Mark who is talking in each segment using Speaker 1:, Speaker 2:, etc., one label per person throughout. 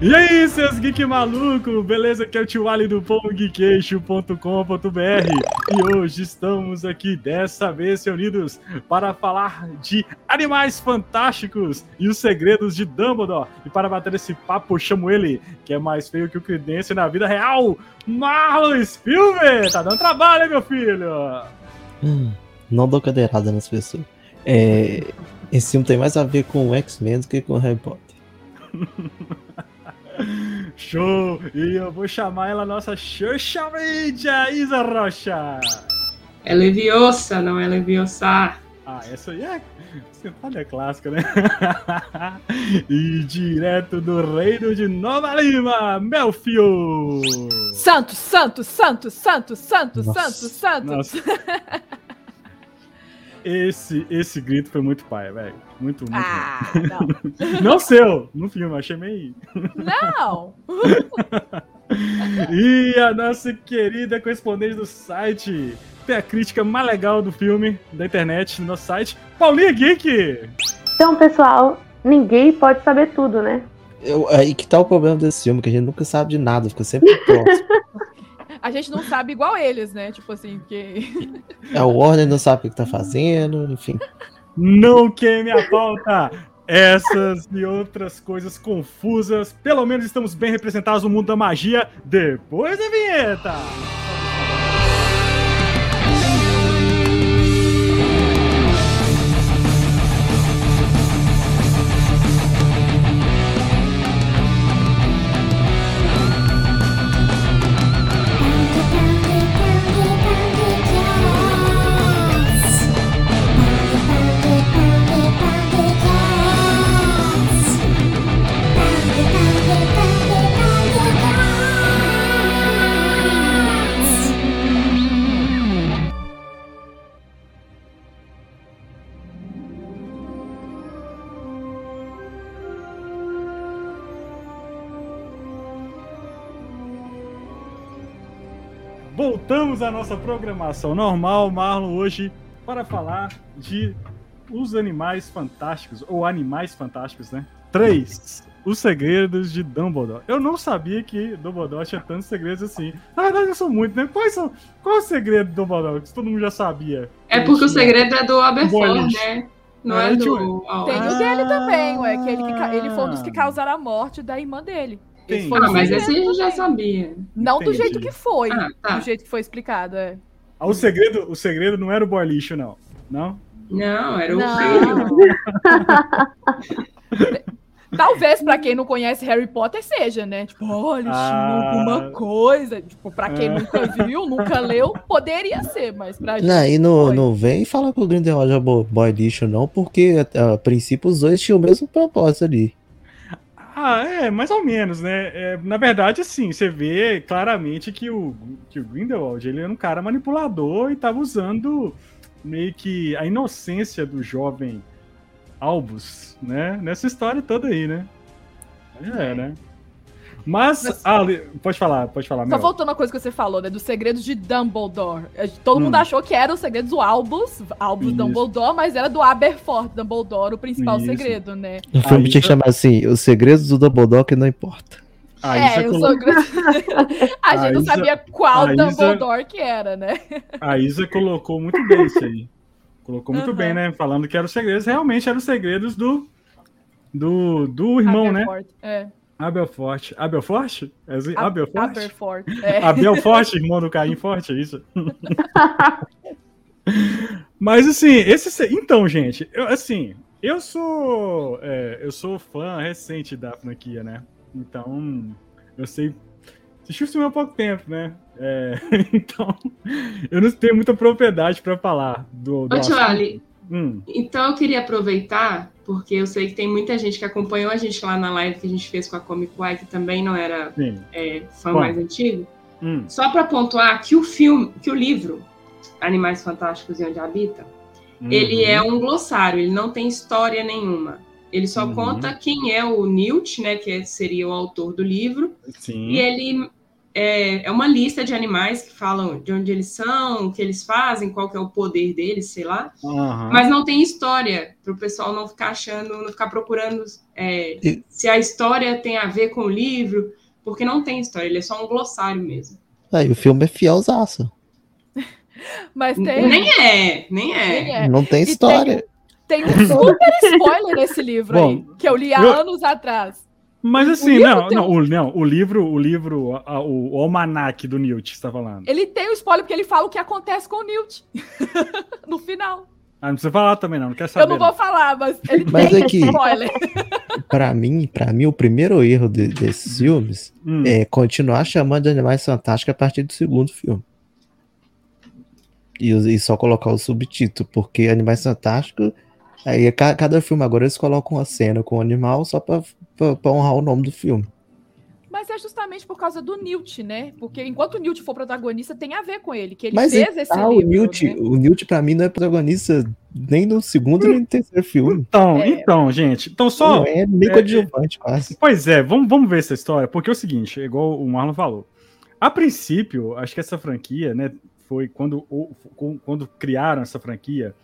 Speaker 1: E aí, seus geek maluco, beleza? Aqui é o tio Ali do pongqueixo.com.br e hoje estamos aqui dessa vez reunidos para falar de animais fantásticos e os segredos de Dumbledore. E para bater esse papo, chamo ele, que é mais feio que o Credence na vida real, Marlon Spielberg! Tá dando trabalho, hein, meu filho?
Speaker 2: Hum, não dou cadeirada nas pessoas. É, esse filme tem mais a ver com o X-Men do que com Harry Potter.
Speaker 1: Show! E eu vou chamar ela nossa Xuxa Mídia, Isa Rocha!
Speaker 3: É Leviosa, não é Leviosa.
Speaker 1: Ah, essa aí é. Sentada é clássica, né? e direto do reino de Nova Lima, Melfio!
Speaker 4: Santo, santo, santo, santo, santo,
Speaker 2: Nossa.
Speaker 4: santo, santo.
Speaker 1: Nossa. Esse, esse grito foi muito pai, velho. Muito, muito.
Speaker 4: Ah, não.
Speaker 1: bom. Não seu, no filme, achei meio.
Speaker 4: Não!
Speaker 1: E a nossa querida correspondente do site, tem a crítica mais legal do filme, da internet, no nosso site, Paulinha Geek!
Speaker 5: Então, pessoal, ninguém pode saber tudo, né?
Speaker 2: Eu, aí que tá o problema desse filme, que a gente nunca sabe de nada, fica sempre próximo.
Speaker 4: A gente não sabe igual eles, né? Tipo assim, porque.
Speaker 2: A Warner não sabe o que que tá fazendo, enfim.
Speaker 1: Não queime a pauta! Essas e outras coisas confusas, pelo menos estamos bem representados no mundo da magia depois da vinheta! Voltamos à nossa programação normal, Marlon, hoje para falar de os animais fantásticos, ou animais fantásticos, né? Três. Os segredos de Dumbledore. Eu não sabia que Dumbledore tinha tantos segredos assim. Na verdade, eu sou muito, né? Quais são, qual é o segredo de Dumbledore? Que todo mundo já sabia.
Speaker 3: É porque o segredo é do Aberford,
Speaker 1: Boliche.
Speaker 3: né? Não
Speaker 1: É,
Speaker 3: é, do.
Speaker 4: Tem
Speaker 1: Ah.
Speaker 4: o dele também, ué. Que ele, que ca- ele foi um dos que causaram a morte da irmã dele.
Speaker 1: Tem.
Speaker 3: Ah, mas esse a gente já sabia.
Speaker 4: Não do
Speaker 1: Entendi.
Speaker 4: jeito que foi.
Speaker 3: Ah, tá.
Speaker 4: Do jeito que foi explicado, é.
Speaker 1: Ah, o segredo, o segredo não era o boy lixo, não. Não?
Speaker 3: Não, era o filho.
Speaker 4: Talvez pra quem não conhece Harry Potter seja, né? Tipo, olha,
Speaker 1: Ah.
Speaker 4: alguma coisa. Tipo, pra quem
Speaker 1: Ah.
Speaker 4: nunca viu, nunca leu, poderia ser, mas pra gente.
Speaker 2: Não, e não,
Speaker 4: foi.
Speaker 2: não vem falar que o Grindelwald é bo- boy lixo, não, porque a, a princípio os dois tinham o mesmo propósito ali.
Speaker 1: Ah, é, mais ou menos, né? É, na verdade, assim, você vê claramente que o, que o Grindelwald ele era um cara manipulador e tava usando meio que a inocência do jovem Albus, né? Nessa história toda aí, né? É, né? Mas,
Speaker 4: Mas-
Speaker 1: pode falar, pode falar,
Speaker 4: Só
Speaker 1: Mel.
Speaker 4: voltando a coisa que você falou, né? Dos segredos de Dumbledore. É, Todo
Speaker 1: Hum.
Speaker 4: mundo achou que eram os segredos do Albus, Albus
Speaker 1: Isso.
Speaker 4: Dumbledore, mas era do Aberforth Dumbledore, o principal
Speaker 1: Isso.
Speaker 4: segredo, né?
Speaker 2: O filme
Speaker 1: Aí
Speaker 2: tinha que chamar assim, Os Segredos do Dumbledore que não importa.
Speaker 1: A
Speaker 4: é,
Speaker 1: Isa,
Speaker 4: o
Speaker 1: colo-
Speaker 4: segredo... a gente
Speaker 1: A
Speaker 4: não
Speaker 1: Isa-
Speaker 4: sabia qual
Speaker 1: a Isa-
Speaker 4: Dumbledore que era, né?
Speaker 1: a Isa colocou muito bem isso aí. Colocou muito
Speaker 4: Aham.
Speaker 1: bem, né? Falando que eram os segredos, realmente eram os segredos do, do, do irmão, né?
Speaker 4: Aberforth, É.
Speaker 1: Abelforte. Abelforte? É assim?
Speaker 4: A-
Speaker 1: Abelforte?
Speaker 4: Aberforth. É.
Speaker 1: Abel Forte, irmão do Caim Forte, é isso? Mas assim, esse. se- Então, gente, eu, assim, eu sou. é, eu sou fã recente da franquia, né? Então, eu sei. Assisti o filme há pouco tempo, né? É, então, eu não tenho muita propriedade pra falar do. do
Speaker 3: Ô. Ali,
Speaker 1: Hum,
Speaker 3: então eu queria aproveitar, porque eu sei que tem muita gente que acompanhou a gente lá na live que a gente fez com a Comic Con, que também não era é, fã
Speaker 1: Bom.
Speaker 3: mais antigo.
Speaker 1: Hum,
Speaker 3: Só para pontuar que o filme, que o livro Animais Fantásticos e Onde Habita, ele
Speaker 1: uhum.
Speaker 3: é um glossário, ele não tem história nenhuma. Ele só
Speaker 1: Uhum.
Speaker 3: conta quem é o Newt, né, que seria o autor do livro,
Speaker 1: Sim.
Speaker 3: e ele é, é uma lista de animais que falam de onde eles são, o que eles fazem, qual que é o poder deles, sei lá.
Speaker 1: Aham.
Speaker 3: Mas não tem história, para o pessoal não ficar achando, não ficar procurando é,
Speaker 2: E-
Speaker 3: se a história tem a ver com o livro, porque não tem história, ele é só um glossário mesmo.
Speaker 2: Aí o filme é fielzaço.
Speaker 4: Mas tem,
Speaker 3: Nem é, nem é.
Speaker 4: nem é.
Speaker 2: Não tem
Speaker 4: E
Speaker 2: história.
Speaker 4: tem um super spoiler nesse livro aí,
Speaker 1: Bom,
Speaker 4: que eu li há
Speaker 1: eu-
Speaker 4: anos atrás.
Speaker 1: Mas assim, não, não,
Speaker 4: um-
Speaker 1: o, não, o livro, o livro, a- o, o almanac do Newt, você tá falando.
Speaker 4: Ele tem o spoiler porque ele fala o que acontece com o Newt no final.
Speaker 1: Ah, não precisa falar também, não, não quer saber.
Speaker 4: eu não vou falar, mas ele
Speaker 2: Mas
Speaker 4: tem
Speaker 2: é que-
Speaker 4: spoiler.
Speaker 2: Pra mim, para mim, o primeiro erro de- desses filmes
Speaker 1: Hum.
Speaker 2: é continuar chamando de Animais Fantásticos a partir do segundo filme. E, e só colocar o subtítulo, porque Animais Fantásticos. Aí ca- cada filme agora eles colocam uma cena com o animal só pra, pra, pra honrar o nome do filme.
Speaker 4: Mas é justamente por causa do Newt, né? Porque enquanto o Newt for protagonista, tem a ver com ele, que ele
Speaker 2: Mas
Speaker 4: fez esse
Speaker 2: ah,
Speaker 4: livro.
Speaker 2: o Newt,
Speaker 4: né?
Speaker 2: o Newt pra mim não é protagonista nem no segundo nem no terceiro filme.
Speaker 1: Então,
Speaker 4: É.
Speaker 1: então, gente, então só.
Speaker 2: Não, é meio
Speaker 1: é-
Speaker 2: coadjuvante quase.
Speaker 1: Pois é, vamos, vamos ver essa história, porque é o seguinte, é igual o Marlon falou. A princípio, acho que essa franquia, né, foi quando, quando criaram essa franquia.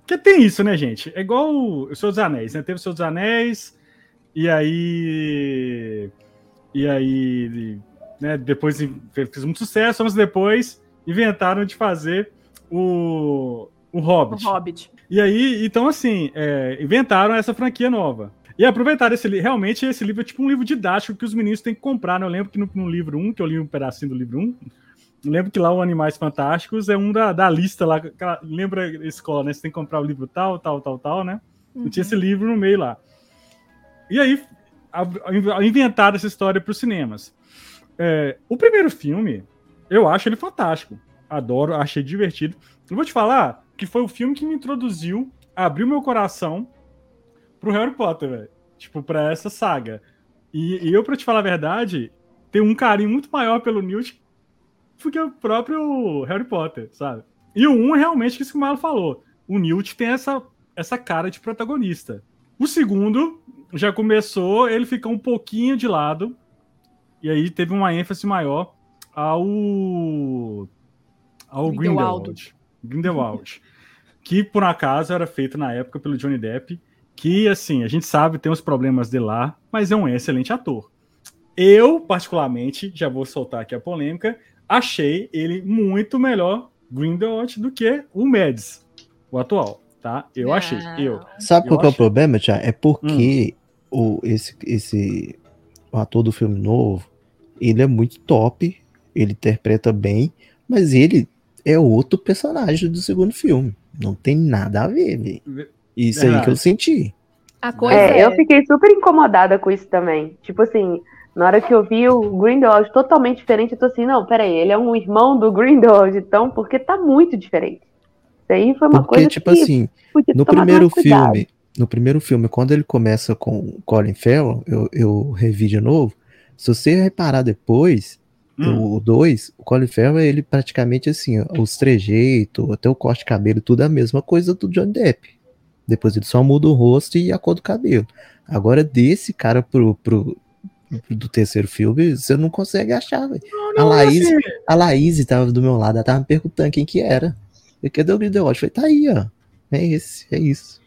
Speaker 1: Porque tem isso, né, gente? É igual o Senhor dos Anéis, né? Teve o Senhor dos Anéis, e aí. E aí. Né, depois fez muito sucesso, anos depois inventaram de fazer o, o
Speaker 4: O
Speaker 1: Hobbit.
Speaker 4: Hobbit.
Speaker 1: E aí, então, assim, é, inventaram essa franquia nova. E aproveitaram esse livro. Realmente, esse livro é tipo um livro didático que os meninos têm que comprar. Né? Eu lembro que no, no livro 1, que eu li um pedacinho do livro 1, eu lembro que lá o Animais Fantásticos é um da, da lista lá. Lembra a escola, né? Você tem que comprar o livro tal, tal, tal, tal, né? E tinha esse livro no meio lá. E aí, a- inventaram essa história para os cinemas. É, o primeiro filme, eu acho ele fantástico. Adoro, achei divertido. Eu vou te falar que foi o filme que me introduziu, abriu meu coração pro Harry Potter, velho. Tipo, pra essa saga. E, e eu, pra te falar a verdade, tenho um carinho muito maior pelo Newt do que o próprio Harry Potter, sabe? E o 1 é realmente isso que o Marlon falou. O Newt tem essa, essa cara de protagonista. O segundo já começou, ele fica um pouquinho de lado. E aí teve uma ênfase maior ao. ao
Speaker 4: Grindelwald.
Speaker 1: Grindelwald. Que por acaso era feito na época pelo Johnny Depp. Que, assim, a gente sabe, tem os problemas de lá, mas é um excelente ator. Eu, particularmente, já vou soltar aqui a polêmica, achei ele muito melhor Grindelwald do que o Mads, o atual, tá? Eu achei, eu.
Speaker 2: Sabe
Speaker 1: Eu
Speaker 2: qual que é o problema, Tia? É porque o, esse, esse o ator do filme novo, ele é muito top, ele interpreta bem, mas ele é outro personagem do segundo filme. Não tem nada a ver, velho. Isso aí
Speaker 1: Verdade.
Speaker 2: que eu senti.
Speaker 4: A coisa
Speaker 5: É,
Speaker 4: é,
Speaker 5: eu fiquei super incomodada com isso também. Tipo assim, na hora que eu vi o Grindelwald totalmente diferente, eu tô assim, não, peraí, ele é um irmão do Grindelwald, então, porque tá muito diferente. Isso aí foi uma
Speaker 2: Porque,
Speaker 5: coisa
Speaker 2: tipo
Speaker 5: que
Speaker 2: assim, no primeiro filme, no primeiro filme, quando ele começa com o Colin Farrell, eu, eu revi de novo. Se você reparar depois,
Speaker 1: Hum.
Speaker 2: o 2, o Colin Farrell, ele praticamente assim, os trejeitos, até o corte de cabelo, tudo a mesma coisa do John Depp. Depois ele só muda o rosto e a cor do cabelo. Agora, desse cara pro, pro, pro- do terceiro filme, você não consegue achar, velho. A Laís,
Speaker 1: assim,
Speaker 2: a Laís tava do meu lado, ela tava me perguntando quem que era. Eu, Cadê o Grindelwald? Eu falei, tá aí, ó. É esse, é isso.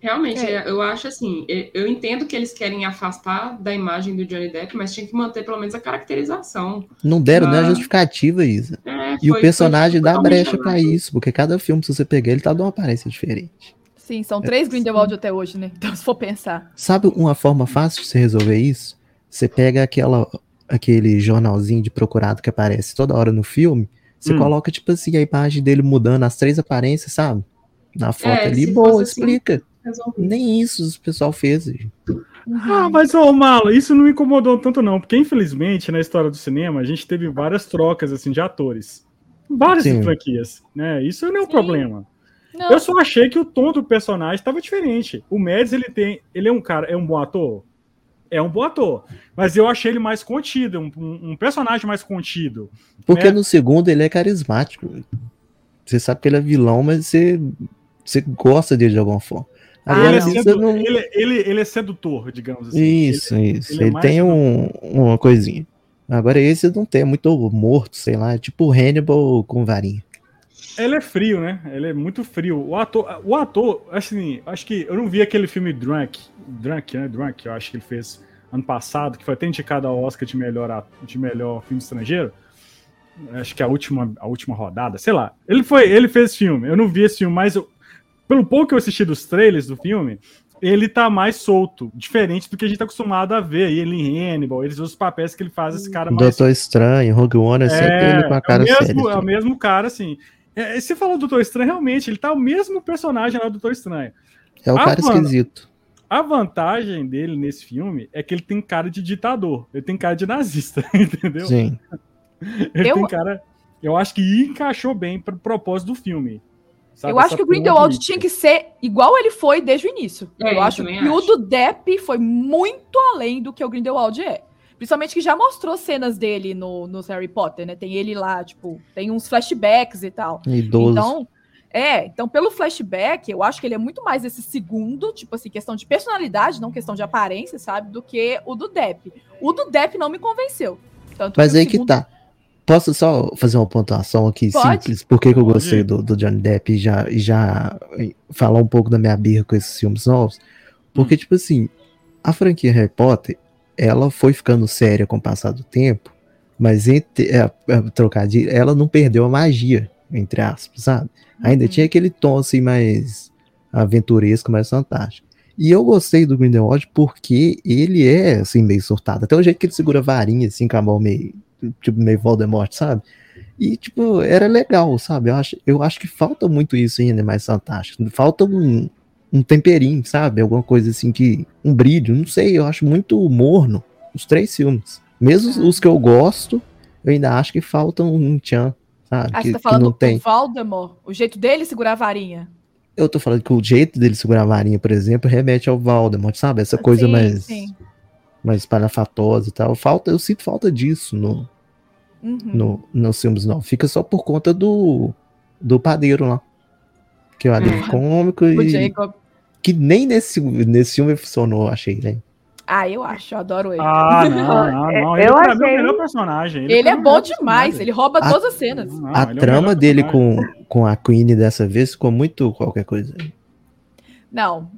Speaker 3: Realmente,
Speaker 4: É.
Speaker 3: eu acho assim, eu- entendo que eles querem afastar da imagem do Johnny Depp, mas tinha que manter pelo menos a caracterização.
Speaker 2: Não deram nem a
Speaker 3: Ah.
Speaker 2: justificativa, Isa.
Speaker 3: É,
Speaker 2: E o
Speaker 3: foi-
Speaker 2: personagem
Speaker 3: foi
Speaker 2: dá brecha pra
Speaker 3: errado.
Speaker 2: isso, porque cada filme, se você pegar, ele tá dando uma aparência diferente.
Speaker 4: Sim, são três Grindelwald até hoje, né? Então, se for pensar.
Speaker 2: Sabe uma forma fácil de você resolver isso? Você pega aquela, aquele jornalzinho de procurado que aparece toda hora no filme, você
Speaker 1: Hum.
Speaker 2: coloca, tipo assim, a imagem dele mudando as três aparências, sabe? Na foto
Speaker 3: É,
Speaker 2: ali, boa,
Speaker 3: assim,
Speaker 2: explica.
Speaker 3: Resolvi.
Speaker 2: Nem isso o pessoal fez. gente.
Speaker 1: Ah, mas, ô, Malo, isso não me incomodou tanto, não, porque infelizmente na história do cinema a gente teve várias trocas assim de atores. Várias
Speaker 2: Sim.
Speaker 1: franquias, né? Isso não é um
Speaker 4: Sim.
Speaker 1: problema.
Speaker 4: Não,
Speaker 1: Eu só achei que o tom do personagem estava diferente. O Mads, ele tem. Ele é um cara, é um bom ator? É um bom ator. Mas eu achei ele mais contido, um, um- personagem mais contido.
Speaker 2: Porque
Speaker 1: É.
Speaker 2: no segundo ele é carismático. Você sabe que ele é vilão, mas você, você gosta dele de alguma forma.
Speaker 4: Ah,
Speaker 2: Agora,
Speaker 1: ele, é sedu-
Speaker 2: não-
Speaker 1: ele, ele, ele é sedutor, digamos assim.
Speaker 2: Isso, isso.
Speaker 1: ele
Speaker 2: Ele,
Speaker 1: é
Speaker 2: tem um, uma coisinha. Agora esse não tem, é muito morto, sei lá, é tipo Hannibal com varinha.
Speaker 1: Ele é frio, né? Ele é muito frio. O ator, o ator, assim, acho que eu não vi aquele filme Drunk, Drunk, né? Drunk, eu acho que ele fez ano passado, que foi até indicado ao Oscar de melhor, de melhor filme estrangeiro. Acho que a última, a última rodada, sei lá. Ele foi, ele fez filme. Eu não vi esse filme, mas eu, pelo pouco que eu assisti dos trailers do filme, ele tá mais solto, diferente do que a gente tá acostumado a ver. Ele em Hannibal, eles os papéis que ele faz, esse cara mais.
Speaker 2: Doutor Estranho, Rogue One é sempre
Speaker 1: É,
Speaker 2: ele com a cara
Speaker 1: é o mesmo,
Speaker 2: séria.
Speaker 1: É o mesmo cara, assim. É, você falou do Doutor Estranho, realmente, ele tá o mesmo personagem lá do Doutor Estranho.
Speaker 2: É o
Speaker 1: Ah,
Speaker 2: cara
Speaker 1: mano.
Speaker 2: esquisito.
Speaker 1: A vantagem dele nesse filme é que ele tem cara de ditador, ele tem cara de nazista, entendeu?
Speaker 2: Sim.
Speaker 1: Ele
Speaker 4: Eu-
Speaker 1: tem cara. Eu acho que encaixou bem pro propósito do filme. Sabe?
Speaker 4: Eu acho que o Grindelwald
Speaker 1: política.
Speaker 4: tinha que ser igual ele foi desde o início.
Speaker 3: É,
Speaker 4: eu acho que o do Depp foi muito além do que o Grindelwald é. Principalmente que já mostrou cenas dele no, no Harry Potter, né? Tem ele lá, tipo, tem uns flashbacks e tal.
Speaker 2: Idoso.
Speaker 4: Então, é, então pelo flashback, eu acho que ele é muito mais esse segundo, tipo assim, questão de personalidade, não questão de aparência, sabe? Do que o do Depp. O do Depp não me convenceu. Tanto
Speaker 2: Mas aí que
Speaker 4: segundo-
Speaker 2: tá. Posso só fazer uma pontuação aqui
Speaker 4: Pode.
Speaker 2: simples? Por que que eu gostei do, do Johnny Depp e já, e já falar um pouco da minha birra com esses filmes novos? Porque, tipo assim, a franquia Harry Potter, ela foi ficando séria com o passar do tempo, mas entre, é, é, trocadilho, ela não perdeu a magia, entre aspas, sabe? Ainda
Speaker 4: Uhum.
Speaker 2: tinha aquele tom assim mais aventuresco, mais fantástico. E eu gostei do Grindelwald porque ele é assim meio surtado. Até o jeito que ele segura a varinha assim com a mão meio tipo meio Voldemort, sabe? E tipo, era legal, sabe? Eu acho, eu acho que falta muito isso em Animais Fantásticos. Falta um, um temperinho, sabe? Alguma coisa assim que um brilho, não sei, eu acho muito morno os três filmes. Mesmo
Speaker 4: Ah.
Speaker 2: os que eu gosto, eu ainda acho que faltam um tchan, sabe?
Speaker 4: Ah,
Speaker 2: que,
Speaker 4: você tá falando do. Voldemort, o jeito dele segurar a varinha.
Speaker 2: Eu tô falando que o jeito dele segurar a varinha, por exemplo, remete ao Voldemort, sabe? Essa coisa
Speaker 4: Sim,
Speaker 2: mais,
Speaker 4: sim.
Speaker 2: Mais palhafatosa e tal. Falta, eu sinto falta disso no,
Speaker 4: Uhum.
Speaker 2: no, nos filmes não. Fica só por conta do, do padeiro lá. Que é o alívio
Speaker 3: É.
Speaker 2: cômico
Speaker 4: O
Speaker 2: e
Speaker 4: Jacob.
Speaker 2: que nem nesse, nesse filme funcionou, achei, né?
Speaker 4: Ah, eu acho, eu adoro ele.
Speaker 1: Ah, não, não, não. Ele
Speaker 5: Eu
Speaker 1: pra mim é o
Speaker 5: achei-
Speaker 1: melhor personagem.
Speaker 4: ele
Speaker 1: pra
Speaker 4: é
Speaker 1: o
Speaker 4: bom demais, ele rouba
Speaker 2: A-
Speaker 4: todas as cenas.
Speaker 1: Não,
Speaker 2: a
Speaker 1: ele é
Speaker 2: trama
Speaker 1: melhor
Speaker 2: dele
Speaker 1: personagem.
Speaker 2: com, com a Queen dessa vez ficou muito qualquer coisa.
Speaker 4: Não,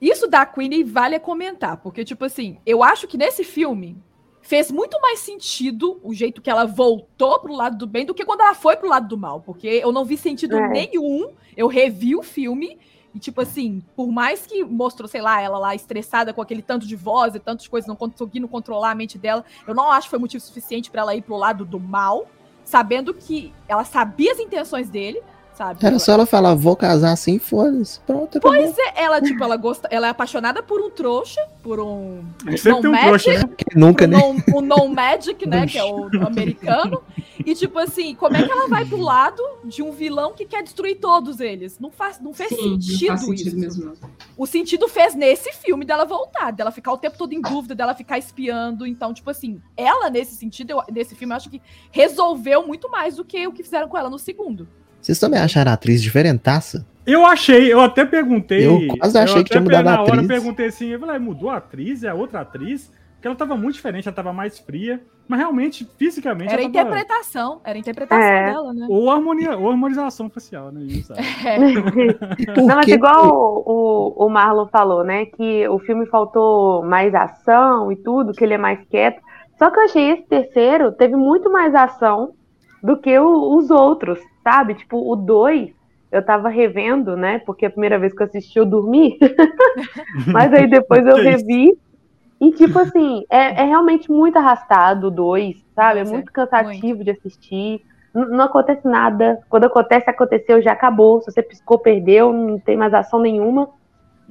Speaker 4: isso da Queen vale a comentar, porque, tipo assim, eu acho que nesse filme fez muito mais sentido o jeito que ela voltou pro lado do bem do que quando ela foi pro lado do mal, porque eu não vi sentido
Speaker 5: É.
Speaker 4: nenhum, eu revi o filme e, tipo assim, por mais que mostrou, sei lá, ela lá estressada com aquele tanto de voz e tantas coisas, não conseguindo controlar a mente dela, eu não acho que foi motivo suficiente pra ela ir pro lado do mal, sabendo que ela sabia as intenções dele, sabe?
Speaker 2: Era
Speaker 4: Ela-
Speaker 2: só ela falar, vou casar assim, foda-se. Pronto, acabou.
Speaker 4: Pois é, ela, tipo, ela gosta, ela é apaixonada por um trouxa, por um.
Speaker 1: Sempre tem um
Speaker 4: Não
Speaker 1: trouxa, né?
Speaker 2: Nunca, né?
Speaker 4: non, um non-magic, né? Que é o americano. E, tipo assim, como é que ela vai pro lado de um vilão que quer destruir todos eles? Não faz, não fez
Speaker 3: Sim,
Speaker 4: sentido,
Speaker 3: não faz sentido
Speaker 4: isso.
Speaker 3: mesmo.
Speaker 4: O sentido fez nesse filme dela voltar, dela ficar o tempo todo em dúvida, dela ficar espiando. Então, tipo assim, ela, nesse sentido, eu- nesse filme, eu acho que resolveu muito mais do que o que fizeram com ela no segundo.
Speaker 2: Vocês também acharam a atriz diferentaça?
Speaker 1: Eu achei, eu até perguntei.
Speaker 2: Eu quase achei que tinha
Speaker 1: até
Speaker 2: mudado a
Speaker 1: Na hora eu
Speaker 2: atriz.
Speaker 1: perguntei assim, eu falei, mudou a atriz? É a outra atriz? Porque ela tava muito diferente, ela tava mais fria. Mas realmente, fisicamente,
Speaker 4: Era
Speaker 1: tava...
Speaker 4: interpretação, era interpretação
Speaker 5: É.
Speaker 4: dela, né?
Speaker 1: Ou, harmonia, ou harmonização facial, né? Isso, sabe?
Speaker 4: É.
Speaker 5: Não, mas igual o, o, o Marlon falou, né? Que o filme faltou mais ação e tudo, que ele é mais quieto. Só que eu achei esse terceiro teve muito mais ação do que o- os outros, sabe? Tipo, o 2, eu tava revendo, né? Porque a primeira vez que eu assisti eu dormi. mas aí depois eu revi. E, tipo assim, é, é realmente muito arrastado o 2, sabe? É muito cansativo de assistir. N- Não acontece nada. Quando acontece, aconteceu, já acabou. Se você piscou, perdeu, não tem mais ação nenhuma.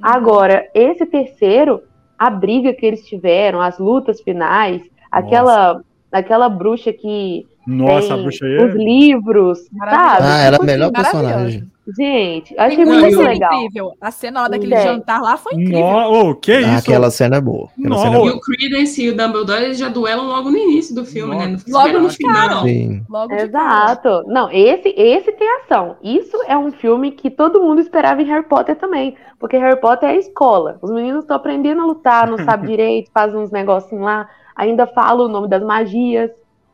Speaker 5: Agora, esse terceiro, a briga que eles tiveram, as lutas finais, aquela, aquela bruxa que
Speaker 1: Nossa, a
Speaker 5: tem
Speaker 1: bruxa aí.
Speaker 5: os
Speaker 1: é-
Speaker 5: livros,
Speaker 4: Maravilhosa.
Speaker 5: sabe?
Speaker 2: Ah, ela é a
Speaker 5: Tipo
Speaker 2: melhor
Speaker 5: assim,
Speaker 4: maravilhosa.
Speaker 2: personagem.
Speaker 5: Gente, eu achei muito legal.
Speaker 4: incrível. A cena lá daquele
Speaker 5: É.
Speaker 4: jantar lá foi incrível.
Speaker 1: No, oh, que
Speaker 2: Ah,
Speaker 1: isso?
Speaker 2: aquela cena é boa. Cena é
Speaker 3: E
Speaker 2: boa.
Speaker 3: o Credence e o Dumbledore eles já duelam logo no início do filme, né?
Speaker 4: Logo no
Speaker 3: final.
Speaker 2: Sim.
Speaker 4: Logo.
Speaker 5: Exato. Não, esse, esse tem ação. Isso é um filme que todo mundo esperava em Harry Potter também. Porque Harry Potter é a escola. Os meninos estão aprendendo a lutar, não sabem direito, fazem uns negocinhos lá. ainda fala o nome das magias,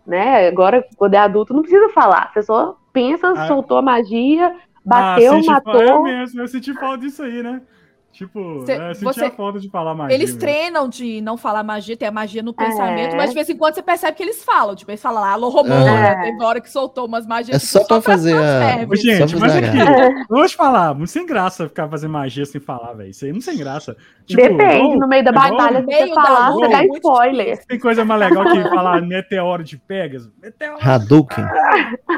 Speaker 5: né? Agora, quando é adulto, não precisa falar. Você só pensa,
Speaker 1: Ah.
Speaker 5: soltou a magia, bateu,
Speaker 1: ah, senti fa- É
Speaker 5: matou.
Speaker 1: mesmo, eu senti falta disso aí, né? Tipo,
Speaker 4: Cê-
Speaker 1: é, senti
Speaker 4: você-
Speaker 1: falta de falar magia.
Speaker 4: Eles
Speaker 1: mesmo.
Speaker 4: treinam de não falar magia, tem a magia no pensamento,
Speaker 5: É.
Speaker 4: mas de vez em quando você percebe que eles falam. Tipo, eles falam lá, alô, Romana,
Speaker 5: É.
Speaker 4: teve hora que soltou umas magias.
Speaker 2: É só pra fazer a-
Speaker 1: Ô, gente,
Speaker 2: Só
Speaker 1: mas aqui, vamos falar, muito sem graça ficar fazendo magia sem falar, velho. Isso aí não sem graça. Tipo,
Speaker 5: Depende,
Speaker 1: igual-
Speaker 5: no meio da
Speaker 1: igual-
Speaker 5: batalha, se
Speaker 4: meio
Speaker 5: você
Speaker 4: da
Speaker 5: falar, você dá
Speaker 4: é
Speaker 5: spoiler.
Speaker 1: Tem coisa mais legal que falar meteoro de Pegasus. Meteoro,
Speaker 2: Hadouken.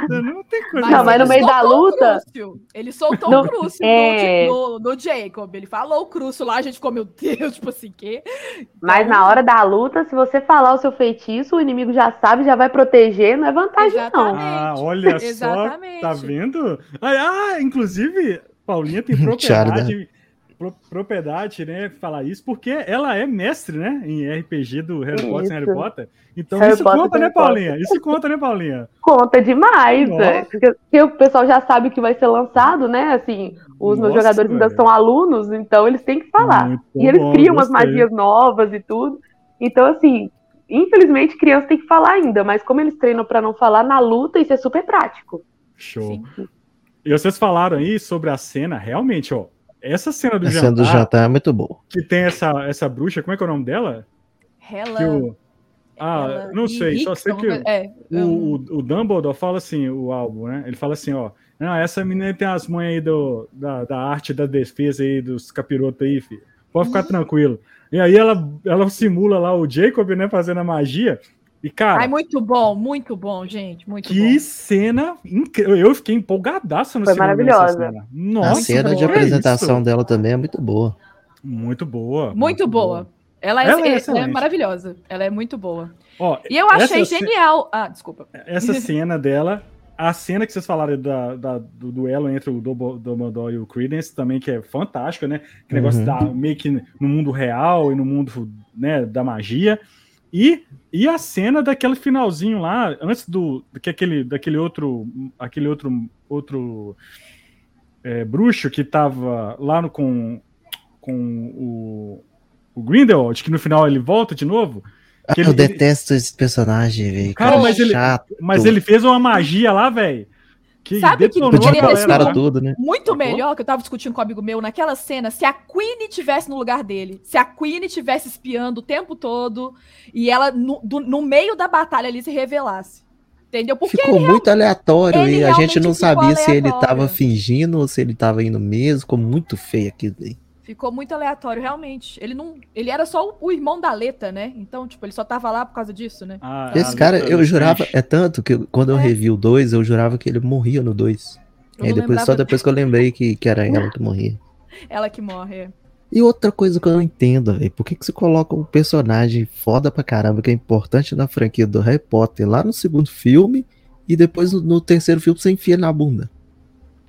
Speaker 1: não tem coisa
Speaker 5: Não, mas
Speaker 1: mais
Speaker 5: no meio da luta-
Speaker 4: Crucio. Ele soltou o Crucio
Speaker 5: é.
Speaker 4: no, no, no Jacob. Ele falou o Crucio lá, a gente ficou, meu Deus, tipo assim, que.
Speaker 5: Mas na hora da luta, se você falar o seu feitiço, o inimigo já sabe, já vai proteger, não é vantagem, não.
Speaker 4: Exatamente.
Speaker 1: Ah, olha só,
Speaker 4: Exatamente.
Speaker 1: tá vendo? Ah, ah, inclusive, Paulinha tem propriedade, pro- propriedade, né, falar isso, porque ela é mestre, né, em RPG do Harry Potter e Harry. Potter. Então
Speaker 5: Harry
Speaker 1: isso
Speaker 5: Potter,
Speaker 1: conta, né. Paulinha? Isso conta, né, Paulinha?
Speaker 5: Conta demais,
Speaker 1: Nossa.
Speaker 5: é, porque, porque o pessoal já sabe o que vai ser lançado, né? Assim, os meus
Speaker 1: Nossa,
Speaker 5: jogadores ainda são alunos, então eles têm que falar.
Speaker 1: Muito
Speaker 5: e eles
Speaker 1: bom,
Speaker 5: criam umas magias novas e tudo. Então, assim, infelizmente, criança tem que falar ainda, mas como eles treinam pra não falar na luta, isso é super prático.
Speaker 1: Show.
Speaker 4: Sim.
Speaker 1: E vocês falaram aí sobre a cena, realmente, ó. Essa cena do
Speaker 2: A cena do
Speaker 1: jantar,
Speaker 2: jantar é muito boa.
Speaker 1: que tem essa, essa bruxa, como é que é o nome dela? O, ah, não sei, só sei que
Speaker 4: É,
Speaker 1: o, o, o Dumbledore fala assim, o álbum, né? Ele fala assim, ó. Não, essa menina tem as mães aí do, da, da arte da defesa aí, dos capirotos aí, filho. Pode
Speaker 4: Uhum.
Speaker 1: ficar tranquilo. E aí ela, ela simula lá o Jacob, né, fazendo a magia. E, cara,
Speaker 4: Ai, muito bom, muito bom, gente. Muito
Speaker 1: que
Speaker 4: bom.
Speaker 1: cena incrível. Eu fiquei empolgadaço no
Speaker 5: Foi maravilhosa.
Speaker 1: essa cena. Nossa,
Speaker 2: a cena de apresentação
Speaker 1: isso?
Speaker 2: dela também é muito boa.
Speaker 1: Muito boa.
Speaker 4: Muito boa. Ela, é,
Speaker 1: Ela é
Speaker 4: ela é maravilhosa. Ela é muito boa.
Speaker 1: Ó,
Speaker 4: E eu achei
Speaker 1: essa ce-
Speaker 4: genial. Ah, desculpa.
Speaker 1: essa cena dela, a cena que vocês falaram da, da- do duelo entre o Dumbledore e o Credence também, que é fantástica, né? Que negócio
Speaker 2: Uhum.
Speaker 1: da, meio que no mundo real e no mundo né, da magia. E, e a cena daquele finalzinho lá, antes do que aquele, daquele outro, aquele outro, outro é, bruxo que tava lá no, com, com o, o Grindelwald, que no final ele volta de novo.
Speaker 2: Ah,
Speaker 1: Que
Speaker 2: eu
Speaker 1: ele-
Speaker 2: detesto esse personagem, velho.
Speaker 1: Cara,
Speaker 2: Cara,
Speaker 1: mas ele-
Speaker 2: chato.
Speaker 1: Mas ele fez uma magia lá, velho. Que
Speaker 4: Sabe que
Speaker 2: Podia
Speaker 4: ter
Speaker 1: lá.
Speaker 2: tudo, né?
Speaker 4: Muito melhor que eu tava discutindo com um amigo meu naquela cena se a Queen tivesse no lugar dele. Se a Queen tivesse espiando o tempo todo e ela, no, do- no meio da batalha ali, se revelasse. Entendeu? Porque
Speaker 2: Ficou muito aleatório
Speaker 4: ele
Speaker 2: e a gente não sabia se ele
Speaker 4: aleatório.
Speaker 2: tava fingindo ou se ele tava indo mesmo. Ficou muito feio aquilo aí.
Speaker 4: Ficou muito aleatório, realmente. Ele não. Ele era só o, o irmão da Leta, né? Então, tipo, ele só tava lá por causa disso, né?
Speaker 1: Ah,
Speaker 2: Esse cara,
Speaker 1: luta
Speaker 2: eu jurava. É tanto que quando eu
Speaker 4: É.
Speaker 2: revi o 2, eu jurava que ele morria no 2.
Speaker 4: Eu
Speaker 2: Aí
Speaker 4: não
Speaker 2: depois, só depois que eu lembrei que, que era ela que morria.
Speaker 4: ela que morre. é.
Speaker 2: E outra coisa que eu não entendo, velho, por que, que você coloca um personagem foda pra caramba, que é importante na franquia do Harry Potter, lá no segundo filme, e depois no, no terceiro filme você enfia na bunda?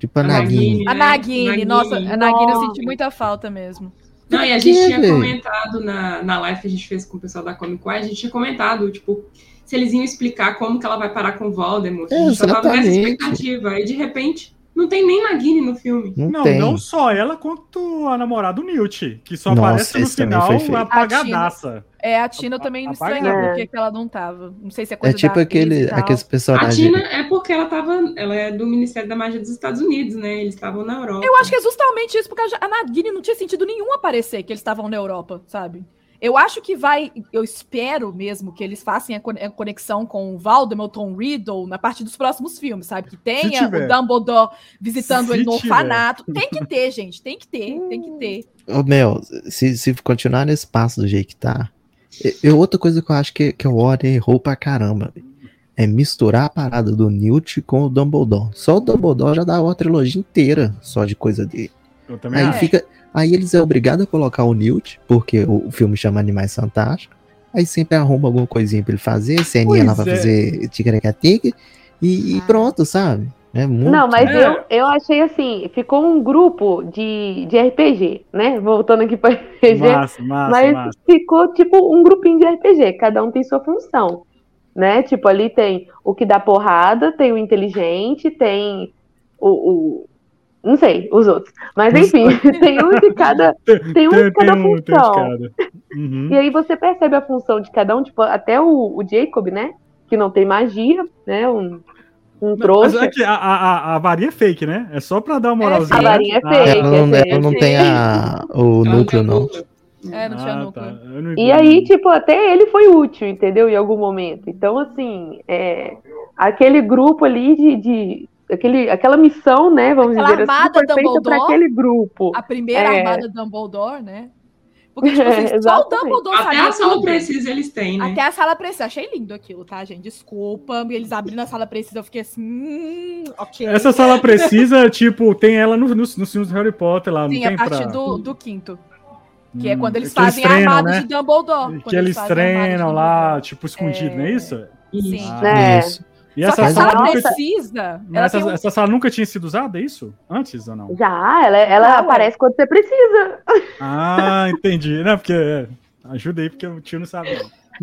Speaker 2: Tipo a
Speaker 3: A
Speaker 2: Nagini.
Speaker 3: Nagini.
Speaker 4: A? Nagini,
Speaker 3: Nagini.
Speaker 4: nossa, a Nagini eu senti muita falta mesmo.
Speaker 3: Não, e a gente tinha comentado na, na live que a gente fez com o pessoal da Comic Con, a gente tinha comentado, tipo, se eles iam explicar como que ela vai parar com o Voldemort. A gente só tava nessa
Speaker 2: Exatamente.
Speaker 3: expectativa. E de repente, não tem nem Nagini no filme.
Speaker 2: Não,
Speaker 1: Não,
Speaker 2: tem.
Speaker 1: não só ela, quanto a namorada do Newt, que só
Speaker 2: Nossa,
Speaker 1: aparece no final apagadaça.
Speaker 4: É, a Tina eu também estranhei
Speaker 5: É.
Speaker 4: porque que ela não tava. Não sei se é
Speaker 2: É
Speaker 4: coisa
Speaker 2: tipo
Speaker 4: da atriz
Speaker 2: aquele, aqueles
Speaker 3: A
Speaker 2: personagens.
Speaker 3: Tina é porque ela tava. Ela é do Ministério da Magia dos Estados Unidos, né? Eles estavam na Europa.
Speaker 4: Eu acho que é justamente isso, porque a Nagini não tinha sentido nenhum aparecer que eles estavam na Europa, sabe? Eu acho que vai, eu espero mesmo que eles façam a con- a conexão com o Valdemort, Tom Riddle na parte dos próximos filmes, sabe? Que tenha o Dumbledore visitando
Speaker 1: Se
Speaker 4: ele no orfanato. Tem que ter, gente, tem que ter, tem que ter.
Speaker 2: Ô, Mel, se, se continuar nesse passo do jeito que tá. e- e outra coisa que eu acho que, que o Warren errou pra caramba é misturar a parada do Newt com o Dumbledore. Só o Dumbledore já dá uma trilogia inteira só de coisa dele.
Speaker 1: Eu também
Speaker 2: Aí
Speaker 1: acho.
Speaker 2: fica. Aí eles é obrigado a colocar o Newt, porque o, filme chama Animais Fantásticos. Aí sempre arruma alguma coisinha pra ele fazer, ceninha lá pra
Speaker 1: é.
Speaker 2: fazer tigrecateca e, e
Speaker 4: Ah.
Speaker 2: pronto, sabe? É muito.
Speaker 5: Não, mas
Speaker 1: É.
Speaker 5: eu, eu achei assim, ficou um grupo de, de RPG, né? Voltando aqui para RPG.
Speaker 1: Massa, massa,
Speaker 5: mas
Speaker 1: massa.
Speaker 5: ficou tipo um grupinho de RPG, cada um tem sua função, né? Tipo, ali tem o que dá porrada, tem o inteligente, tem o, o- não sei, os outros. Mas enfim, tem um de cada, tem um de cada
Speaker 1: um- tem um de
Speaker 5: função.
Speaker 1: cada. Uhum.
Speaker 5: E aí você percebe a função de cada um, tipo, até o, o Jacob, né? Que não tem magia, né? Um, um
Speaker 1: Mas
Speaker 5: trouxa.
Speaker 1: é que a, a, a- a varinha é fake, né? É só pra dar uma
Speaker 4: É,
Speaker 1: moralzinha.
Speaker 5: a varinha é
Speaker 1: Ah,
Speaker 5: fake.
Speaker 2: Ela não,
Speaker 5: é
Speaker 2: ela não tem a, o
Speaker 3: Ela
Speaker 2: núcleo,
Speaker 3: tem
Speaker 2: não.
Speaker 3: núcleo.
Speaker 4: É, não tinha
Speaker 1: ah,
Speaker 4: núcleo.
Speaker 1: tá. Não-
Speaker 5: E aí, tipo, até ele foi útil, entendeu? Em algum momento. Então, assim, é, aquele grupo ali de. de aquele, aquela missão, né? Vamos
Speaker 4: Aquela
Speaker 5: dizer assim,
Speaker 4: armada
Speaker 5: foi feita para
Speaker 4: Dumbledore.
Speaker 5: aquele grupo.
Speaker 4: A primeira
Speaker 5: É.
Speaker 4: armada Dumbledore, né? Porque, tipo assim, só o. Dumbledore
Speaker 3: Até a sala
Speaker 4: tudo.
Speaker 3: precisa eles têm, né?
Speaker 4: Até a sala precisa. Achei lindo aquilo, tá, gente? Desculpa. E eles abrindo a sala precisa, eu fiquei assim. Hum, ok.
Speaker 1: Essa sala precisa, tipo, tem ela no- nos, nos filmes do Harry Potter lá, não
Speaker 4: Sim,
Speaker 1: tem
Speaker 4: a partir
Speaker 1: pra...
Speaker 4: do, do quinto. Que é
Speaker 1: Hum,
Speaker 4: quando eles
Speaker 1: que eles
Speaker 4: fazem a
Speaker 1: treinam,
Speaker 4: armada
Speaker 1: né?
Speaker 4: de Dumbledore.
Speaker 1: Que
Speaker 4: quando
Speaker 1: eles
Speaker 4: de
Speaker 1: treinam lá, tipo, escondido, não é isso?
Speaker 3: Isso.
Speaker 4: Sim.
Speaker 1: Ah,
Speaker 5: É.
Speaker 2: Isso.
Speaker 1: E essa sala,
Speaker 4: sala
Speaker 1: nunca,
Speaker 4: precisa. Ela
Speaker 1: essa,
Speaker 4: um...
Speaker 1: essa sala nunca tinha sido usada, é isso? Antes ou não?
Speaker 5: Já, ela, ela
Speaker 4: Ah, ué.
Speaker 5: aparece quando você precisa.
Speaker 1: Ah, entendi. Não, porque... é, Ajuda aí, porque o tio não sabe.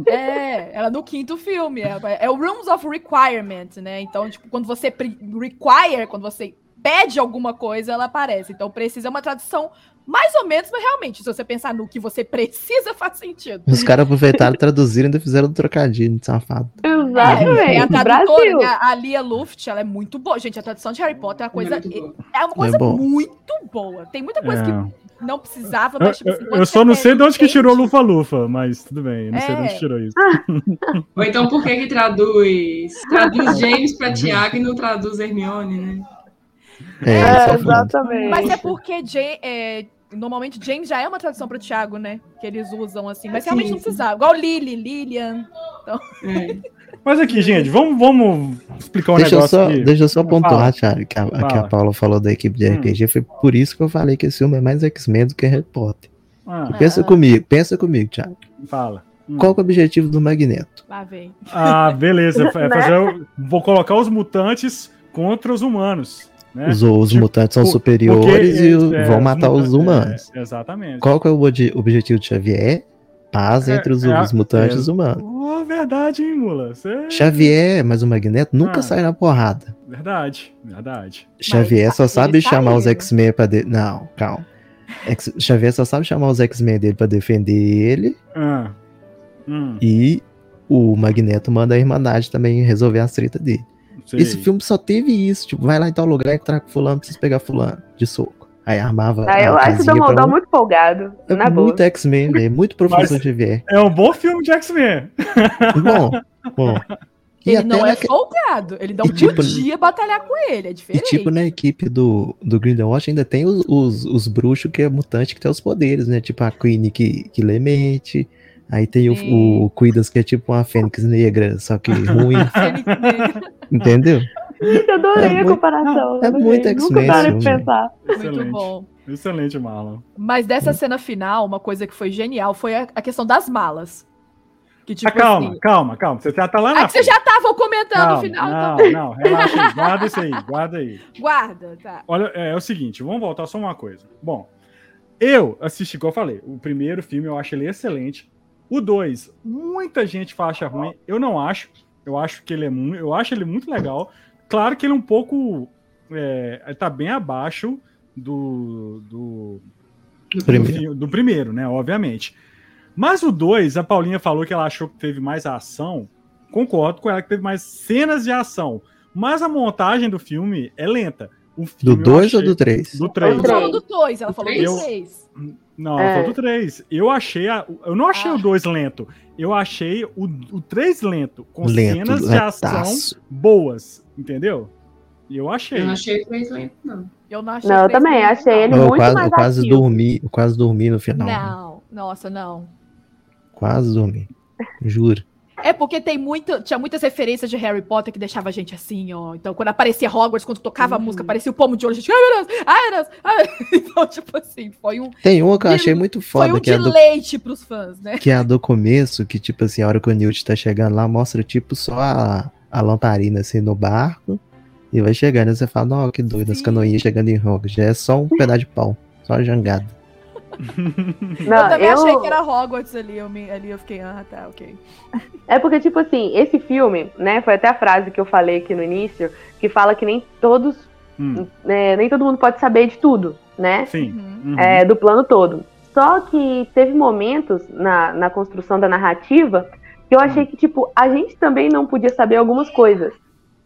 Speaker 4: É, ela no quinto filme. É, é o Rooms of Requirement, né? Então, tipo, quando você require, quando você pede alguma coisa, ela aparece. Então, precisa é uma tradução mais ou menos, mas realmente, se você pensar no que você precisa, faz sentido.
Speaker 2: Os caras aproveitaram, traduziram e ainda fizeram um trocadilho, safado.
Speaker 4: É,
Speaker 5: Exatamente.
Speaker 4: a tradutora,
Speaker 5: Brasil.
Speaker 4: né, a Lia Luft, ela é muito boa. Gente, a tradução de Harry Potter é uma coisa, é uma coisa
Speaker 2: bom.
Speaker 4: muito boa. Tem muita coisa
Speaker 1: É.
Speaker 4: que não precisava,
Speaker 1: Eu,
Speaker 4: mas tipo, assim,
Speaker 1: eu- só não sei de onde que tirou Lufa-Lufa, mas tudo bem, eu não sei de
Speaker 4: É.
Speaker 1: onde tirou isso.
Speaker 3: Ou então por que que traduz? Traduz James pra Tiago e não traduz Hermione, né?
Speaker 2: É,
Speaker 5: É,
Speaker 2: safado.
Speaker 5: exatamente.
Speaker 4: Mas é porque Ja- é, normalmente James já é uma tradução para o Thiago, né? Que eles usam assim. Mas realmente
Speaker 3: Sim,
Speaker 4: não
Speaker 3: sim.
Speaker 4: precisava. Igual Lily, Lilian.
Speaker 3: É.
Speaker 1: Mas aqui, gente, vamos, vamos explicar um
Speaker 2: Deixa eu,
Speaker 1: negócio
Speaker 2: só,
Speaker 1: aqui.
Speaker 2: deixa eu só pontuar, Thiago, que a, que a. Paula falou da equipe de
Speaker 1: Hum.
Speaker 2: RPG. Foi por isso que eu falei que esse filme é mais X-Men do que Harry Potter.
Speaker 1: Ah,
Speaker 2: Pensa
Speaker 4: Ah.
Speaker 2: comigo, pensa comigo, Thiago.
Speaker 1: fala. Hum.
Speaker 2: Qual que é o objetivo do Magneto?
Speaker 4: Lá vem.
Speaker 1: Ah, beleza. É
Speaker 5: Né?
Speaker 1: Vou colocar os mutantes contra os humanos. Né?
Speaker 2: Os, os
Speaker 1: Tipo,
Speaker 2: mutantes são superiores
Speaker 1: porque,
Speaker 2: e
Speaker 1: é,
Speaker 2: vão matar os
Speaker 1: mutantes-
Speaker 2: humanos.
Speaker 1: é, exatamente.
Speaker 2: Qual que é o obje- objetivo de Xavier? Paz
Speaker 1: É,
Speaker 2: entre os,
Speaker 1: é,
Speaker 2: os mutantes
Speaker 1: é.
Speaker 2: e os humanos.
Speaker 1: Oh, verdade, hein, Mula? Cê-
Speaker 2: Xavier, mas o Magneto nunca
Speaker 1: Ah.
Speaker 2: sai na porrada.
Speaker 1: Verdade, verdade.
Speaker 2: Xavier só
Speaker 4: eles
Speaker 2: sabe chamar os
Speaker 4: saíram.
Speaker 2: X-Men pra. De... Não, calma. Ex- Xavier só sabe chamar os X-Men dele pra defender ele
Speaker 1: Ah. Hum,
Speaker 2: e o Magneto manda a Irmandade também resolver as tretas dele.
Speaker 1: Sei.
Speaker 2: Esse filme só teve isso, tipo, vai lá em tal lugar e traga fulano, precisa pegar fulano de soco. Aí armava
Speaker 5: Ah, eu acho o Dumbledore
Speaker 2: um.
Speaker 5: muito folgado.
Speaker 2: É
Speaker 5: na boa.
Speaker 2: muito X-Men, velho, muito professor
Speaker 1: Mas-
Speaker 2: Xavier.
Speaker 1: É um bom filme de X-Men.
Speaker 2: Bom, bom. E
Speaker 4: Ele
Speaker 2: até
Speaker 4: não é folgado. Ele não
Speaker 2: E, tipo,
Speaker 4: podia batalhar com ele. É
Speaker 2: E
Speaker 4: diferente.
Speaker 2: tipo, na equipe do, do Grindelwald ainda tem os, os, os bruxos que é mutante que tem os poderes, né? Tipo a Queen que, que lê mente. Aí tem o, o Quidas que é tipo uma fênix negra, só que ruim,
Speaker 4: Fênix Negra.
Speaker 2: Entendeu?
Speaker 5: Eu adorei
Speaker 2: É
Speaker 5: a
Speaker 2: muito-
Speaker 5: comparação.
Speaker 2: é
Speaker 5: adorei.
Speaker 2: muito
Speaker 5: Nunca
Speaker 2: X-Men
Speaker 5: parei
Speaker 2: esse
Speaker 5: de pensar.
Speaker 4: Muito
Speaker 1: Excelente.
Speaker 4: bom.
Speaker 1: Excelente, Marlon.
Speaker 4: Mas dessa cena final, uma coisa que foi genial foi a, a questão das malas. Que tipo
Speaker 1: Ah, calma,
Speaker 4: assim.
Speaker 1: calma, calma. Você já tá lá na
Speaker 4: Ah, que vocês já estavam comentando
Speaker 1: Calma,
Speaker 4: no final,
Speaker 1: não,
Speaker 4: então.
Speaker 1: não, relaxa aí, guarda isso aí, guarda aí.
Speaker 4: Guarda, tá.
Speaker 1: Olha, é, é o seguinte, vamos voltar só uma coisa. Bom, eu assisti, igual eu falei, o primeiro filme eu acho ele excelente. O dois, muita gente acha ruim, eu não acho. Eu acho que ele é muito, eu acho ele muito legal. Claro que ele é um pouco, é, ele tá bem abaixo do, do,
Speaker 3: Do
Speaker 2: Primeiro.
Speaker 1: do primeiro, né? Obviamente. Mas o 2, a Paulinha falou que ela achou que teve mais ação. Concordo com ela que teve mais cenas de ação. Mas a montagem do filme é lenta. O
Speaker 2: Do
Speaker 1: filme eu
Speaker 2: 2 ou do 3?
Speaker 1: Do
Speaker 4: Ela
Speaker 1: 3.
Speaker 4: não
Speaker 5: Três.
Speaker 4: falou do 2, ela falou do
Speaker 3: três?
Speaker 4: 3.
Speaker 1: Não,
Speaker 5: É.
Speaker 1: do 3. Eu achei. A, eu não achei
Speaker 4: Ah.
Speaker 1: o 2 lento. Eu achei o, o 3 lento, com
Speaker 2: Lento,
Speaker 1: cenas de ação boas. Entendeu? E eu achei.
Speaker 3: Eu não achei o três lento, não.
Speaker 4: Eu não achei
Speaker 5: Não,
Speaker 4: o
Speaker 5: eu também,
Speaker 4: muito
Speaker 5: achei
Speaker 4: não.
Speaker 5: ele
Speaker 2: Eu
Speaker 5: muito
Speaker 2: quase,
Speaker 5: mais
Speaker 2: eu quase
Speaker 5: ativo.
Speaker 2: dormi, eu quase dormi no final.
Speaker 4: Não, nossa, não.
Speaker 2: Quase dormi. Juro.
Speaker 4: É porque tem muito, tinha muitas referências de Harry Potter que deixava a gente assim, ó. Então, quando aparecia Hogwarts, quando tocava a
Speaker 3: Uhum.
Speaker 4: música, aparecia o pomo de ouro, a gente, ai meu Deus, ai meu Deus, ai. Então, tipo assim, foi um,
Speaker 2: Tem uma que eu achei muito
Speaker 4: foi
Speaker 2: foda,
Speaker 4: um
Speaker 2: que é a do
Speaker 4: deleite pros fãs, né?
Speaker 2: que é a do começo, que tipo assim, a hora que o Newt tá chegando lá, mostra tipo só a, a lamparina assim no barco, e vai chegando, e você fala, não, que doido, as
Speaker 4: Sim.
Speaker 2: canoinhas chegando em Hogwarts, já é só um pedaço de pau, só a jangada.
Speaker 5: Não,
Speaker 4: eu também
Speaker 5: eu-
Speaker 4: achei que era Hogwarts ali, eu, me, ali eu fiquei, ah, tá, ok.
Speaker 5: É porque, tipo assim, esse filme, né, foi até a frase que eu falei aqui no início, que fala que nem todos,
Speaker 1: Hum,
Speaker 5: né, nem todo mundo pode saber de tudo, né?
Speaker 1: sim.
Speaker 4: Uhum.
Speaker 1: Uhum.
Speaker 5: é, do plano todo. Só que teve momentos na, na construção da narrativa que eu achei que, tipo, a gente também não podia saber algumas coisas,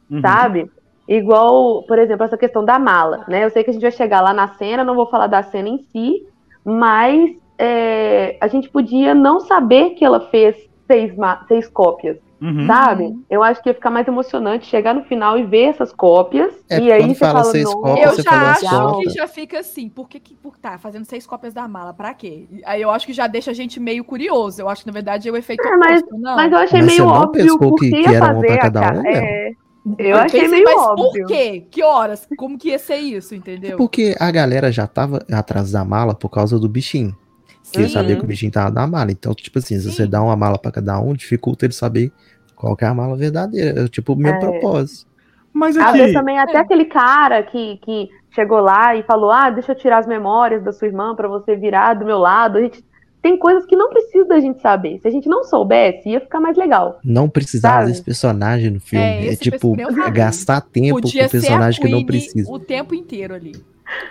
Speaker 1: Uhum.
Speaker 5: sabe? Igual, por exemplo, essa questão da mala, né? Eu sei que a gente vai chegar lá na cena, não vou falar da cena em si, mas é, a gente podia não saber que ela fez seis, seis cópias,
Speaker 1: Uhum.
Speaker 5: sabe? Eu acho que ia ficar mais emocionante chegar no final e ver essas cópias.
Speaker 2: É,
Speaker 5: e aí você
Speaker 2: fala
Speaker 5: fala,
Speaker 2: seis
Speaker 5: "Nossa,
Speaker 2: cópias,
Speaker 4: Eu já acho que já fica assim, por que, que por, tá fazendo seis cópias da mala? Pra quê? Aí eu acho que já deixa a gente meio curioso. Eu acho que, na verdade, é o efeito
Speaker 5: É, mas-
Speaker 4: oposto, não.
Speaker 5: Mas eu achei
Speaker 2: Mas
Speaker 5: meio
Speaker 2: você não
Speaker 5: óbvio
Speaker 2: que-
Speaker 5: que
Speaker 2: que
Speaker 5: ia
Speaker 2: era uma pra
Speaker 5: fazer a
Speaker 2: cada
Speaker 5: cara.
Speaker 2: um,
Speaker 5: É, eu achei
Speaker 4: pensei,
Speaker 5: meio
Speaker 4: mas
Speaker 5: óbvio.
Speaker 4: por quê? Que horas? Como que ia ser isso, entendeu?
Speaker 2: Porque a galera já tava atrás da mala por causa do bichinho. Que ele
Speaker 4: Sim.
Speaker 2: sabia que o bichinho tava na mala. Então, tipo assim, se
Speaker 4: Sim.
Speaker 2: você dá uma mala pra cada um, dificulta ele saber qual que é a mala verdadeira. É tipo o mesmo
Speaker 5: É.
Speaker 2: propósito.
Speaker 1: Mas
Speaker 5: Às
Speaker 1: aqui,
Speaker 5: vezes também até
Speaker 4: É.
Speaker 5: aquele cara que, que chegou lá e falou: Ah, deixa eu tirar as memórias da sua irmã pra você virar do meu lado. A gente tem coisas que não precisa da gente saber. Se a gente não soubesse, ia ficar mais legal.
Speaker 2: Não precisava
Speaker 5: Sabe?
Speaker 2: desse personagem no filme.
Speaker 4: É,
Speaker 2: É, tipo,
Speaker 4: falei.
Speaker 2: gastar tempo
Speaker 4: Podia
Speaker 2: com personagem que não precisa.
Speaker 4: o tempo inteiro ali.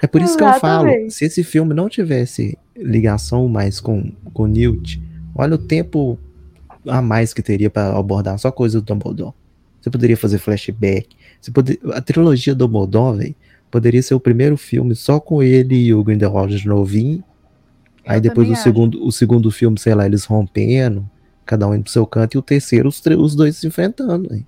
Speaker 2: É por isso que eu falo,
Speaker 5: Exatamente.
Speaker 2: se esse filme não tivesse ligação mais com com Newt, olha o tempo a mais que teria pra abordar só coisa do Dumbledore. Você poderia fazer flashback. Você poder... A trilogia do Dumbledore, velho, poderia ser o primeiro filme só com ele e o Grindelwald novinho.
Speaker 4: Eu
Speaker 2: Aí depois o
Speaker 4: acho.
Speaker 2: segundo, o segundo filme, sei lá, eles rompendo, cada um indo pro seu canto, e o terceiro, os, os dois se enfrentando. velho.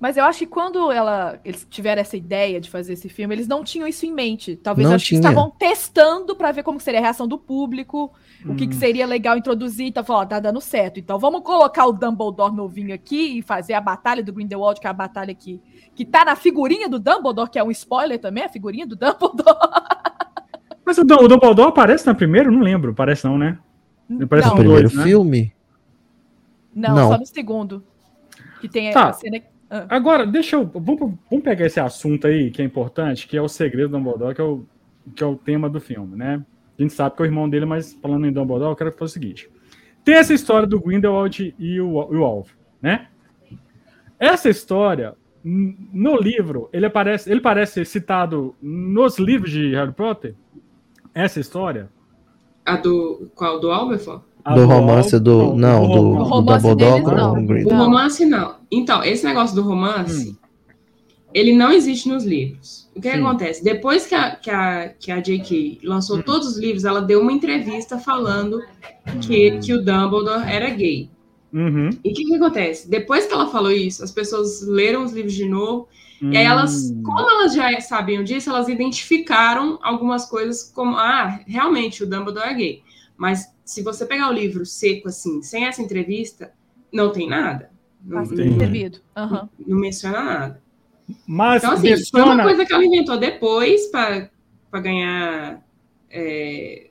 Speaker 4: Mas eu acho que quando ela, eles tiveram essa ideia de fazer esse filme, eles não tinham isso em mente. Talvez
Speaker 2: Não
Speaker 4: eu acho que
Speaker 2: tinha.
Speaker 4: estavam testando pra ver como seria a reação do público, o que, que
Speaker 1: Hum.
Speaker 4: seria legal introduzir. Então, falou, ó, tá dando certo. Então, vamos colocar o Dumbledore novinho aqui e fazer a batalha do Grindelwald, que é a batalha que, que tá na figurinha do Dumbledore, que é um spoiler também, a figurinha do Dumbledore.
Speaker 1: Mas o, Dum- o Dumbledore aparece na primeira? Não lembro, parece não, né? Ele parece
Speaker 4: não,
Speaker 1: no
Speaker 2: primeiro
Speaker 1: dois, né?
Speaker 2: filme,
Speaker 4: não,
Speaker 2: Não.
Speaker 4: só no segundo. Que tem
Speaker 1: Tá.
Speaker 4: a cena.
Speaker 1: Agora, deixa eu. Vamos, vamos pegar esse assunto aí que é importante, que é o segredo do Dumbledore, que é o, que é o tema do filme, né? A gente sabe que é o irmão dele, mas falando em Dumbledore, eu quero fazer o seguinte: tem essa história do Grindelwald e o, e o Alvo, né? Essa história, no livro, ele aparece, ele parece citado nos livros de Harry Potter. Essa história.
Speaker 3: A do. Qual? Do Alberford?
Speaker 1: a
Speaker 2: do romance do. Não, do,
Speaker 4: O
Speaker 2: do
Speaker 4: romance
Speaker 2: Dumbledore
Speaker 4: deles, não.
Speaker 2: com o
Speaker 3: O romance não. Então, esse negócio do romance,
Speaker 1: Hum.
Speaker 3: ele não existe nos livros. O que, que acontece? Depois que a, que a, que a J.K. lançou
Speaker 1: Hum.
Speaker 3: todos os livros, ela deu uma entrevista falando que,
Speaker 1: Hum.
Speaker 3: que o Dumbledore era gay.
Speaker 1: Uhum.
Speaker 3: E o que, que acontece? Depois que ela falou isso, as pessoas leram os livros de novo, e aí elas,
Speaker 1: Hum.
Speaker 3: como elas já sabiam disso, elas identificaram algumas coisas como, ah, realmente o Dumbledore é gay. Mas se você pegar o livro seco assim, sem essa entrevista, não tem nada. Não,
Speaker 4: Passa devido. Aham.
Speaker 3: não menciona nada.
Speaker 1: Mas
Speaker 3: Então, assim, foi
Speaker 1: menciona-
Speaker 3: uma coisa que ela inventou depois para ganhar é,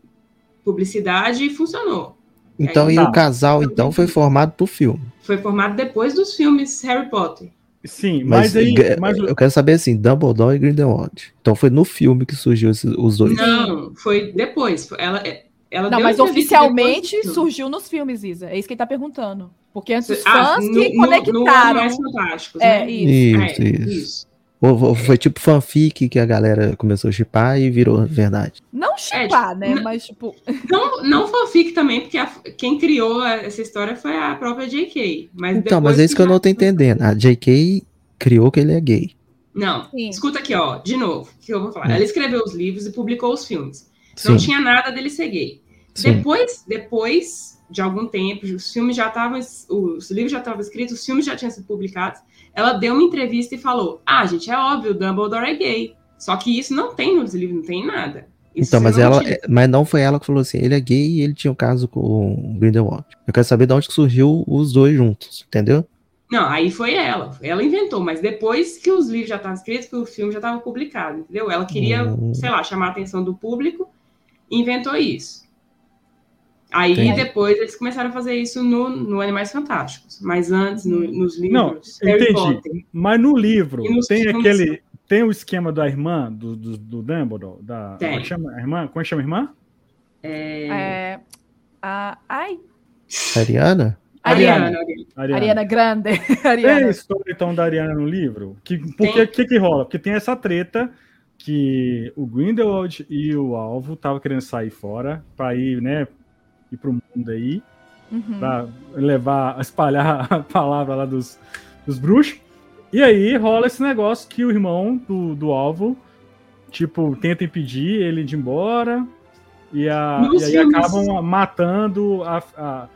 Speaker 3: publicidade e funcionou.
Speaker 2: Então, e
Speaker 1: Tá.
Speaker 2: o casal, então, foi formado pro filme.
Speaker 3: Foi formado depois dos filmes Harry Potter.
Speaker 1: Sim, mas,
Speaker 2: Mas,
Speaker 1: aí. mas-
Speaker 2: eu quero saber assim, Dumbledore e Grindelwald. Então foi no filme que surgiu esses- os dois.
Speaker 3: Não, foi depois. Ela, ela
Speaker 4: Não,
Speaker 3: deu
Speaker 4: mas oficialmente surgiu nos filmes, Isa. É isso que ele tá perguntando. Porque antes os
Speaker 3: Ah,
Speaker 4: fãs
Speaker 3: no-
Speaker 4: que
Speaker 3: no- no
Speaker 4: conectaram.
Speaker 3: Animais Fantásticos,
Speaker 4: É,
Speaker 3: né?
Speaker 4: isso.
Speaker 2: Isso,
Speaker 3: É,
Speaker 2: isso.
Speaker 3: isso.
Speaker 2: Ou, ou foi tipo fanfic que a galera começou a chipar e virou verdade.
Speaker 4: Não chipar,
Speaker 3: tipo,
Speaker 4: né?
Speaker 3: n-
Speaker 4: Mas, tipo,
Speaker 3: Não, não fanfic também, porque a- quem criou essa história foi a própria J.K. Mas
Speaker 2: Então, mas é isso que eu não tô entendendo. A J.K. criou que ele é gay.
Speaker 3: Não,
Speaker 4: Sim.
Speaker 3: escuta aqui, ó, de novo, o que eu vou falar.
Speaker 2: Hum.
Speaker 3: Ela escreveu os livros e publicou os filmes.
Speaker 2: Sim,
Speaker 3: Não tinha nada dele ser gay.
Speaker 2: sim.
Speaker 3: Depois, depois de algum tempo, os filmes já estavam, os livros já estavam escritos, os filmes já tinham sido publicados. Ela deu uma entrevista e falou: Ah, gente, é óbvio, o Dumbledore é gay. Só que isso não tem nos livros, não tem nada. Isso
Speaker 2: Então, mas
Speaker 3: não
Speaker 2: ela, é- mas não foi ela que falou assim, ele é gay e ele tinha um caso com o Grindelwald. Eu quero saber de onde que surgiu os dois juntos, entendeu?
Speaker 3: Não, aí foi ela. Ela inventou, mas depois que os livros já estavam escritos, que o filme já estava publicado, entendeu? Ela queria,
Speaker 2: Hum.
Speaker 3: sei lá, chamar a atenção do público e inventou isso. Aí
Speaker 2: Entendi.
Speaker 3: depois eles começaram a fazer isso no, no Animais Fantásticos. Mas antes, no- nos
Speaker 1: Não,
Speaker 3: livros, Harry
Speaker 1: entendi.
Speaker 3: Potter.
Speaker 1: Mas no livro tem
Speaker 3: filmes,
Speaker 1: aquele. Tem o esquema da irmã, do, do, do Dumbledore? Da,
Speaker 3: Tem.
Speaker 1: Como é que chama a irmã? Como é que chama a irmã?
Speaker 3: É...
Speaker 4: é. A, ai,
Speaker 2: Ariana?
Speaker 3: Ariana.
Speaker 4: Ariana.
Speaker 3: Ariana.
Speaker 4: Ariana Grande.
Speaker 1: Tem a
Speaker 4: Ariana.
Speaker 1: história então da Ariana no livro? Que, porque o que, que rola? Porque tem essa treta que o Grindelwald e o Alvo estavam querendo sair fora para ir, né, ir pro mundo aí,
Speaker 4: Uhum.
Speaker 1: pra levar, espalhar a palavra lá dos, dos bruxos. E aí rola esse negócio que o irmão do, do Alvo, tipo, tenta impedir ele de ir embora. E, a, e aí acabam matando a. a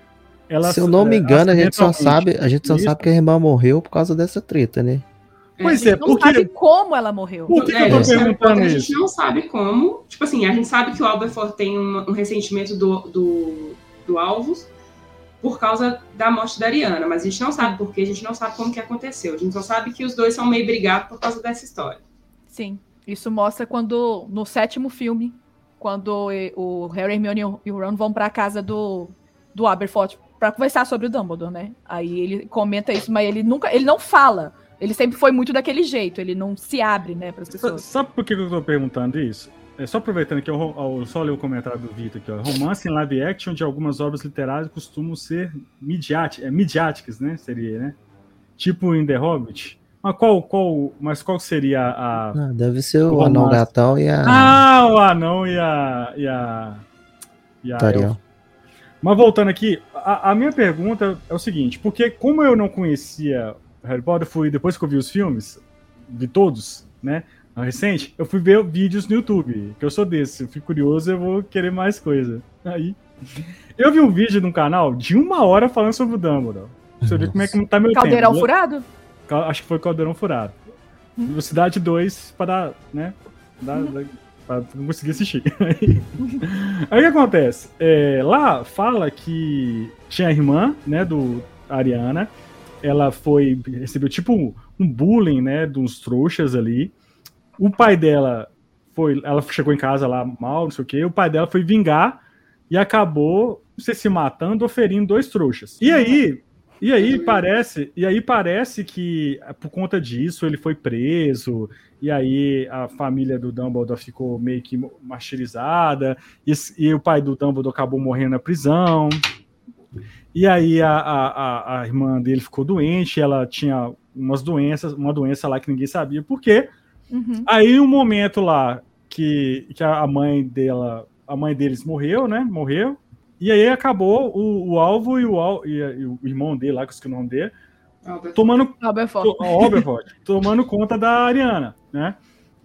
Speaker 1: ela,
Speaker 2: Se eu não me engano, a gente só sabe, a gente só
Speaker 1: Isso.
Speaker 2: sabe que a irmã morreu por causa dessa treta, né?
Speaker 1: Pois
Speaker 3: a
Speaker 1: é,
Speaker 3: gente
Speaker 4: Não
Speaker 1: porque-
Speaker 4: sabe como ela morreu.
Speaker 1: Por que, que
Speaker 3: É,
Speaker 1: eu tô
Speaker 3: a gente sabe
Speaker 1: perguntando
Speaker 3: como, A
Speaker 1: isso?
Speaker 3: gente não sabe como. Tipo assim, a gente sabe que o Alberford tem um, um ressentimento do, do, do Alvos por causa da morte da Ariana, mas a gente não sabe por quê, a gente não sabe como que aconteceu. A gente só sabe que os dois são meio brigados por causa dessa história.
Speaker 4: Sim. Isso mostra quando, no sétimo filme, quando o Harry, Hermione e o Ron vão pra casa do, do Aberforth pra conversar sobre o Dumbledore, né? Aí ele comenta isso, mas ele nunca, ele não fala. Ele sempre foi muito daquele jeito, ele não se abre, né, pras
Speaker 1: Sa-
Speaker 4: pessoas.
Speaker 1: Sabe por que eu tô perguntando isso? É só aproveitando que eu, eu só ler o comentário do Vitor aqui, ó. Romance em live action de algumas obras literárias costumam ser midiáti- é, midiáticas, né? Seria, né? Tipo em The Hobbit. Mas qual, qual, mas qual seria a.
Speaker 2: Ah, deve ser o
Speaker 1: Romance.
Speaker 2: anão gatão e a
Speaker 1: Ah, o anão e a. E a, e a
Speaker 2: Tariel.
Speaker 1: Mas voltando aqui, a, a minha pergunta é o seguinte: porque como eu não conhecia Harry Potter, fui depois que eu vi os filmes, vi todos, né? Recente, eu fui ver vídeos no YouTube, que eu sou desse, eu fico curioso, eu vou querer mais coisa. Aí, eu vi um vídeo num canal de uma hora falando sobre o Dumbledore. Pra você ver como é que não tá meu
Speaker 4: Caldeirão
Speaker 1: tempo.
Speaker 4: furado?
Speaker 1: Acho que foi Caldeirão Furado. Velocidade 2 para, né? Dar, dar- pra não conseguir assistir. Aí aí o que acontece? É, lá fala que tinha a irmã, né, do Ariana. Ela foi. recebeu tipo um, um bullying, né? De uns trouxas ali. O pai dela foi. Ela chegou em casa lá mal, não sei o quê. O pai dela foi vingar e acabou sei se matando ou ferindo dois trouxas. E aí, e aí parece, e aí parece que eh, por conta disso ele foi preso, e aí a família do Dumbledore ficou meio que martirizada, e, e o pai do Dumbledore acabou morrendo na prisão. E aí a, a, a- a irmã dele ficou doente, ela tinha umas doenças, uma doença lá que ninguém sabia por quê.
Speaker 4: Uhum.
Speaker 1: Aí um momento lá que, que a mãe dela, a mãe deles morreu, né? Morreu. E aí acabou o, o alvo e o, e, e o irmão dele lá, que eu esqueci o nome dele,
Speaker 3: Albert.
Speaker 1: tomando to- tomando conta da Ariana, né?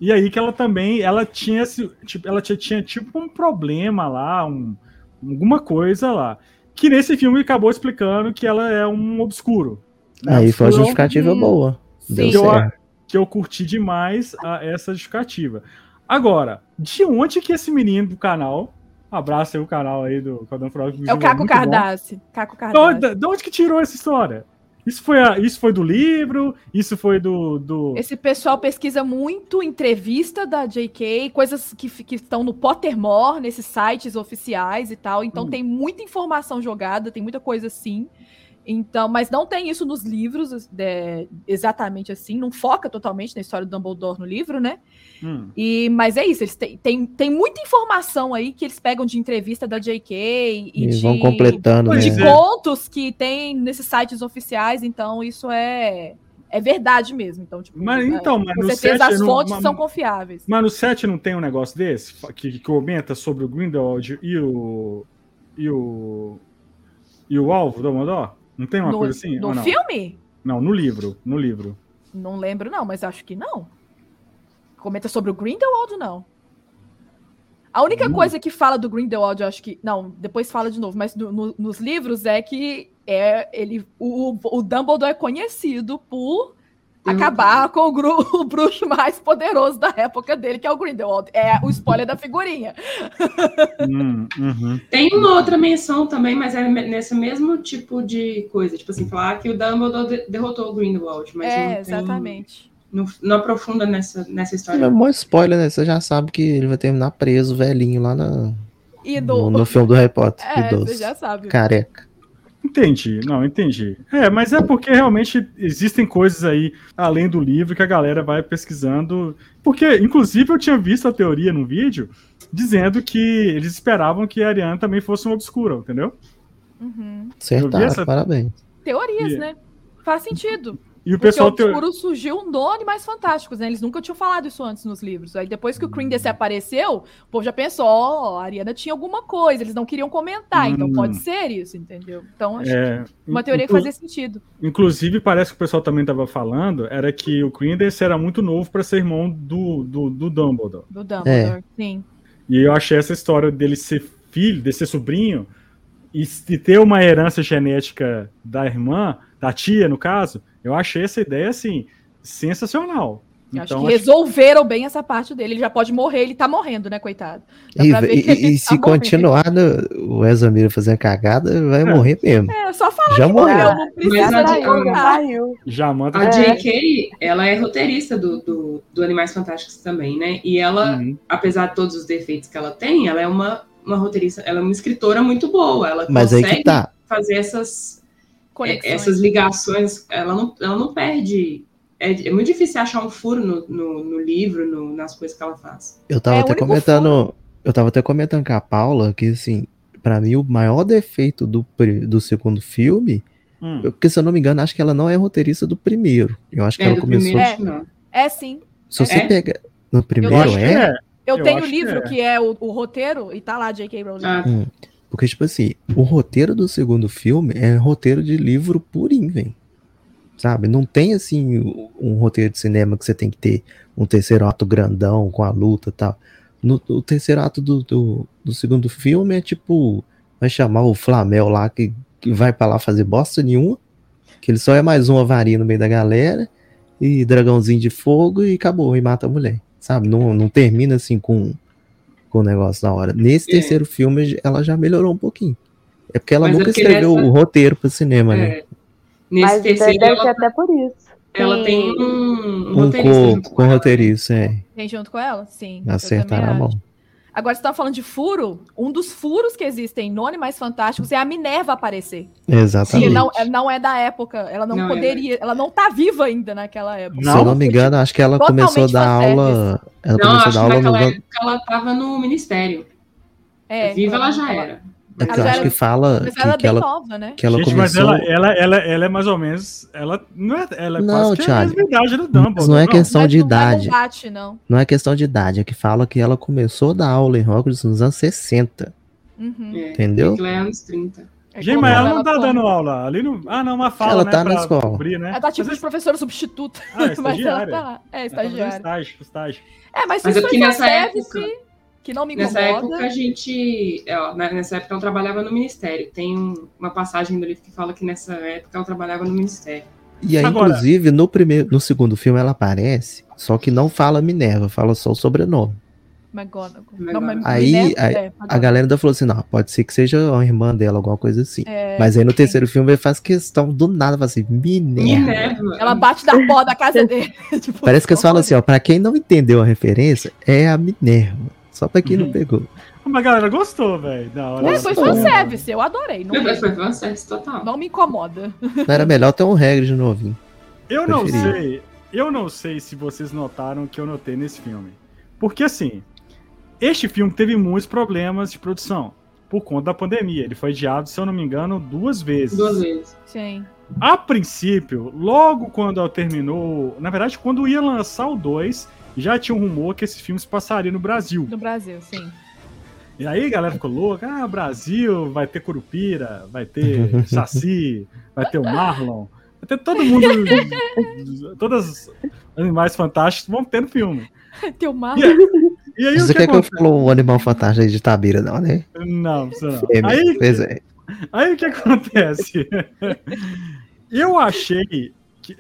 Speaker 1: E aí que ela também, ela tinha, esse- tipo, ela tinha, tinha tipo um problema lá, um, alguma coisa lá, que nesse filme acabou explicando que ela é um obscuro. né?
Speaker 2: Aí foi a
Speaker 1: Obscuro
Speaker 2: justificativa
Speaker 4: Hum,
Speaker 2: boa. Deu
Speaker 4: sim.
Speaker 1: Eu-
Speaker 2: certo.
Speaker 1: que eu curti demais a- essa justificativa. Agora, de onde que esse menino do canal, um abraço aí o canal aí do Codão Frog,
Speaker 4: É o Caco. Cardassi. Caco
Speaker 1: De
Speaker 4: Cardassi.
Speaker 1: onde, de onde que tirou essa história? Isso foi, a- isso foi do livro? Isso foi do. do...
Speaker 4: Esse pessoal pesquisa muito entrevista da JK, coisas que, que estão no Pottermore, nesses sites oficiais e tal. Então
Speaker 1: Hum.
Speaker 4: tem muita informação jogada, tem muita coisa assim. Então, mas não tem isso nos livros é, exatamente assim, não foca totalmente na história do Dumbledore no livro, né?
Speaker 1: Hum.
Speaker 4: E, mas é isso, eles têm, tem, tem muita informação aí que eles pegam de entrevista da JK e,
Speaker 2: E
Speaker 4: de,
Speaker 2: vão completando, né?
Speaker 1: Pois
Speaker 4: de contos que tem nesses sites oficiais, então isso é, é verdade mesmo. Então, tipo,
Speaker 1: Mas
Speaker 4: é,
Speaker 1: então, mas
Speaker 4: com
Speaker 1: no
Speaker 4: certeza
Speaker 1: 7
Speaker 4: as
Speaker 1: não-
Speaker 4: fontes
Speaker 1: mas-
Speaker 4: são confiáveis.
Speaker 1: Mas no 7 não tem um negócio desse? Que, que comenta sobre o Grindelwald e o. E o. E o alvo do Dumbledore? Não tem uma
Speaker 4: no
Speaker 1: coisa assim?
Speaker 4: no
Speaker 1: não?
Speaker 4: filme?
Speaker 1: Não, no livro. No livro.
Speaker 4: Não lembro, não, mas acho que não. Comenta sobre o Grindelwald, não. A única
Speaker 1: Hum.
Speaker 4: coisa que fala do Grindelwald, eu acho que. Não, depois fala de novo, mas no- no- nos livros é que é, ele, o, o Dumbledore é conhecido por acabar com o, gru- o bruxo mais poderoso da época dele, que é o Grindelwald. É o spoiler da figurinha.
Speaker 1: Hum, uhum.
Speaker 3: Tem uma outra menção também, mas é nesse mesmo tipo de coisa. Tipo assim, falar que o Dumbledore de- derrotou o Grindelwald. Mas não
Speaker 4: é,
Speaker 3: tem-
Speaker 4: exatamente.
Speaker 3: não, não aprofunda nessa, nessa
Speaker 2: É
Speaker 3: história.
Speaker 2: um bom spoiler, né? Você já sabe que ele vai terminar preso, velhinho, lá na-
Speaker 4: E
Speaker 2: no,
Speaker 4: do.
Speaker 2: no filme do Harry Potter.
Speaker 4: É,
Speaker 2: idoso.
Speaker 4: você já sabe.
Speaker 2: Careca.
Speaker 1: Entendi, não, entendi. É, mas é porque realmente existem coisas aí, além do livro, que a galera vai pesquisando. Porque, inclusive, eu tinha visto a teoria num vídeo dizendo que eles esperavam que a Ariana também fosse um obscuro, entendeu?
Speaker 4: Uhum.
Speaker 2: Acertaram,
Speaker 1: essa-
Speaker 2: parabéns.
Speaker 4: Teorias,
Speaker 1: E-
Speaker 4: né? Faz sentido.
Speaker 1: E o
Speaker 4: Porque
Speaker 1: pessoal
Speaker 4: o
Speaker 1: teo-
Speaker 4: furo surgiu no Animais Fantásticos, né? Eles nunca tinham falado isso antes nos livros. Aí depois que o Crindes apareceu, o povo já pensou, ó, a Ariana tinha alguma coisa, eles não queriam comentar, então
Speaker 1: Hum.
Speaker 4: pode ser isso, entendeu? Então, acho
Speaker 1: é,
Speaker 4: uma teoria que
Speaker 1: inclu-
Speaker 4: fazia sentido.
Speaker 1: Inclusive, parece que o pessoal também estava falando, era que o Credence era muito novo para ser irmão do, do, do Dumbledore.
Speaker 4: Do Dumbledore, sim.
Speaker 1: E eu achei essa história dele ser filho, de ser sobrinho, e se ter uma herança genética da irmã, da tia, no caso, eu achei essa ideia, assim, sensacional.
Speaker 4: Eu acho
Speaker 1: Então,
Speaker 4: que resolveram bem essa parte dele. Ele já pode morrer, ele tá morrendo, né, coitado? Dá
Speaker 2: E,
Speaker 4: pra ver
Speaker 2: e-
Speaker 4: que ele
Speaker 2: e
Speaker 4: tá
Speaker 2: se
Speaker 4: morrendo.
Speaker 2: continuar no, o Ezra Miller fazendo cagada, vai morrer mesmo.
Speaker 4: É, só falar
Speaker 2: Já
Speaker 4: que
Speaker 2: morreu.
Speaker 4: morreu, não precisa
Speaker 3: Mas a-
Speaker 4: nem
Speaker 3: a-
Speaker 4: jogar.
Speaker 5: Saiu.
Speaker 1: Jamanta.
Speaker 3: A
Speaker 5: É.
Speaker 3: J.K., ela é roteirista do, do, do Animais Fantásticos também, né? E ela,
Speaker 1: Uhum.
Speaker 3: apesar de todos os defeitos que ela tem, ela é uma, uma roteirista, ela é uma escritora muito boa. Ela
Speaker 2: Mas aí
Speaker 3: consegue
Speaker 2: que tá.
Speaker 3: fazer essas,
Speaker 4: Conexões.
Speaker 3: essas ligações. Ela não, ela não perde. É, é muito difícil achar um furo no, no, no livro, no- nas coisas que ela faz.
Speaker 2: Eu tava
Speaker 4: É,
Speaker 2: até comentando. Eu tava até comentando com a Paula que, assim, pra mim o maior defeito do, do segundo filme,
Speaker 1: Hum.
Speaker 2: eu- porque se eu não me engano, acho que ela não é roteirista do primeiro. Eu acho que
Speaker 3: É,
Speaker 2: ela começou.
Speaker 3: primeiro,
Speaker 4: É.
Speaker 3: que.
Speaker 4: É sim.
Speaker 2: Se você
Speaker 3: É?
Speaker 2: pega. No
Speaker 1: Eu
Speaker 2: primeiro
Speaker 1: acho que
Speaker 2: é?
Speaker 1: é.
Speaker 4: Eu,
Speaker 1: Eu
Speaker 4: tenho o
Speaker 1: que
Speaker 4: livro
Speaker 1: é.
Speaker 4: que é, o, o roteiro e tá lá J.K. Rowling.
Speaker 3: Ah,
Speaker 2: Porque, tipo assim, o roteiro do segundo filme é roteiro de livro purinho, velho. Sabe? Não tem, assim, um- roteiro de cinema que você tem que ter um terceiro ato grandão com a luta e tal. No, o terceiro ato do, do, do segundo filme é tipo. Vai chamar o Flamel lá que, que vai pra lá fazer bosta nenhuma. Que ele só é mais uma varinha no meio da galera. E dragãozinho de fogo e acabou. E mata a mulher. Sabe? Não, não termina assim com com o negócio na hora. Nesse
Speaker 3: É.
Speaker 2: terceiro filme, ela já melhorou um pouquinho. É porque ela
Speaker 3: Mas é
Speaker 2: nunca escreveu
Speaker 3: nessa-
Speaker 2: o roteiro pro cinema, né?
Speaker 3: É. Nesse
Speaker 5: Mas deve
Speaker 3: terceiro, ela,
Speaker 5: até por isso.
Speaker 3: ela tem um, um roteirista com
Speaker 2: com
Speaker 3: ela.
Speaker 2: roteirista, é.
Speaker 4: Tem junto com ela? Sim.
Speaker 2: Acertaram a mão.
Speaker 4: Agora, você tá falando de furo? Um dos furos que existem no Animais Fantásticos é a Minerva aparecer. Que
Speaker 2: Exatamente.
Speaker 4: não, é- não é da época. Ela não,
Speaker 3: Não é
Speaker 4: poderia. ela não tá viva ainda naquela época.
Speaker 2: Se eu não me engano, acho que ela começou a dar aula. Ela
Speaker 3: Não,
Speaker 2: começou a
Speaker 3: acho
Speaker 2: dar
Speaker 3: que
Speaker 2: aula no.
Speaker 3: naquela
Speaker 2: É,
Speaker 3: época ela tava no ministério.
Speaker 4: É,
Speaker 3: Viva ela já
Speaker 4: ela-
Speaker 3: era.
Speaker 2: porque
Speaker 4: Mas
Speaker 2: eu acho
Speaker 4: ela-
Speaker 2: que fala
Speaker 4: Mas
Speaker 2: que,
Speaker 4: ela é
Speaker 2: que
Speaker 4: bem
Speaker 2: ela,
Speaker 4: nova, né?
Speaker 2: que ela
Speaker 1: Gente, mas
Speaker 2: começou.
Speaker 1: ela, ela, ela, ela é mais ou menos. Ela não é, ela é
Speaker 2: Não,
Speaker 1: quase que a
Speaker 2: Thiago.
Speaker 1: mesma idade do Dumbledore.
Speaker 2: Mas não é questão
Speaker 4: Mas
Speaker 2: de
Speaker 4: não
Speaker 2: idade.
Speaker 4: bate, não.
Speaker 2: Não é questão de idade, é que fala que ela começou a dar aula em Hogwarts nos anos 60.
Speaker 4: Uhum.
Speaker 3: É,
Speaker 2: Entendeu?
Speaker 3: É anos 30.
Speaker 4: É
Speaker 1: Gente, mas ela não tá
Speaker 4: como-
Speaker 1: dando aula. Ali no... Ah, não, uma fala,
Speaker 2: Ela
Speaker 1: né?
Speaker 2: tá na escola.
Speaker 1: cobrir, né?
Speaker 4: Ela tá tipo
Speaker 1: Mas
Speaker 4: de professora substituta.
Speaker 1: Ah, é
Speaker 4: mas ela tá lá. É,
Speaker 1: tá
Speaker 4: estagiária.
Speaker 1: estágio, estágio.
Speaker 4: É, mas,
Speaker 3: Mas
Speaker 4: isso
Speaker 3: é
Speaker 4: foi
Speaker 3: nessa época-
Speaker 4: que não me
Speaker 3: Nessa
Speaker 4: incomoda.
Speaker 3: época a gente. é, ó, na- nessa época ela trabalhava no ministério. Tem um- uma passagem do livro que fala que nessa época ela trabalhava no ministério.
Speaker 2: E aí,
Speaker 1: Agora-
Speaker 2: inclusive, no primeiro, no segundo filme ela aparece, só que não fala Minerva, fala só o sobrenome.
Speaker 4: McGonagall. Não,
Speaker 2: Aí- aí-
Speaker 4: é,
Speaker 2: A galera ainda falou assim, não, pode ser que seja uma irmã dela, alguma coisa assim.
Speaker 4: É,
Speaker 2: Mas aí no
Speaker 4: sim.
Speaker 2: terceiro filme ele faz questão do nada, fala assim, Minerva.
Speaker 3: Minerva.
Speaker 4: Ela bate da porta da casa dele. Tipo,
Speaker 2: Parece que eles falam assim, ó, pra quem não entendeu a referência, é a Minerva. Só pra quem não
Speaker 1: Uhum.
Speaker 2: pegou.
Speaker 1: Mas a galera gostou, velho.
Speaker 4: É, foi fanservice, eu adorei. Não,
Speaker 3: Foi, foi fanservice total.
Speaker 4: não me incomoda.
Speaker 2: Não era melhor ter um Hagrid de novinho.
Speaker 1: Eu não sei. Eu não sei se vocês notaram o que eu notei nesse filme. Porque assim, este filme teve muitos problemas de produção por conta da pandemia. Ele foi adiado, se eu não me engano, duas vezes.
Speaker 3: Duas vezes.
Speaker 4: Sim.
Speaker 1: A princípio, logo quando ela terminou, na verdade, quando ia lançar o 2, já tinha um rumor que esse filme se passaria no Brasil.
Speaker 4: No Brasil, sim.
Speaker 1: E aí a galera ficou louca, ah, Brasil, vai ter Curupira, vai ter Saci, vai ter o Marlon, vai ter todo mundo, todas os animais fantásticos vão ter no filme.
Speaker 4: Teu mar.
Speaker 1: E, e aí o
Speaker 2: Você
Speaker 1: que
Speaker 2: quer que eu
Speaker 1: acontece?
Speaker 2: fale o animal fantástico aí de Tabira, não, né?
Speaker 1: Não, precisa não.
Speaker 2: Fêmea,
Speaker 1: Aí,
Speaker 2: pois é.
Speaker 1: Aí o que acontece? Eu achei que.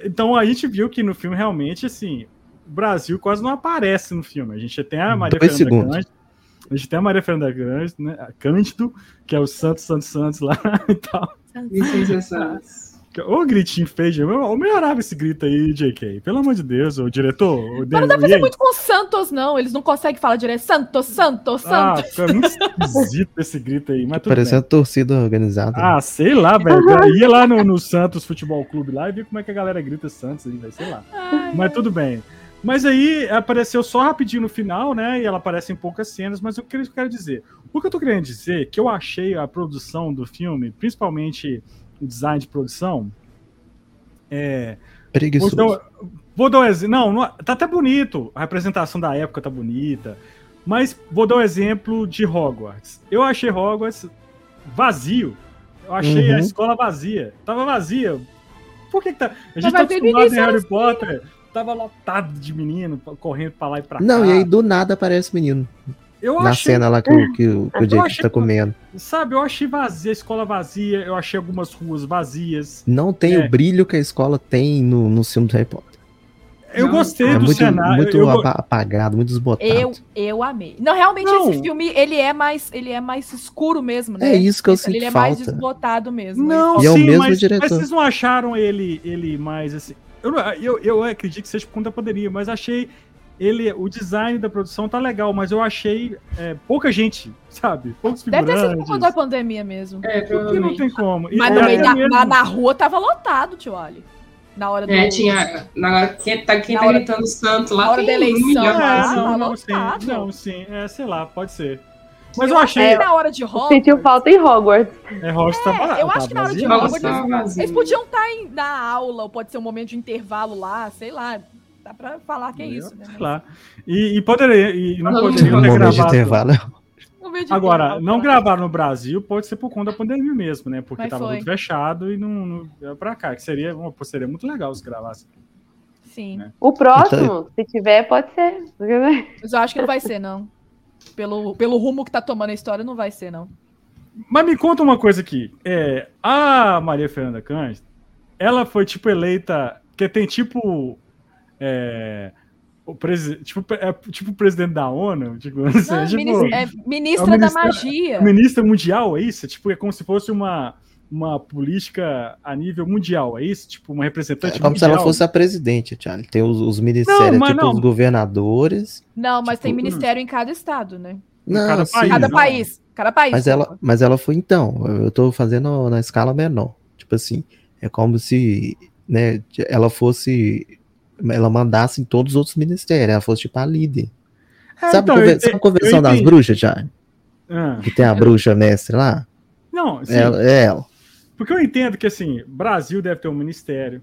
Speaker 1: Então a gente viu que no filme realmente, assim, o Brasil quase não aparece no filme. A gente tem a Maria
Speaker 2: Dois
Speaker 1: Fernanda
Speaker 2: segundos.
Speaker 1: Cândido. A gente tem a Maria Fernanda Cândido, né? a Cândido, que é o Santos Santos Santos lá e tal.
Speaker 3: Licença Santos.
Speaker 1: Ô gritinho feio, eu melhorava esse grito aí, JK. Pelo amor de Deus, o diretor. O
Speaker 4: Mas não dá pra fazer muito com Santos, não. Eles não conseguem falar direto. Santos, Santos,
Speaker 1: Ah,
Speaker 4: Santos.
Speaker 1: fica muito esquisito esse grito aí, mas tudo.
Speaker 2: Parecendo torcida organizada.
Speaker 1: Ah, sei lá, velho. Eu ia lá no, no Santos Futebol Clube lá e vi como é que a galera grita Santos aí, velho. Sei lá.
Speaker 4: Ai,
Speaker 1: Mas tudo bem. Mas aí apareceu só rapidinho no final, né? E ela aparece em poucas cenas, mas o que eu quero dizer? O que eu tô querendo dizer é que eu achei a produção do filme, principalmente design de produção, é,
Speaker 2: Preguiçoso.
Speaker 1: Vou dar, vou dar um exemplo. Não, não- tá até bonito. A representação da época tá bonita. Mas vou dar um exemplo de Hogwarts. Eu achei Hogwarts vazio. Eu achei
Speaker 2: Uhum.
Speaker 1: a escola vazia. Tava vazia. Por que, que tá. A gente
Speaker 4: Mas
Speaker 1: tá acostumado em Harry
Speaker 4: assim,
Speaker 1: Potter. Tava lotado de menino correndo pra lá e pra cá.
Speaker 2: Não, e aí do nada aparece o menino.
Speaker 1: Eu
Speaker 2: na
Speaker 1: achei,
Speaker 2: cena lá que, o- que, o- que o
Speaker 1: Eu
Speaker 2: Jacob
Speaker 1: achei
Speaker 2: tá comendo.
Speaker 1: sabe, eu achei vazia, a escola vazia. Eu achei algumas ruas vazias.
Speaker 2: Não tem
Speaker 1: É.
Speaker 2: o brilho que a escola tem no, no filme do Harry Potter.
Speaker 1: Eu
Speaker 3: Não,
Speaker 1: gostei
Speaker 2: É
Speaker 1: do
Speaker 2: muito,
Speaker 1: cenário.
Speaker 2: muito
Speaker 1: eu,
Speaker 2: apa- apagado, muito desbotado.
Speaker 4: Eu, eu amei. Não, realmente
Speaker 1: Não.
Speaker 4: esse filme, ele é mais, ele é mais escuro mesmo, né?
Speaker 2: É isso que eu
Speaker 4: Ele
Speaker 2: sinto
Speaker 4: é mais
Speaker 2: falta.
Speaker 4: desbotado mesmo.
Speaker 1: Não,
Speaker 2: E é o
Speaker 1: sim,
Speaker 2: mesmo
Speaker 1: mas,
Speaker 2: diretor.
Speaker 1: mas vocês não acharam ele, ele mais assim. Eu, eu, eu acredito que seja por conta da pandemia, mas achei ele. O design da produção tá legal, mas eu achei é, pouca gente, sabe? Poucos
Speaker 4: Deve ter sido por
Speaker 1: figurantes.
Speaker 4: conta da pandemia mesmo.
Speaker 3: É,
Speaker 1: Porque não tem como. E
Speaker 4: Mas
Speaker 1: é
Speaker 4: no meio da,
Speaker 1: mesmo-
Speaker 4: na, rua tava lotado, tio Ali. Na hora do.
Speaker 3: É, tinha. Na quem tá, quem
Speaker 4: Na
Speaker 3: tá
Speaker 4: hora-
Speaker 3: gritando santo lá
Speaker 4: na hora da eleição,
Speaker 3: um milhão
Speaker 1: É, não,
Speaker 4: tá
Speaker 1: não, sim, não, sim, é, sei lá, pode ser. Mas
Speaker 4: eu
Speaker 1: eu achei.
Speaker 4: que na hora de Hogwarts.
Speaker 5: Sentiu falta em Hogwarts.
Speaker 1: É, Rocha tá barato,
Speaker 4: eu acho
Speaker 1: tá
Speaker 4: que na hora de.
Speaker 3: Hogwarts
Speaker 4: Hogwarts,
Speaker 3: tava vazio.
Speaker 4: Eles podiam estar em- na aula, ou pode ser um momento de intervalo lá, sei lá. Dá pra falar que é isso, né?
Speaker 1: Sei lá. E, e poderia. E não
Speaker 3: Não,
Speaker 1: poderiam ter gravado.
Speaker 4: de
Speaker 1: Agora, não gravaram no Brasil, pode ser por conta da pandemia mesmo, né? Porque
Speaker 4: Mas
Speaker 1: tava
Speaker 4: foi.
Speaker 1: tudo fechado e não, não pra cá. Que seria, pô, seria muito legal se gravasse.
Speaker 4: Sim.
Speaker 1: né?
Speaker 5: O próximo, se tiver, pode ser.
Speaker 4: Mas eu acho que não vai ser, não. Pelo, pelo rumo que tá tomando a história, não vai ser, não.
Speaker 1: Mas me conta uma coisa aqui. É, a Maria Fernanda Cândido, ela foi, tipo, eleita. Porque tem tipo. É, o presi tipo, é, tipo o presidente da ONU, tipo, assim,
Speaker 4: Não,
Speaker 1: tipo,
Speaker 4: minis- é ministra
Speaker 1: é o
Speaker 4: da magia.
Speaker 1: ministra mundial, é isso? É, tipo, é como se fosse uma, uma política a nível mundial, é isso? Tipo, uma representante
Speaker 2: É como se
Speaker 1: mundial.
Speaker 2: ela fosse a presidente, Charlie. Tem os, os ministérios,
Speaker 1: mas
Speaker 2: tipo
Speaker 1: não.
Speaker 2: os governadores.
Speaker 4: Não, mas
Speaker 2: Tipo,
Speaker 4: tem ministério em cada estado, né?
Speaker 2: Não,
Speaker 1: cada
Speaker 2: sim,
Speaker 1: país,
Speaker 4: Cada
Speaker 1: não.
Speaker 4: país. Cada país.
Speaker 2: Mas ela, mas ela foi então. Eu tô fazendo na escala menor. Tipo assim, é como se, né, ela fosse, ela mandasse em todos os outros ministérios. Ela fosse tipo a líder.
Speaker 1: É,
Speaker 2: sabe,
Speaker 1: então,
Speaker 2: sabe a convenção das bruxas, já?
Speaker 1: Ah,
Speaker 2: Que tem a bruxa mestre lá?
Speaker 1: não,
Speaker 2: Ela, é ela.
Speaker 1: porque eu entendo que, assim, Brasil deve ter um ministério,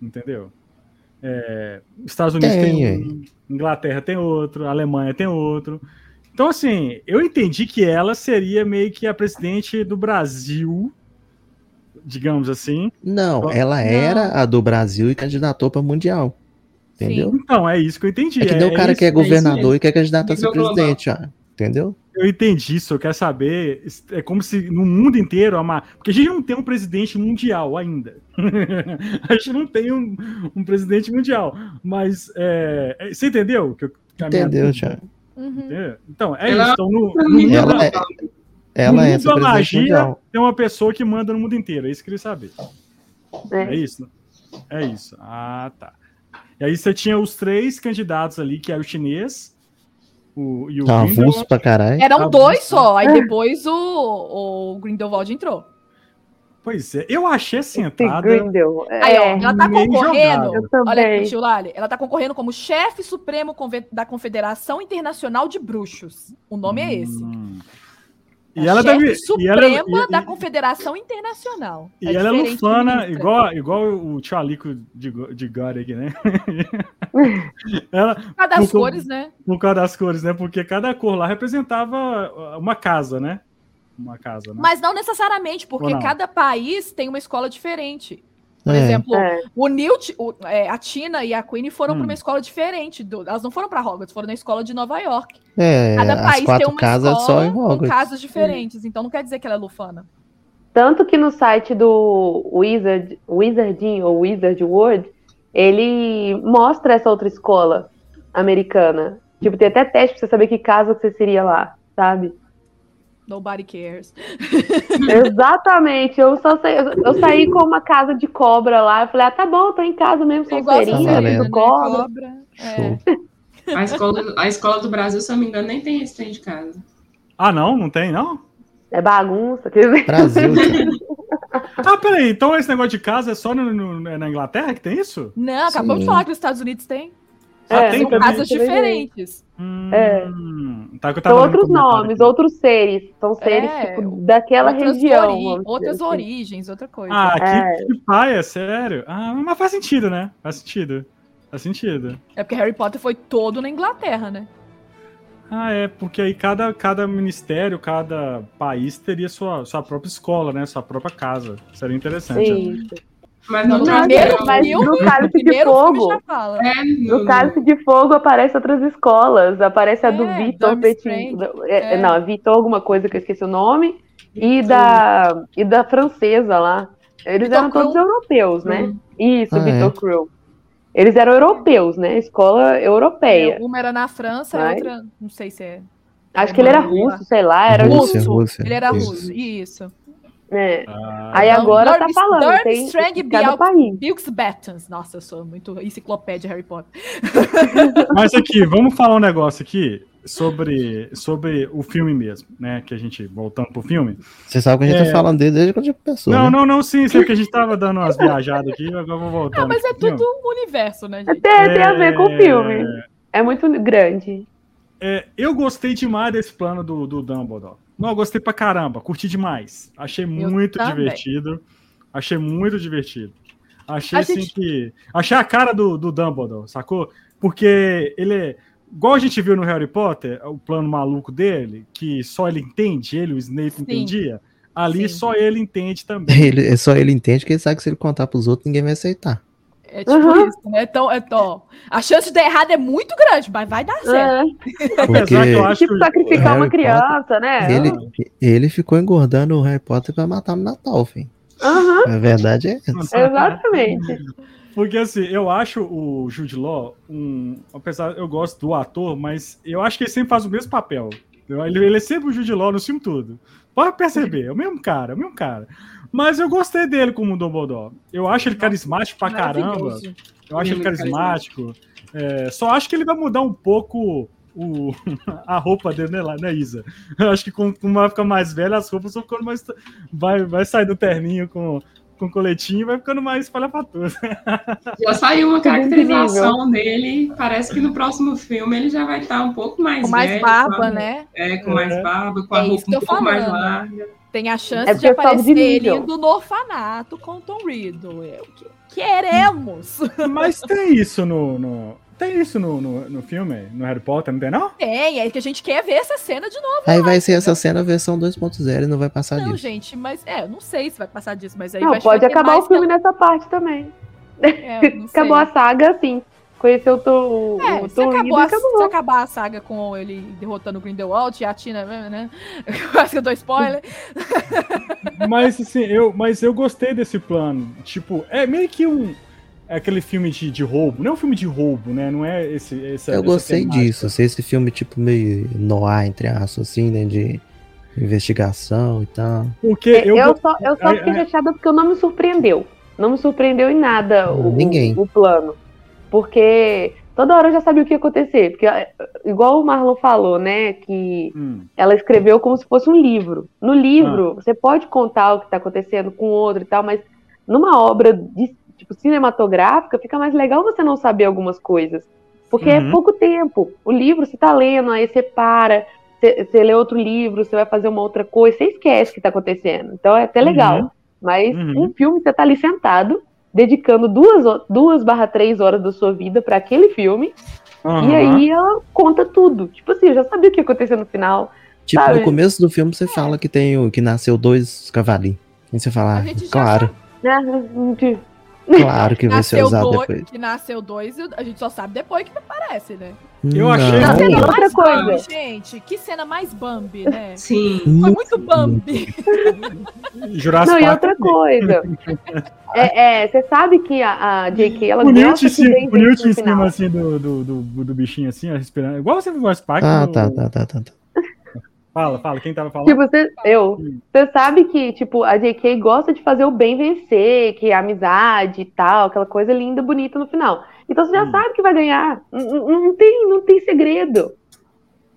Speaker 1: entendeu? É, Estados Unidos tem,
Speaker 2: Tem,
Speaker 1: um, Inglaterra tem outro, Alemanha tem outro. Então, assim, eu entendi que ela seria meio que a presidente do Brasil, digamos assim.
Speaker 2: Não, ela
Speaker 4: Não.
Speaker 2: era a do Brasil e candidatou pra mundial. Entendeu?
Speaker 1: Então, é isso que eu entendi.
Speaker 2: É que nem o cara
Speaker 1: isso-
Speaker 2: que é governador
Speaker 3: mesmo.
Speaker 2: e quer candidatar a ser presidente, ó. Entendeu?
Speaker 1: Eu entendi isso, eu quero saber. É como se no mundo inteiro, a ma- porque a gente não tem um presidente mundial ainda. a gente não tem um, um presidente mundial. Mas é, é, você entendeu? Que eu, que a minha
Speaker 2: Entendeu, Thiago?
Speaker 4: Uhum.
Speaker 1: Então, é
Speaker 3: Ela-
Speaker 1: isso. Então, no, no
Speaker 3: Ela
Speaker 1: mundo,
Speaker 2: Ela
Speaker 1: da-
Speaker 2: é, ela
Speaker 1: no
Speaker 2: é
Speaker 1: mundo da magia
Speaker 2: mundial.
Speaker 1: tem uma pessoa que manda no mundo inteiro. É isso que eu queria saber. É
Speaker 5: É.
Speaker 1: isso? É isso. Ah, tá. E aí você tinha os três candidatos ali, que era o chinês, o, e o
Speaker 2: Tá avulso pra caralho.
Speaker 4: Eram
Speaker 1: Tá
Speaker 4: dois só. Aí depois o, o Grindelwald entrou.
Speaker 1: Pois é, eu achei
Speaker 5: Esse
Speaker 1: entrada.
Speaker 5: Grindel.
Speaker 4: Aí, ó,
Speaker 5: É,
Speaker 4: ela tá concorrendo. Olha aqui, tio Lali. Ela tá concorrendo como chefe supremo da Confederação Internacional de Bruxos. O nome é esse.
Speaker 1: E ela deve. E
Speaker 4: suprema
Speaker 1: ela, e,
Speaker 4: da
Speaker 1: e-
Speaker 4: Confederação Internacional.
Speaker 1: e
Speaker 4: É
Speaker 1: ela é lufana, igual, igual o Tchalico de, de Goreg, né? ela,
Speaker 4: Por causa das
Speaker 1: Por-
Speaker 4: cores, né?
Speaker 1: por causa das cores, né? Porque cada cor lá representava uma casa, né? Uma casa, né?
Speaker 4: Mas não necessariamente, porque
Speaker 1: não?
Speaker 4: cada país tem uma escola diferente. Por
Speaker 2: É.
Speaker 4: exemplo,
Speaker 5: É.
Speaker 4: o Newt, o- é, a Tina e a Queen foram
Speaker 1: Hum.
Speaker 4: para uma escola diferente. do- elas não foram para Hogwarts, foram na escola de Nova York.
Speaker 2: É,
Speaker 4: Cada
Speaker 2: as
Speaker 4: país tem uma
Speaker 2: casas
Speaker 4: escola
Speaker 2: só em
Speaker 4: com
Speaker 2: Hogwarts.
Speaker 4: casas diferentes. Então não quer dizer que ela é lufana.
Speaker 5: Tanto que no site do Wizard, Wizarding ou Wizard World, ele mostra essa outra escola americana. Tipo, tem até teste pra você saber que casa que você seria lá, sabe?
Speaker 4: Nobody cares.
Speaker 5: Exatamente. Eu só sei, eu, saí com uma casa de cobra lá. Eu falei, ah, tá bom, tô em casa mesmo,
Speaker 4: É
Speaker 5: sou
Speaker 4: igual a
Speaker 5: serinha,
Speaker 2: valendo.
Speaker 5: do
Speaker 4: né?
Speaker 5: cobra.
Speaker 4: Cobra. É.
Speaker 3: A escola, a escola do Brasil, se eu não me engano, nem tem esse trem de casa.
Speaker 1: Ah, não? Não tem, não?
Speaker 5: É bagunça. Quer dizer,
Speaker 2: Brasil.
Speaker 1: Ah, peraí. Então esse negócio de casa é só no- no- na Inglaterra que tem isso?
Speaker 4: Não, acabamos
Speaker 2: Sim.
Speaker 4: de falar que os Estados Unidos têm.
Speaker 1: Ah,
Speaker 5: É,
Speaker 1: tem
Speaker 4: São
Speaker 5: também
Speaker 4: casas
Speaker 5: tem
Speaker 4: diferentes.
Speaker 1: Hum,
Speaker 5: É.
Speaker 1: Tá, que eu tava
Speaker 5: São outros nomes,
Speaker 1: aqui.
Speaker 5: outros seres. São seres,
Speaker 4: É,
Speaker 5: tipo, daquela região.
Speaker 4: ori- outras
Speaker 5: assim.
Speaker 4: origens, outra coisa.
Speaker 1: Ah, que,
Speaker 5: É.
Speaker 1: que paia, sério. Ah, mas faz sentido, né? Faz sentido. Faz sentido.
Speaker 4: É porque Harry Potter foi todo na Inglaterra, né?
Speaker 1: Ah, é, porque aí cada, cada ministério, cada país teria sua, sua própria escola, né? Sua própria casa. Seria interessante.
Speaker 5: Isso.
Speaker 3: Mas
Speaker 4: No primeiro
Speaker 3: Brasil,
Speaker 5: mas
Speaker 4: filme,
Speaker 5: no Cálice de
Speaker 4: primeiro
Speaker 5: Fogo,
Speaker 4: fala.
Speaker 3: é,
Speaker 5: no
Speaker 3: no,
Speaker 5: Cálice de Fogo aparece outras escolas. Aparece a do
Speaker 4: É,
Speaker 5: Vitor Petit. É,
Speaker 4: É.
Speaker 5: Não, é Vitor alguma coisa que eu esqueci o nome. E da, e da francesa lá. Eles
Speaker 4: Vitor
Speaker 5: eram todos europeus, né? Isso,
Speaker 2: Ah,
Speaker 5: Vitor
Speaker 2: é?
Speaker 5: Crew. Eles eram europeus, né? Escola europeia.
Speaker 4: É, Uma era na França, a
Speaker 5: Mas-
Speaker 4: outra, não sei se é.
Speaker 5: Acho que ele era russo, sei lá, era
Speaker 2: Rússia,
Speaker 5: russo.
Speaker 2: Rússia.
Speaker 4: Ele era
Speaker 2: Isso.
Speaker 4: russo, isso.
Speaker 5: É.
Speaker 1: Ah,
Speaker 5: Aí
Speaker 4: Não,
Speaker 5: agora tá falando,
Speaker 4: Durm's
Speaker 5: tem
Speaker 4: Strang. Bilks Battens. Nossa, eu sou muito enciclopédia Harry Potter.
Speaker 1: Mas aqui, vamos falar um negócio aqui sobre, sobre o filme mesmo, né? Que a gente, voltando pro filme.
Speaker 2: Você sabe que a gente
Speaker 1: É.
Speaker 2: tá falando dele desde quando a gente pensou.
Speaker 1: não,
Speaker 2: né?
Speaker 1: não, não, sim, sei que a gente tava dando umas viajadas aqui, agora vamos voltar.
Speaker 4: Não, mas é tudo um universo, né, gente?
Speaker 5: Tem, tem a ver com o filme. É muito grande.
Speaker 1: É, eu gostei demais desse plano do, do Dumbledore. Não, eu gostei pra caramba, curti demais. Achei muito
Speaker 4: também.
Speaker 1: divertido. Achei muito divertido. Achei
Speaker 4: A
Speaker 1: assim
Speaker 4: gente-
Speaker 1: que. Achei a cara do, do Dumbledore, sacou? Porque ele é. Igual a gente viu no Harry Potter, o plano maluco dele, que só ele entende, ele, o Snape,
Speaker 4: Sim.
Speaker 1: entendia. Ali
Speaker 4: Sim.
Speaker 1: só ele entende também.
Speaker 2: Ele, é só ele entende que ele sabe que se ele contar pros outros, ninguém vai aceitar.
Speaker 4: É tipo
Speaker 5: Uhum.
Speaker 4: isso, né? Então, é, ó, a chance de dar errado é muito grande, mas vai dar certo.
Speaker 5: É,
Speaker 1: Apesar que eu acho
Speaker 5: tipo,
Speaker 1: que.
Speaker 5: sacrificar uma criança, né?
Speaker 2: Ele, ele ficou engordando o Harry Potter pra matar no Natal, filho.
Speaker 5: Aham,
Speaker 2: A verdade é essa.
Speaker 5: exatamente.
Speaker 1: Porque assim, eu acho o Jude Law um. Apesar, eu gosto do ator, mas eu acho que ele sempre faz o mesmo papel. Ele, ele é sempre o Jude Law no filme tudo. Pode perceber, é o mesmo cara, é o mesmo cara. Mas eu gostei dele como Dumbledore. Eu acho ele carismático pra caramba. Eu acho ele
Speaker 3: Muito
Speaker 1: carismático. É, só acho que ele vai mudar um pouco o, a roupa dele, né, lá, né, Isa? Eu acho que com, com vai ficar mais velho, as roupas vão ficando mais. Vai, vai sair do terninho com, com coletinho e vai ficando mais espalhafatoso.
Speaker 3: Já saiu uma caracterização dele. Parece que no próximo filme ele já vai estar um pouco mais
Speaker 4: Com mais
Speaker 3: velho,
Speaker 4: barba,
Speaker 3: com a-
Speaker 4: né?
Speaker 3: É, com mais
Speaker 1: É.
Speaker 3: barba, com a
Speaker 4: É
Speaker 3: roupa um pouco mais
Speaker 4: falando.
Speaker 3: larga.
Speaker 4: Tem a chance
Speaker 5: É
Speaker 4: de
Speaker 5: sobe de
Speaker 4: aparecer ele indo no orfanato com Tom Riddle. É o que queremos.
Speaker 1: Mas tem isso no. no- tem isso no, no, no filme, no Harry Potter, não tem não?
Speaker 4: Tem, é que a gente quer ver essa cena de novo.
Speaker 2: Aí vai ser essa cena versão 2.0 e não vai passar
Speaker 4: Não,
Speaker 2: disso.
Speaker 4: gente, mas é, eu não sei se vai passar disso, mas aí
Speaker 5: Não,
Speaker 4: vai
Speaker 5: pode acabar o filme nessa parte também.
Speaker 4: é, não sei.
Speaker 5: Acabou a saga assim. Conheceu o Tom,
Speaker 4: É,
Speaker 5: o
Speaker 4: se
Speaker 5: Tom
Speaker 4: acabou,
Speaker 5: acabou.
Speaker 4: se acabar a saga com ele derrotando o Grindelwald e a Tina, né? Quase que eu dou spoiler.
Speaker 1: Mas assim, eu, mas eu gostei desse plano. Tipo, é meio que um. É aquele filme de, de roubo. Não é um filme de roubo, né? Não é esse. Essa,
Speaker 2: Eu gostei
Speaker 1: temática.
Speaker 2: disso. Ser esse filme tipo meio noir, entre aspas, assim, né? De investigação e tal.
Speaker 1: Porque
Speaker 5: É,
Speaker 1: eu.
Speaker 5: Eu, só, eu só
Speaker 1: Ai,
Speaker 5: fiquei
Speaker 1: ai.
Speaker 5: chateada porque não me surpreendeu. Não me surpreendeu em nada o,
Speaker 2: Ninguém.
Speaker 5: o plano. Porque toda hora eu já sabia o que ia acontecer. Porque, é, igual o Marlon falou, né? Que
Speaker 1: Hum,
Speaker 5: ela escreveu como se fosse um livro. No
Speaker 1: Ah.
Speaker 5: livro, você pode contar o que está acontecendo com o outro e tal, mas numa obra de, tipo, cinematográfica, fica mais legal você não saber algumas coisas. Porque
Speaker 1: Uhum.
Speaker 5: é pouco tempo. O livro você tá lendo, aí você para, você, você lê outro livro, você vai fazer uma outra coisa, você esquece o que está acontecendo. Então é até legal.
Speaker 1: Uhum.
Speaker 5: Mas
Speaker 1: Uhum.
Speaker 5: um filme, você tá ali sentado, dedicando duas, duas barra três horas da sua vida para aquele filme, e
Speaker 1: aham.
Speaker 5: aí ela conta tudo. Tipo assim, eu já sabia o que ia acontecer no final.
Speaker 2: Tipo,
Speaker 5: Sabe?
Speaker 2: no começo do filme você fala que tem o, que nasceu dois cavalinhos. Aí você fala,
Speaker 4: A
Speaker 2: ah,
Speaker 4: gente já
Speaker 2: claro,
Speaker 5: Né?
Speaker 2: claro que vai ser usado
Speaker 4: dois,
Speaker 2: depois.
Speaker 4: que nasceu dois, e a gente só sabe depois que aparece, né?
Speaker 1: Eu achei-
Speaker 2: Não,
Speaker 5: Não, tem outra
Speaker 4: mais
Speaker 5: coisa.
Speaker 4: Bambi, gente. Que cena mais Bambi, né?
Speaker 3: Sim.
Speaker 4: Foi muito Bambi.
Speaker 1: Jurassic
Speaker 5: Não, e outra coisa. É, é, você sabe que a, a J.K. ela
Speaker 1: O Newt
Speaker 5: gosta
Speaker 1: em
Speaker 5: que
Speaker 1: cima,
Speaker 5: vem
Speaker 1: o Newt em
Speaker 5: final.
Speaker 1: cima assim do, do, do, do bichinho assim, respirando. Igual você viu o Jurassic Park.
Speaker 2: Ah,
Speaker 1: no-
Speaker 2: tá, tá, tá, tá. tá.
Speaker 1: Fala, fala, quem tava falando?
Speaker 5: Tipo, você, eu. Você sabe que, tipo, a J.K. gosta de fazer o bem vencer, que é amizade e tal, aquela coisa linda, bonita no final. Então você já
Speaker 1: Hum.
Speaker 5: sabe que vai ganhar. Não, não- tem, não tem segredo.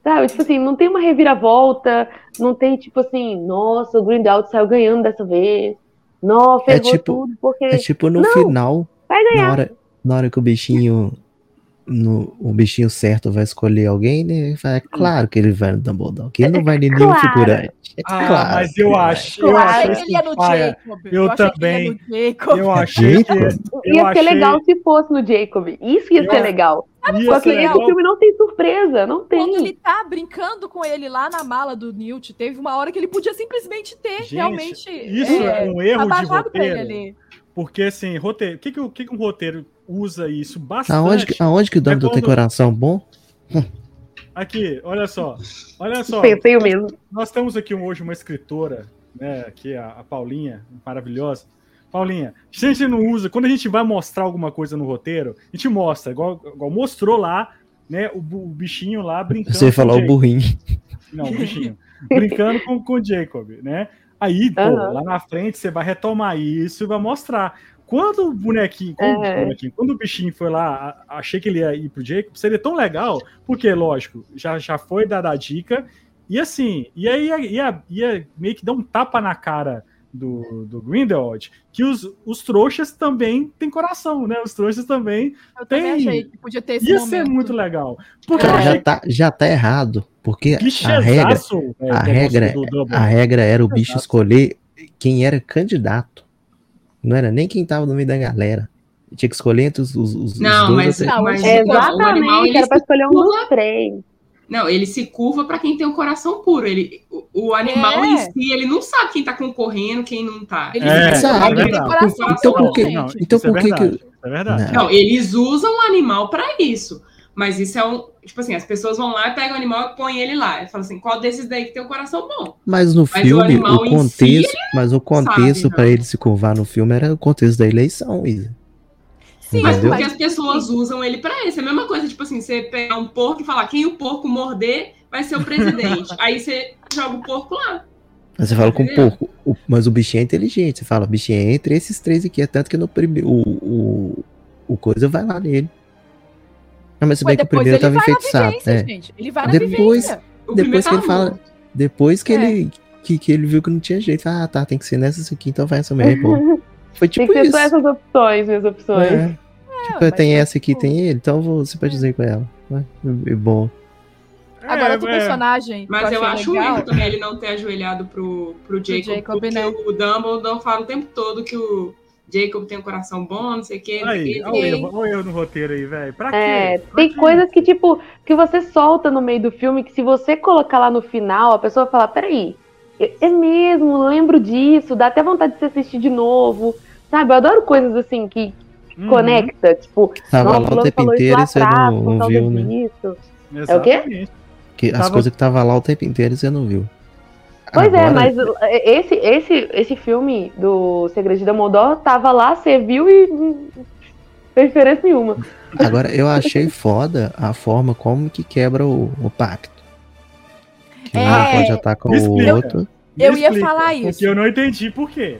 Speaker 5: Sabe? Tipo assim, não tem uma reviravolta, não tem, tipo assim, nossa, o Grindelwald saiu ganhando dessa vez. Nossa,
Speaker 2: É
Speaker 5: ferrou
Speaker 2: tipo-
Speaker 5: tudo, porque
Speaker 2: É tipo no
Speaker 5: Não,
Speaker 2: final,
Speaker 5: vai
Speaker 2: na
Speaker 5: ganhar.
Speaker 2: hora, na hora que o bichinho no, o bichinho certo vai escolher alguém, né? Ele É claro que ele vai no Dumbledore, que ele não vai em nenhum
Speaker 5: Claro.
Speaker 2: figurante. É
Speaker 1: Ah,
Speaker 2: claro
Speaker 1: mas
Speaker 2: que
Speaker 1: eu
Speaker 2: ele vai.
Speaker 1: acho, eu
Speaker 4: Claro,
Speaker 1: acho
Speaker 4: ele
Speaker 1: assim,
Speaker 4: ia no Jacob.
Speaker 1: eu
Speaker 4: achei que ele
Speaker 1: também.
Speaker 4: ia no Jacob.
Speaker 1: eu achei que
Speaker 2: Jacob?
Speaker 1: eu
Speaker 5: Ia ser legal se fosse no Jacob. Isso ia
Speaker 1: Eu-
Speaker 5: ser legal.
Speaker 1: ia
Speaker 5: Só que
Speaker 1: legal.
Speaker 5: o filme não tem surpresa, não
Speaker 4: Quando
Speaker 5: tem.
Speaker 4: ele tá brincando com ele lá na mala do Newt, teve uma hora que ele podia simplesmente ter
Speaker 1: Gente,
Speaker 4: realmente.
Speaker 1: isso é um erro de
Speaker 4: ele
Speaker 1: roteiro.
Speaker 4: ali.
Speaker 1: Porque assim, roteiro, o que que, o que que um roteiro usa isso bastante?
Speaker 2: Aonde, que- aonde que o Dumbledore tem
Speaker 1: quando-
Speaker 2: coração bom?
Speaker 1: Aqui, olha só. Olha só.
Speaker 5: Pensei o mesmo.
Speaker 1: Nós temos aqui hoje uma escritora, né, aqui a, a Paulinha, maravilhosa. Paulinha, se a gente não usa, quando a gente vai mostrar alguma coisa no roteiro, a gente mostra, igual, igual mostrou lá, né, o, o bichinho lá brincando.
Speaker 2: Você ia falar o burrinho.
Speaker 1: Não, o bichinho. brincando com, com o Jacob, né? Aí, pô,
Speaker 5: Aham.
Speaker 1: lá na frente você vai retomar isso e vai mostrar. Quando o bonequinho, quando,
Speaker 5: É.
Speaker 1: o bonequinho, quando o bichinho foi lá, achei que ele ia ir pro Jacob, seria tão legal, porque, lógico, já, já foi dada a dica, e assim, e aí ia, ia, ia meio que dar um tapa na cara do, do Grindelwald, que os, os trouxas também têm coração, né? Os trouxas também.
Speaker 4: Eu também
Speaker 1: Tem-
Speaker 4: achei que podia ter esse
Speaker 1: Ia
Speaker 4: momento.
Speaker 1: ser muito legal. Porque achei
Speaker 2: já tá, já tá errado. Porque
Speaker 1: que
Speaker 2: a regra,
Speaker 1: clichêzaço, é,
Speaker 2: a regra, a regra era o bicho
Speaker 1: Exato.
Speaker 2: escolher quem era candidato. Não era nem quem tava no meio da galera. Tinha que escolher entre os, os, os
Speaker 3: Não,
Speaker 2: dois
Speaker 3: mas.
Speaker 4: Não,
Speaker 3: mas
Speaker 5: É,
Speaker 3: o animal
Speaker 5: exatamente,
Speaker 3: ele
Speaker 5: era pra escolher um dos três.
Speaker 3: Não, ele se curva para quem tem o coração puro. Ele, o, o animal
Speaker 4: É.
Speaker 3: em si, ele não sabe quem tá concorrendo, quem não tá.
Speaker 4: Ele
Speaker 1: É,
Speaker 2: é
Speaker 1: verdade.
Speaker 4: de coração,
Speaker 2: Então por que-.
Speaker 1: Não,
Speaker 2: então
Speaker 1: é
Speaker 2: por que
Speaker 1: é verdade.
Speaker 2: Não.
Speaker 3: Não, eles usam o animal para isso. Mas isso é um. Tipo assim, as pessoas vão lá, pegam o animal e põem ele lá. E falam assim: qual desses daí que tem o coração bom?
Speaker 2: Mas no
Speaker 3: Mas o
Speaker 2: filme,
Speaker 3: animal
Speaker 2: o
Speaker 3: em si,
Speaker 2: contexto, mas o contexto
Speaker 3: sabe,
Speaker 2: para ele se curvar no filme era o contexto da eleição, Isa.
Speaker 4: Sim,
Speaker 3: Mas porque as pessoas usam ele para isso. É a mesma coisa, tipo assim, você pegar um porco e falar: quem o porco morder vai ser o presidente. Aí você joga o porco lá.
Speaker 2: Mas você fala com
Speaker 3: Entendeu?
Speaker 2: pouco, o- mas o bichinho é inteligente. Você fala, bichinho é entre esses três aqui. É tanto que no primeiro. O, o, o coisa vai lá nele. Não, mas se bem
Speaker 4: Mas
Speaker 2: que o
Speaker 4: depois
Speaker 2: primeiro
Speaker 4: ele
Speaker 2: tava
Speaker 4: vai na
Speaker 2: enfeitiçado. É.
Speaker 4: gente. Ele vai na
Speaker 2: Depois-
Speaker 4: vivência.
Speaker 3: O
Speaker 2: Depois
Speaker 3: primeiro
Speaker 2: que ele fala-. Depois que,
Speaker 4: É.
Speaker 2: ele, que, que ele viu que não tinha jeito. Ah, tá, tem que ser nessas aqui, então vai essa mesmo. Foi
Speaker 5: Tem
Speaker 2: tipo
Speaker 5: que ser
Speaker 2: isso.
Speaker 5: essas opções, minhas opções.
Speaker 2: É.
Speaker 4: É,
Speaker 2: Tipo,
Speaker 4: mas
Speaker 2: tem essa aqui,
Speaker 4: tipo,
Speaker 2: tem ele, então eu vou simpatizar com ela. né? E bom.
Speaker 4: Agora, outro
Speaker 1: É, é.
Speaker 4: personagem.
Speaker 3: Mas
Speaker 4: que
Speaker 3: eu
Speaker 4: achei
Speaker 3: acho
Speaker 4: legal,
Speaker 3: erro também ele não ter ajoelhado pro, pro Jacob,
Speaker 4: Jacob,
Speaker 3: porque
Speaker 4: né?
Speaker 3: o Dumbledore fala o tempo todo que o Jacob tem um coração bom, não sei o quê.
Speaker 1: Aí, olha o erro, olha erro no roteiro aí, velho. Pra quê?
Speaker 5: É,
Speaker 1: Pra
Speaker 5: tem
Speaker 1: quê?
Speaker 5: coisas que, tipo, que você solta no meio do filme que se você colocar lá no final, a pessoa fala, peraí, é é mesmo, lembro disso, dá até vontade de se assistir de novo. Sabe, eu adoro coisas assim que
Speaker 1: Uhum,
Speaker 5: conecta, tipo,
Speaker 2: Tava
Speaker 5: nossa,
Speaker 2: lá o tempo
Speaker 5: falou isso
Speaker 2: inteiro
Speaker 5: lá
Speaker 2: e você não, não viu, né?
Speaker 5: disso.
Speaker 3: É
Speaker 5: o quê?
Speaker 2: Que as
Speaker 1: Tava-
Speaker 2: coisas que tava lá o tempo inteiro e você não viu.
Speaker 5: Pois é,
Speaker 2: Agora-
Speaker 5: mas é, esse, esse, esse filme do Segredo de Dumbledore tava lá, você viu e não fez diferença nenhuma.
Speaker 2: Agora, eu achei foda a forma como que quebra o, o pacto. Que um
Speaker 4: É,
Speaker 2: pode atacar o outro.
Speaker 1: Me
Speaker 4: Eu ia falar isso.
Speaker 1: Porque eu não entendi por quê.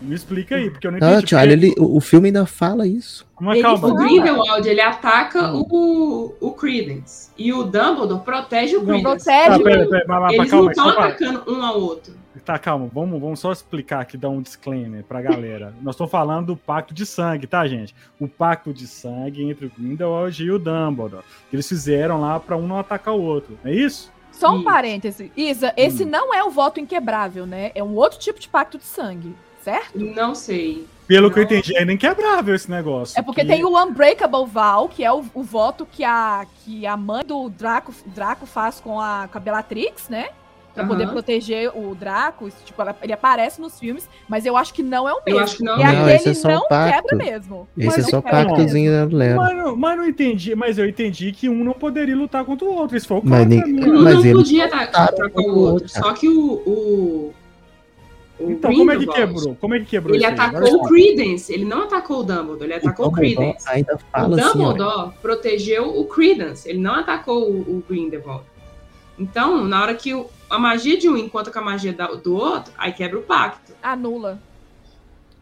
Speaker 1: Me explica aí, porque eu não
Speaker 2: Não,
Speaker 1: entendi. porque-
Speaker 2: olha, ele, o filme ainda fala isso.
Speaker 1: Mas
Speaker 4: Ele
Speaker 1: calma,
Speaker 3: O. Grindelwald, ele ataca o, o Credence. E o Dumbledore protege o
Speaker 1: Não,
Speaker 3: Credence.
Speaker 4: protege o-
Speaker 1: pera, pera, mas- mas
Speaker 3: Eles
Speaker 1: calma,
Speaker 3: não estão atacando um ao outro.
Speaker 1: Tá, calma, vamos, vamos só explicar aqui, dar um disclaimer pra galera. Nós estamos falando do pacto de sangue, tá, gente? O pacto de sangue entre o Grindelwald e o Dumbledore. Que eles fizeram lá pra um não atacar o outro. É isso?
Speaker 4: Só um
Speaker 3: Isso.
Speaker 4: parêntese. Isa, esse
Speaker 1: Hum.
Speaker 4: não é o voto inquebrável, né? É um outro tipo de pacto de sangue, certo?
Speaker 3: Não sei.
Speaker 1: Pelo que eu
Speaker 3: Não.
Speaker 1: entendi, é inquebrável esse negócio.
Speaker 4: É porque
Speaker 1: que-
Speaker 4: tem o Unbreakable Vow, que é o, o voto que a, que a mãe do Draco, Draco faz com a, com a Bellatrix, né? Pra poder
Speaker 3: Aham.
Speaker 4: proteger o Draco. tipo, ela- ele aparece nos filmes, mas eu acho que não é o mesmo.
Speaker 3: Eu acho que não.
Speaker 4: E
Speaker 3: Não,
Speaker 4: aquele
Speaker 2: esse é só
Speaker 4: não
Speaker 2: pacto.
Speaker 4: quebra mesmo.
Speaker 2: Esse
Speaker 1: Mas
Speaker 2: é só pactozinho da Lero.
Speaker 1: Mas, não- mas não entendi, mas eu entendi que um não poderia lutar contra o outro. Isso foi o
Speaker 2: Mas nem-.
Speaker 3: Um
Speaker 2: Mas
Speaker 3: não podia
Speaker 2: lutaram
Speaker 3: atacar
Speaker 2: com
Speaker 3: o outro. Só que o, o
Speaker 1: Então, como é que quebrou? Como é que quebrou
Speaker 3: Ele atacou o Credence. Ele não atacou o Dumbledore, ele atacou o,
Speaker 2: Dumbledore
Speaker 3: Credence.
Speaker 2: ainda
Speaker 3: O
Speaker 2: assim,
Speaker 3: Dumbledore protegeu o Credence, ele não atacou o, o Grindelwald. Então, na hora que o- a magia de um encontra com a magia da- do outro, aí quebra o pacto.
Speaker 4: Anula.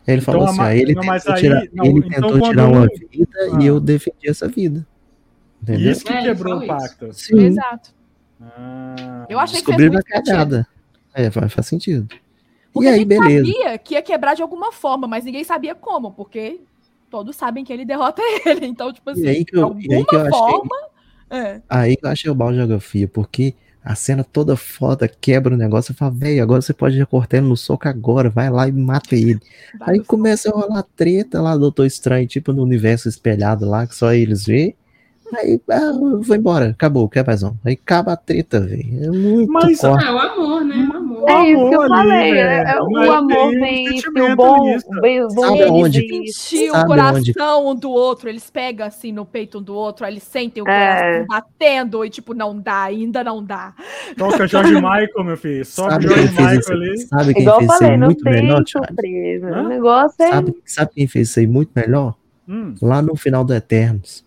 Speaker 2: Ele falou
Speaker 1: Então,
Speaker 2: assim,
Speaker 1: a
Speaker 2: ó,
Speaker 1: ma-
Speaker 2: ele
Speaker 1: não,
Speaker 2: tentou
Speaker 1: aí-
Speaker 2: tirar,
Speaker 1: não,
Speaker 2: ele
Speaker 1: então
Speaker 2: tentou tirar
Speaker 1: um-
Speaker 2: uma vida
Speaker 1: Ah.
Speaker 2: e eu defendi essa vida. Entendeu?
Speaker 1: Isso que
Speaker 3: É,
Speaker 1: quebrou o
Speaker 3: falou
Speaker 1: pacto.
Speaker 2: Sim,
Speaker 4: Exato.
Speaker 1: Ah.
Speaker 4: Eu achei que fez muito
Speaker 2: cagada. É, faz, faz sentido.
Speaker 4: Porque
Speaker 2: e
Speaker 4: a
Speaker 2: aí,
Speaker 4: gente
Speaker 2: beleza.
Speaker 4: sabia que ia quebrar de alguma forma, mas ninguém sabia como, porque todos sabem que ele derrota ele. Então, tipo assim,
Speaker 2: E aí que
Speaker 4: de alguma
Speaker 2: aí que eu achei.
Speaker 4: forma. É.
Speaker 2: Aí que eu achei o balde de geografia, porque a cena toda foda quebra o negócio. Eu falo, velho, agora você pode recortar ele no soco agora, vai lá e mata ele.
Speaker 4: vai
Speaker 2: Aí começa a rolar treta lá, Doutor Estranho, tipo no universo espelhado lá, que só eles vê. Aí, ah, vou embora, acabou, quer mais um. Aí acaba a treta, velho. É muito
Speaker 1: Mas,
Speaker 2: corte.
Speaker 3: É o amor, né? O amor.
Speaker 5: É isso que eu
Speaker 1: amor ali,
Speaker 5: falei. é- é- o amor
Speaker 1: um
Speaker 5: isso,
Speaker 1: sentimento
Speaker 5: o bom,
Speaker 1: nisso.
Speaker 5: o bom
Speaker 2: Sabe
Speaker 5: isso.
Speaker 4: sentir o coração um do outro, eles pegam assim no peito um do outro, aí eles sentem o
Speaker 5: É.
Speaker 4: coração batendo e tipo, não dá, ainda não dá.
Speaker 1: Toca George Michael, meu filho. Só
Speaker 2: Sabe
Speaker 1: George Michael
Speaker 2: isso?
Speaker 1: ali.
Speaker 2: Sabe quem
Speaker 5: Igual eu
Speaker 2: fez isso
Speaker 5: falei,
Speaker 2: aí
Speaker 5: não
Speaker 2: muito
Speaker 5: tem
Speaker 2: melhor,
Speaker 5: surpresa. O negócio é.
Speaker 2: Sabe, sabe quem fez isso aí muito melhor?
Speaker 1: Hum,
Speaker 2: Lá no final do Eternos.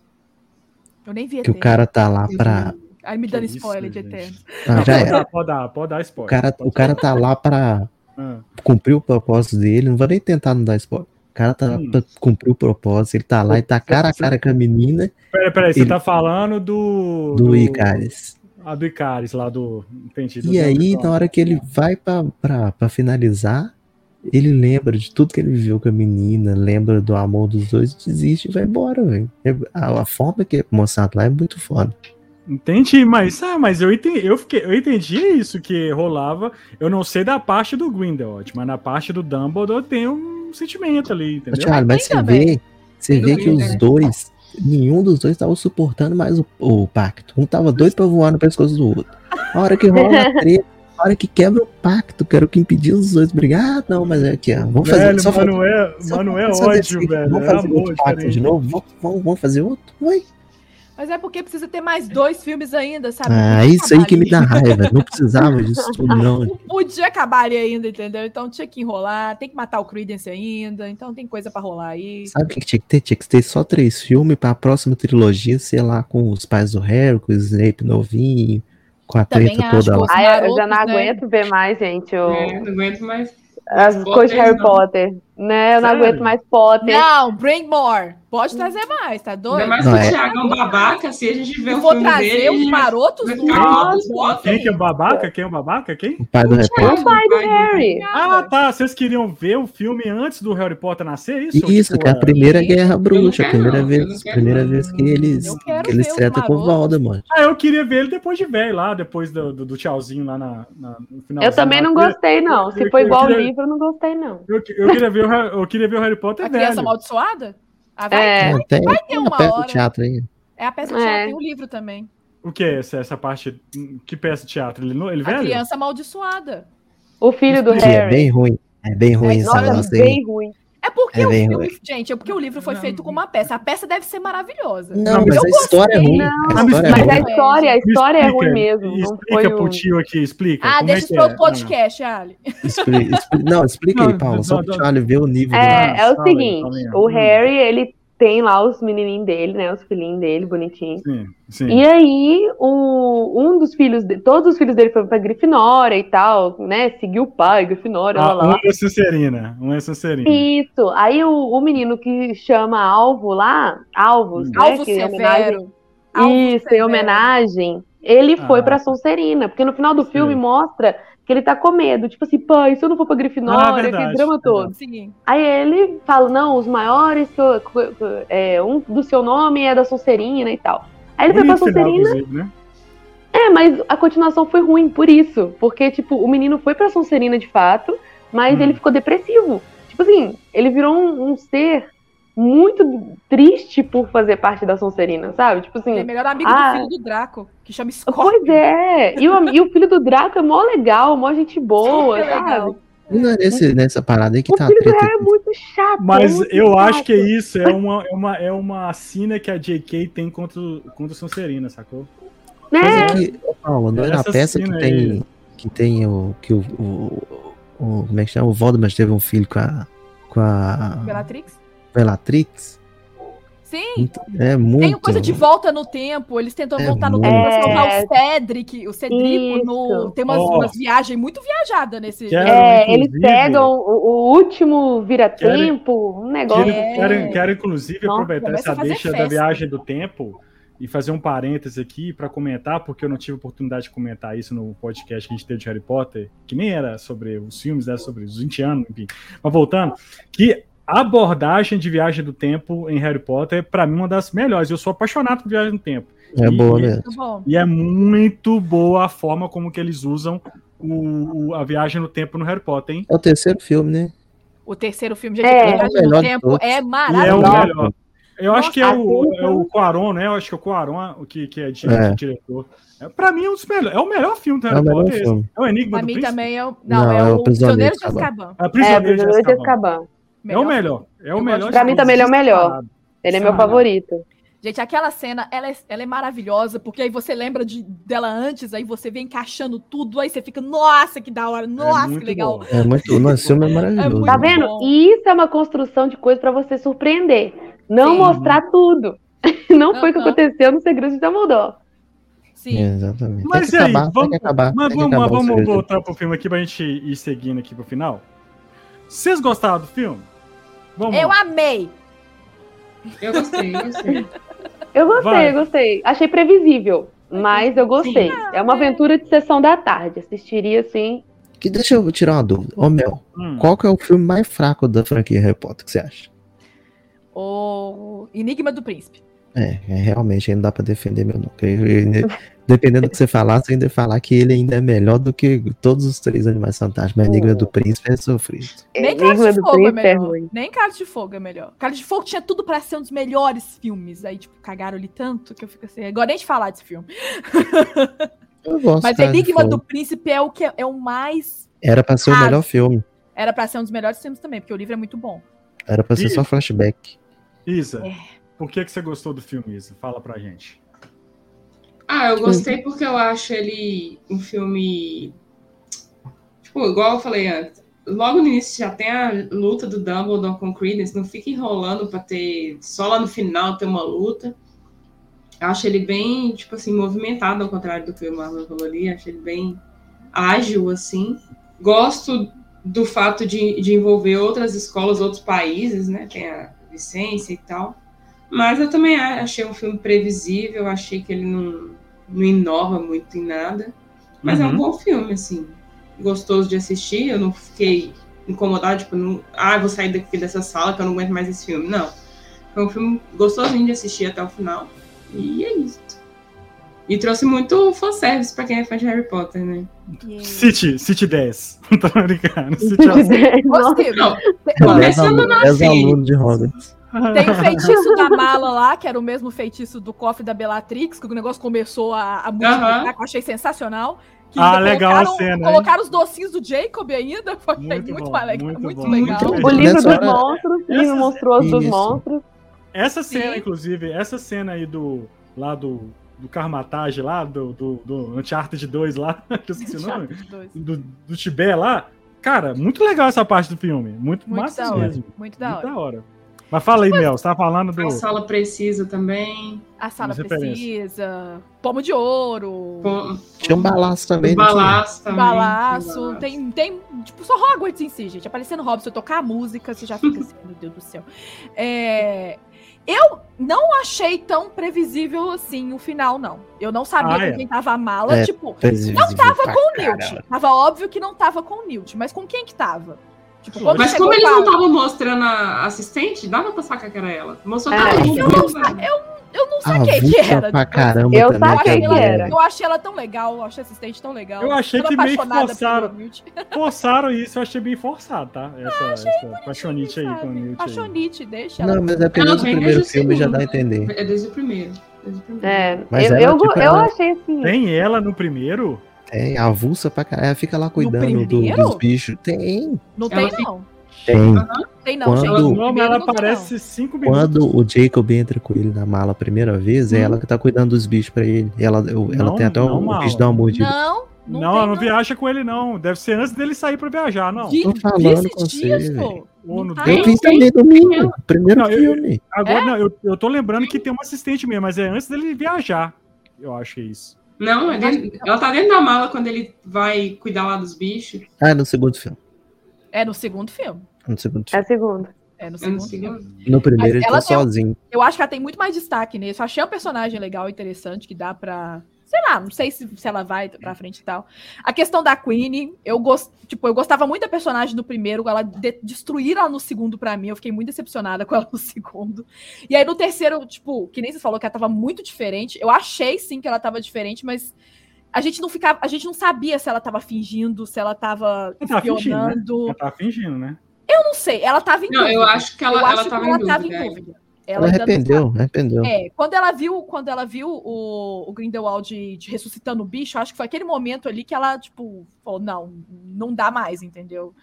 Speaker 4: Eu nem vi
Speaker 2: Que o cara tá lá pra.
Speaker 4: Aí me dando
Speaker 1: Que
Speaker 4: spoiler
Speaker 1: isso,
Speaker 4: de
Speaker 1: gente.
Speaker 4: Eterno.
Speaker 2: Ah, já
Speaker 1: pode, dar, pode dar, pode dar
Speaker 2: O
Speaker 1: spoiler.
Speaker 2: cara,
Speaker 1: Pode
Speaker 2: o cara tá lá pra
Speaker 1: Ah,
Speaker 2: cumprir o propósito dele. Não vou nem tentar não dar spoiler. O cara tá lá
Speaker 1: Hum.
Speaker 2: pra cumprir o propósito. Ele tá lá e tá cara a cara com a menina
Speaker 1: Peraí, peraí, você
Speaker 2: Ele-
Speaker 1: tá falando do.
Speaker 2: do Icaris.
Speaker 1: Ah, do Icaris, lá do. Entendi. do
Speaker 2: E aí, na hora que ele vai pra, pra, pra finalizar, ele lembra de tudo que ele viveu com a menina, lembra do amor dos dois, desiste e vai embora, velho. É- A, a forma que é mostrado lá é muito foda.
Speaker 1: Entendi, mas, ah, mas eu entendi, eu, fiquei, eu entendi isso que rolava. Eu não sei da parte do Grindelwald, mas na parte do Dumbledore tem um sentimento ali, entendeu?
Speaker 2: Thiago, mas você vê, você vê que os
Speaker 3: né?
Speaker 2: dois, nenhum dos dois tava suportando mais o, o pacto. Um tava doido pra voar no pescoço do outro. A hora que rola a treta, a hora que quebra o pacto, que era o que impediu os dois brigar. Ah, não, mas é aqui, ó. Vamos fazer
Speaker 1: velho,
Speaker 2: só
Speaker 1: mano, é,
Speaker 2: só
Speaker 1: mano, é
Speaker 2: vamos fazer
Speaker 1: ódio,
Speaker 2: esse-
Speaker 1: velho.
Speaker 2: Vamos
Speaker 1: É
Speaker 2: fazer
Speaker 1: amor
Speaker 2: outro pacto
Speaker 1: diferente.
Speaker 2: de novo? Vamos, vamos, vamos fazer outro? Vai.
Speaker 4: Mas é porque precisa ter mais dois filmes ainda, sabe?
Speaker 2: Ah, isso aí que me dá raiva. Não precisava disso tudo, não.
Speaker 4: Não podia acabar ali ainda, entendeu? Então tinha que enrolar, tem que matar o Credence ainda, então tem coisa pra rolar aí.
Speaker 2: Sabe o que tinha que ter? Tinha que ter só três filmes pra próxima trilogia, sei lá, com os pais do Harry, com o Snape novinho, com a
Speaker 4: Também
Speaker 2: treta toda lá.
Speaker 5: Ai, eu já não
Speaker 4: né?
Speaker 5: aguento ver mais, gente, o-
Speaker 3: É, não aguento mais.
Speaker 5: as coisas de Harry
Speaker 3: não.
Speaker 5: Potter. Né? Eu não
Speaker 1: Sério?
Speaker 5: aguento mais Potter.
Speaker 4: Não, bring more. Pode trazer mais, tá doido?
Speaker 2: Não,
Speaker 3: que o
Speaker 2: é-
Speaker 3: Thiago é um babaca, se a gente vê
Speaker 4: Eu
Speaker 3: um
Speaker 4: vou
Speaker 3: filme
Speaker 4: trazer
Speaker 3: dele,
Speaker 4: os marotos do Potter.
Speaker 1: Quem que é o babaca? Quem é o babaca? Quem?
Speaker 2: O pai do Harry Potter.
Speaker 5: O pai do Harry.
Speaker 1: Ah, tá. Vocês queriam ver o filme antes do Harry Potter nascer? Isso?
Speaker 2: Isso,
Speaker 1: Tipo,
Speaker 2: que é a primeira guerra bruxa,
Speaker 3: quero,
Speaker 2: primeira
Speaker 3: não,
Speaker 2: vez,
Speaker 3: não
Speaker 2: primeira
Speaker 3: não.
Speaker 2: vez que eles, que eles tretam com o. Voldemort.
Speaker 1: Ah, eu queria ver ele depois de velho lá, depois do, do, do tchauzinho lá na, na- no final.
Speaker 5: Eu também não gostei, não. Se
Speaker 1: eu
Speaker 5: igual o livro, eu não gostei, não.
Speaker 1: Eu, eu queria ver o, Eu queria ver o Harry Potter
Speaker 4: A
Speaker 1: velho.
Speaker 4: criança amaldiçoada? Ah, vai,
Speaker 5: É.
Speaker 4: vai,
Speaker 2: Até
Speaker 4: vai ter
Speaker 2: uma
Speaker 4: uma
Speaker 2: peça
Speaker 4: hora.
Speaker 2: de teatro aí.
Speaker 4: É a peça de
Speaker 5: É.
Speaker 4: teatro, tem o livro também.
Speaker 1: O que é essa, essa parte? Que peça de teatro? Ele, ele
Speaker 4: A
Speaker 1: velho?
Speaker 4: criança amaldiçoada.
Speaker 5: O filho do
Speaker 2: é
Speaker 5: Harry.
Speaker 2: bem ruim. É bem ruim esse
Speaker 5: Nossa,
Speaker 2: negócio aí.
Speaker 5: bem ruim.
Speaker 4: É porque
Speaker 2: É
Speaker 4: o filme,
Speaker 2: ruim.
Speaker 4: gente, é porque o livro foi feito como uma peça. A peça deve ser maravilhosa.
Speaker 2: Não,
Speaker 1: Não,
Speaker 2: mas
Speaker 4: eu
Speaker 2: a história é
Speaker 4: gostei.
Speaker 2: ruim.
Speaker 5: Não,
Speaker 2: a história é
Speaker 5: Mas
Speaker 2: ruim.
Speaker 5: a história, a história é
Speaker 1: explica,
Speaker 5: ruim mesmo. Não
Speaker 1: Explica
Speaker 5: foi
Speaker 1: pro
Speaker 5: um...
Speaker 1: tio aqui, explica.
Speaker 4: Ah,
Speaker 1: como
Speaker 4: deixa
Speaker 1: é
Speaker 4: para outro
Speaker 1: é?
Speaker 4: podcast, Ali.
Speaker 2: Expli- expli- Não, explica aí,
Speaker 1: Não,
Speaker 2: Paulo, só
Speaker 1: não,
Speaker 2: pro
Speaker 1: não.
Speaker 2: Charlie ver o nível do
Speaker 5: É, é o seguinte, o. Harry, ele tem lá os menininhos dele, né? Os filhinhos dele, bonitinhos.
Speaker 1: Sim, sim.
Speaker 5: E aí, o, um dos filhos, de, todos os filhos dele foram pra Grifinória e tal, né? Seguiu o pai, Grifinória, lá,
Speaker 1: Ah,
Speaker 5: lá,
Speaker 1: um
Speaker 5: lá.
Speaker 1: é Sonserina. Um é Sonserina.
Speaker 5: Isso. Aí o, o menino que chama Alvo lá, Alvos,
Speaker 1: Hum.
Speaker 5: né?
Speaker 4: Alvo
Speaker 5: que é homenagem-
Speaker 4: Severo. Alvo
Speaker 5: Isso, em
Speaker 4: Severo.
Speaker 5: homenagem, ele foi
Speaker 1: Ah.
Speaker 5: pra Sonserina, porque no final do
Speaker 1: Sei.
Speaker 5: filme mostra que ele tá com medo, tipo assim, pai, se eu não for pra
Speaker 1: Ah,
Speaker 5: Grifinória,
Speaker 1: verdade,
Speaker 5: aquele drama todo.
Speaker 4: Sim.
Speaker 5: Aí ele fala, não, os maiores, que eu- que eu- é, um do seu nome é da Sonserina e tal. Aí ele foi pra
Speaker 1: final,
Speaker 5: Sonserina,
Speaker 1: né?
Speaker 5: é, mas a continuação foi ruim por isso, porque, tipo, o menino foi pra Sonserina de fato, mas
Speaker 1: Hum.
Speaker 5: ele ficou depressivo. Tipo assim, ele virou um, um ser muito triste por fazer parte da Sonserina, sabe? Tipo assim,
Speaker 4: Ele é melhor amigo
Speaker 5: Ah.
Speaker 4: do filho do Draco, que chama Scorpion.
Speaker 5: Pois é, e o, e o filho do Draco é mó legal, mó gente boa,
Speaker 4: Super
Speaker 5: sabe?
Speaker 4: legal.
Speaker 2: Não é nesse, nessa parada aí que
Speaker 5: O
Speaker 2: tá
Speaker 5: filho do
Speaker 2: treta.
Speaker 5: É muito chato.
Speaker 1: Mas
Speaker 5: é muito
Speaker 1: eu
Speaker 5: chato.
Speaker 1: acho que é isso. É uma, é uma, é uma sina que a JK tem contra, contra o Sonserina, sacou?
Speaker 5: Né?
Speaker 2: Mas é que, Paulo, não é na peça que tem,
Speaker 1: aí.
Speaker 2: que tem o, que o, o, o- como é que chama? O Voldemort teve um filho com a, com a
Speaker 4: Bellatrix?
Speaker 2: Bellatrix?
Speaker 4: Sim.
Speaker 2: É muito...
Speaker 4: Tem coisa de volta no tempo, eles tentam
Speaker 2: É
Speaker 4: voltar no
Speaker 2: muito.
Speaker 4: tempo pra salvar
Speaker 5: É.
Speaker 4: o Cedric, o Cedrico, no, tem umas,
Speaker 1: Ó.
Speaker 4: umas viagens muito viajadas nesse.
Speaker 1: Quero-
Speaker 5: É, eles pegam o, o último vira-tempo, um negócio.
Speaker 1: Quero,
Speaker 4: É.
Speaker 1: quero, quero, inclusive,
Speaker 5: Nossa,
Speaker 1: aproveitar essa deixa da
Speaker 4: festa.
Speaker 1: viagem do tempo e fazer um parênteses aqui para comentar, porque eu não tive oportunidade de comentar isso no podcast que a gente teve de Harry Potter, que nem era sobre os filmes, era sobre os 20 anos, enfim. Mas voltando, que a abordagem de viagem do tempo em Harry Potter é, pra mim, uma das melhores. Eu sou apaixonado por viagem do tempo.
Speaker 2: É
Speaker 1: E-
Speaker 2: boa
Speaker 1: e-
Speaker 2: mesmo.
Speaker 4: Bom.
Speaker 1: E é muito boa a forma como que eles usam o, o- a viagem no tempo no Harry Potter, hein?
Speaker 2: É o terceiro filme, né?
Speaker 4: O terceiro filme, gente,
Speaker 5: É,
Speaker 4: Viagem
Speaker 2: é o melhor
Speaker 4: no
Speaker 2: de
Speaker 4: Tempo é
Speaker 1: E é o
Speaker 4: maravilhoso.
Speaker 1: melhor. Eu acho que é o,
Speaker 5: Nossa,
Speaker 1: é o Quaron, né? Eu acho que é o Quaron o que, que é, di-
Speaker 2: É.
Speaker 1: diretor. É, pra mim, é um dos melhores. É o melhor filme do
Speaker 2: É o
Speaker 1: Harry
Speaker 2: melhor
Speaker 1: Potter. É o Enigma
Speaker 4: Pra
Speaker 1: do
Speaker 4: mim
Speaker 1: Príncipe.
Speaker 4: também é o. Não,
Speaker 2: Não,
Speaker 4: é,
Speaker 2: é
Speaker 4: o
Speaker 2: o
Speaker 4: Prisioneiro
Speaker 2: de
Speaker 4: de
Speaker 2: Azkaban.
Speaker 1: É,
Speaker 5: É,
Speaker 1: Prisioneiro de
Speaker 5: Prisioneiro de
Speaker 1: Azkaban. É o melhor. É o
Speaker 4: Eu
Speaker 1: melhor.
Speaker 5: Pra mim também ele é o melhor. Ele é meu favorito.
Speaker 4: Gente, aquela cena, ela é, ela é maravilhosa, porque aí você lembra de, dela antes, aí você vem encaixando tudo, aí você fica, nossa, que da hora, nossa,
Speaker 1: muito
Speaker 4: que legal.
Speaker 1: bom.
Speaker 2: É muito. O nosso filme é maravilhoso.
Speaker 4: muito
Speaker 5: Tá vendo?
Speaker 4: bom.
Speaker 5: Isso é uma construção de coisa pra você surpreender. Não
Speaker 4: Sim.
Speaker 5: mostrar tudo. Não foi o que aconteceu no Segredo de Dumbledore.
Speaker 4: Sim.
Speaker 2: É, exatamente.
Speaker 1: Mas
Speaker 2: tem
Speaker 1: e
Speaker 2: que
Speaker 1: aí,
Speaker 2: acabar,
Speaker 1: vamos,
Speaker 2: acabar.
Speaker 1: mas vamos, vamos voltar pro filme aqui pra gente ir seguindo aqui pro final. Vocês gostaram do filme? Vamos
Speaker 4: Eu amei.
Speaker 3: Eu gostei, eu gostei.
Speaker 5: Eu gostei,
Speaker 1: Vai.
Speaker 5: eu gostei. Achei previsível, mas eu gostei. É uma aventura de sessão da tarde. Assistiria assim.
Speaker 2: Que deixa eu tirar uma dúvida. Ô Mel,
Speaker 1: Hum.
Speaker 2: qual que é o filme mais fraco da franquia Harry Potter que você acha?
Speaker 4: O Enigma do Príncipe.
Speaker 2: É, é, realmente ainda dá pra defender meu nunca. Dependendo do que você falar, você ainda falar que ele ainda é melhor do que todos os três animais fantásticos. Mas Enigma do Príncipe é sofrido.
Speaker 4: Nem
Speaker 5: Enigma
Speaker 4: Cálice de
Speaker 5: do
Speaker 4: Fogo é
Speaker 5: é
Speaker 4: melhor.
Speaker 5: ruim.
Speaker 4: Nem Cálice de Fogo é melhor. Cálice de Fogo tinha tudo pra ser um dos melhores filmes. Aí, tipo, cagaram ali tanto que eu fico assim. Agora nem de falar desse filme.
Speaker 2: Eu gosto.
Speaker 4: Mas
Speaker 2: cara,
Speaker 4: Enigma do Príncipe é o que é o mais.
Speaker 2: Era pra ser o melhor filme.
Speaker 4: Era pra ser um dos melhores filmes também, porque o livro é muito bom.
Speaker 2: Era pra ser só flashback.
Speaker 1: Isa,
Speaker 4: É.
Speaker 1: por que, que você gostou do filme, Isa? Fala pra gente.
Speaker 3: Ah, eu gostei porque eu acho ele um filme. Tipo, igual eu falei antes. Logo no início já tem a luta do Dumbledore com Credence, não fica enrolando pra ter. Só lá no final ter uma luta. Eu acho ele bem, tipo assim, movimentado, ao contrário do que o Marlon falou ali. Acho ele bem ágil, assim. Gosto do fato de, de envolver outras escolas, outros países, né? Tem a Vicência e tal. Mas eu também achei um filme previsível, achei que ele não, não inova muito em nada. Mas é um
Speaker 1: Uhum.
Speaker 3: bom filme, assim. Gostoso de assistir, eu não fiquei incomodada, tipo, não, ah, vou sair daqui dessa sala que eu não aguento mais esse filme. Não. Foi um filme gostosinho de assistir até o final. E é isso. E trouxe muito fanservice pra quem é fã de Harry Potter, né?
Speaker 1: City, City 10. Tô brincando. City
Speaker 5: Nossa,
Speaker 4: Gostei.
Speaker 3: Não,
Speaker 4: Tem-
Speaker 2: Dez
Speaker 3: Começando
Speaker 2: alunos, dez
Speaker 3: assim.
Speaker 2: alunos de Hogwarts.
Speaker 4: Tem o feitiço da mala lá, que era o mesmo feitiço do cofre da Bellatrix, que o negócio começou a, a multiplicar,
Speaker 3: Aham.
Speaker 4: que eu achei sensacional. Que
Speaker 1: Ah, legal a
Speaker 4: colocaram-
Speaker 1: cena, hein?
Speaker 4: Colocaram os docinhos do Jacob ainda, achei
Speaker 1: Muito
Speaker 4: muito,
Speaker 1: bom, muito
Speaker 4: Muito,
Speaker 1: bom.
Speaker 4: legal.
Speaker 1: Muito
Speaker 5: O livro
Speaker 2: Nessa
Speaker 5: dos
Speaker 2: hora-
Speaker 5: monstros, o livro monstruoso dos monstros.
Speaker 1: Essa cena,
Speaker 4: Sim.
Speaker 1: inclusive, essa cena aí do. Lá do. Do Karmatage lá, do, do, do Uncharted 2 lá, que eu esqueci o nome. Do, do Tibé lá. Cara, muito legal essa parte do filme. Muito,
Speaker 4: Muito
Speaker 1: massa
Speaker 4: da hora.
Speaker 1: mesmo.
Speaker 4: Muito da
Speaker 1: Muito
Speaker 4: hora.
Speaker 1: da hora. Mas fala aí, Mel, você tava falando do.
Speaker 3: a sala precisa também.
Speaker 4: A sala precisa. Pomo de ouro.
Speaker 3: Com,
Speaker 2: Tinha um balaço também. tinha?
Speaker 3: balaço também.
Speaker 4: Balaço,
Speaker 3: Balaço.
Speaker 4: tem, tem, tipo, só Hogwarts em si, gente. Aparecendo eu tocar a música, você já fica assim, meu Deus do céu. É, eu não achei tão previsível assim o final, não. Eu não sabia
Speaker 1: Ah,
Speaker 4: com
Speaker 1: é?
Speaker 4: quem tava a mala,
Speaker 2: É,
Speaker 4: tipo, não tava com o. Newt. Tava óbvio que não tava com o Newt, mas com quem que tava? Tipo,
Speaker 3: Mas como eles
Speaker 4: pra-
Speaker 3: não estavam mostrando a assistente, dava pra sacar que era ela. Mostrou
Speaker 5: É,
Speaker 3: todo mundo.
Speaker 5: eu
Speaker 3: não,
Speaker 4: Eu não
Speaker 2: Ah,
Speaker 4: saquei que
Speaker 2: vulca
Speaker 4: era.
Speaker 2: pra caramba
Speaker 5: Eu
Speaker 2: também.
Speaker 5: saquei que era.
Speaker 4: Eu achei ela tão legal, eu achei a assistente tão legal.
Speaker 1: Eu achei que meio que forçaram.
Speaker 4: pelo.
Speaker 1: Forçaram isso, eu achei bem forçado, tá? Essa, essa paixonite aí com o? Newt.
Speaker 4: Paixonite, deixa ela.
Speaker 2: Não, mas é porque
Speaker 3: Ela
Speaker 2: desde o
Speaker 3: vem
Speaker 2: primeiro filme já dá a entender.
Speaker 3: É desde o primeiro. Desde o primeiro.
Speaker 5: É,
Speaker 2: Mas
Speaker 5: eu,
Speaker 2: ela,
Speaker 5: eu,
Speaker 2: tipo,
Speaker 5: eu
Speaker 2: ela-
Speaker 5: achei assim.
Speaker 1: Tem ela no primeiro?
Speaker 2: Tem, avulsa pra caralho. Ela fica lá cuidando do- dos bichos. Tem,
Speaker 4: Não
Speaker 3: Ela
Speaker 4: tem,
Speaker 3: fica-
Speaker 4: não.
Speaker 2: Tem.
Speaker 4: Tem não,
Speaker 2: Quando-
Speaker 4: gente.
Speaker 2: Não,
Speaker 1: Não, ela
Speaker 4: não
Speaker 1: aparece cinco minutos.
Speaker 2: Quando o Jacob entra com ele na mala a primeira vez, é
Speaker 1: Hum.
Speaker 2: ela que tá cuidando dos bichos pra ele. Ela, eu- ela
Speaker 1: Não,
Speaker 2: tem até
Speaker 1: não,
Speaker 2: o, o bicho dá uma mordida.
Speaker 4: Não, não,
Speaker 1: Não,
Speaker 4: tem,
Speaker 1: não viaja com ele, não. Deve ser antes dele sair pra viajar, não.
Speaker 4: De,
Speaker 2: Tô falando com você,
Speaker 4: dias, pô. Não tá,
Speaker 2: Eu
Speaker 4: não.
Speaker 2: vi também domingo, primeiro
Speaker 1: Não, eu-
Speaker 2: filme.
Speaker 1: Agora, não, eu, eu tô lembrando que tem um assistente mesmo, mas é antes dele viajar. Eu acho que é isso.
Speaker 3: Não, é dentro- ela tá dentro da mala quando ele vai cuidar lá dos bichos.
Speaker 2: Ah, no segundo filme.
Speaker 4: É no segundo filme.
Speaker 2: No segundo
Speaker 5: É
Speaker 2: filme.
Speaker 5: a segunda.
Speaker 4: É no
Speaker 3: É
Speaker 4: segundo
Speaker 3: no
Speaker 4: filme.
Speaker 3: segundo.
Speaker 2: No primeiro
Speaker 4: Mas
Speaker 2: ele tá
Speaker 4: tem
Speaker 2: sozinho.
Speaker 4: Eu acho que ela tem muito mais destaque nesse. Eu achei um personagem legal e interessante que dá pra sei lá, não sei se, se ela vai pra frente e tal. A questão da Queen, eu gost, tipo, eu gostava muito da personagem do primeiro, ela de, destruir ela no segundo pra mim, eu fiquei muito decepcionada com ela no segundo. E aí no terceiro, tipo, que nem você falou que ela tava muito diferente, eu achei sim que ela tava diferente, mas a gente não ficava, a gente não sabia se ela tava fingindo, se ela tava
Speaker 1: Ela tava fingindo, né?
Speaker 4: espionando.
Speaker 1: Ela tava fingindo, né?
Speaker 4: Eu não sei, ela tava em
Speaker 3: Não,
Speaker 4: dúvida.
Speaker 3: eu acho que ela-
Speaker 4: Eu
Speaker 3: ela
Speaker 4: acho que
Speaker 3: tava em
Speaker 4: ela
Speaker 3: dúvida,
Speaker 4: tava em
Speaker 3: é.
Speaker 4: dúvida.
Speaker 2: Ela
Speaker 4: ainda não
Speaker 2: arrependeu, arrependeu.
Speaker 4: é, quando ela viu, quando ela viu o, o Grindelwald de, de ressuscitando o bicho, acho que foi aquele momento ali que ela, tipo, falou, não, não dá mais, entendeu?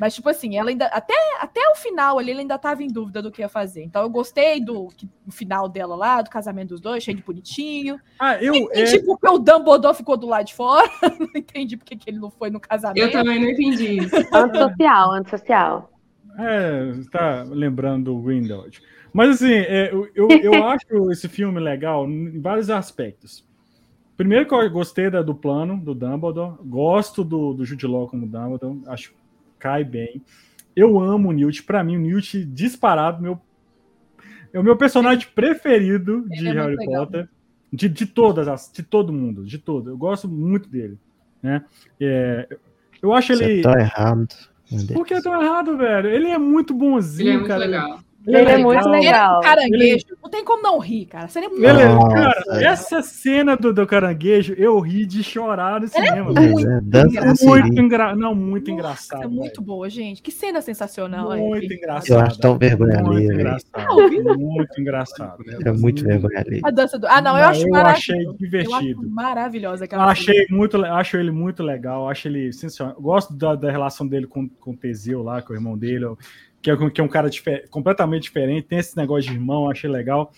Speaker 4: Mas, tipo assim, ela ainda, até, até o final ali, ela ainda tava em dúvida do que ia fazer. Então, eu gostei do, que- final dela lá, do casamento dos dois, cheio de bonitinho.
Speaker 1: Ah, eu.
Speaker 4: Não
Speaker 1: é,
Speaker 4: entendi porque o Dumbledore ficou do lado de fora. não entendi porque que ele não foi no casamento.
Speaker 3: Eu também não entendi isso.
Speaker 5: Antissocial, antissocial.
Speaker 1: É, você tá lembrando do Grindelwald. Mas assim, é, eu, eu, eu acho esse filme legal em vários aspectos. Primeiro que eu gostei da- do plano do Dumbledore, gosto do, do Jude Law como Dumbledore, acho cai bem. Eu amo o Newt, pra mim o Newt disparado, meu, é o meu personagem preferido de
Speaker 4: é
Speaker 1: Harry
Speaker 4: legal.
Speaker 1: Potter, de, de todas as, de todo mundo, de todo. Eu gosto muito dele, né? É, eu acho
Speaker 2: Você
Speaker 1: ele
Speaker 2: tá errado.
Speaker 1: por que tão errado, velho? Ele é muito bonzinho,
Speaker 3: Ele é muito
Speaker 1: cara.
Speaker 3: legal.
Speaker 5: Ele é muito
Speaker 4: Ele é
Speaker 5: legal.
Speaker 4: um caranguejo. Não tem como não rir, cara. Seria muito
Speaker 1: Ele é- cara, essa cena do, do caranguejo, eu ri de chorar no cinema. velho.
Speaker 2: Mas é, dança
Speaker 1: É muito, engra... não, muito
Speaker 4: Nossa,
Speaker 1: engraçado.
Speaker 4: é muito boa, gente. Que cena sensacional. é,
Speaker 1: Muito engraçado.
Speaker 2: Eu acho tão vergonha
Speaker 1: Muito
Speaker 2: alheia, velho.
Speaker 1: engraçado. Muito engraçado.
Speaker 2: É muito vergonha ali.
Speaker 4: A dança do. Ah, não, eu acho
Speaker 1: eu
Speaker 4: maravilhoso.
Speaker 1: achei
Speaker 4: Eu acho
Speaker 1: divertido.
Speaker 4: maravilhosa
Speaker 1: Eu
Speaker 4: aquela
Speaker 1: achei muito, acho ele muito legal, acho ele sensacional. Eu Gosto da, da relação dele com, com o Teseu lá, com o irmão dele, que é, que é um cara dife- completamente diferente, tem esse negócio de irmão, achei legal.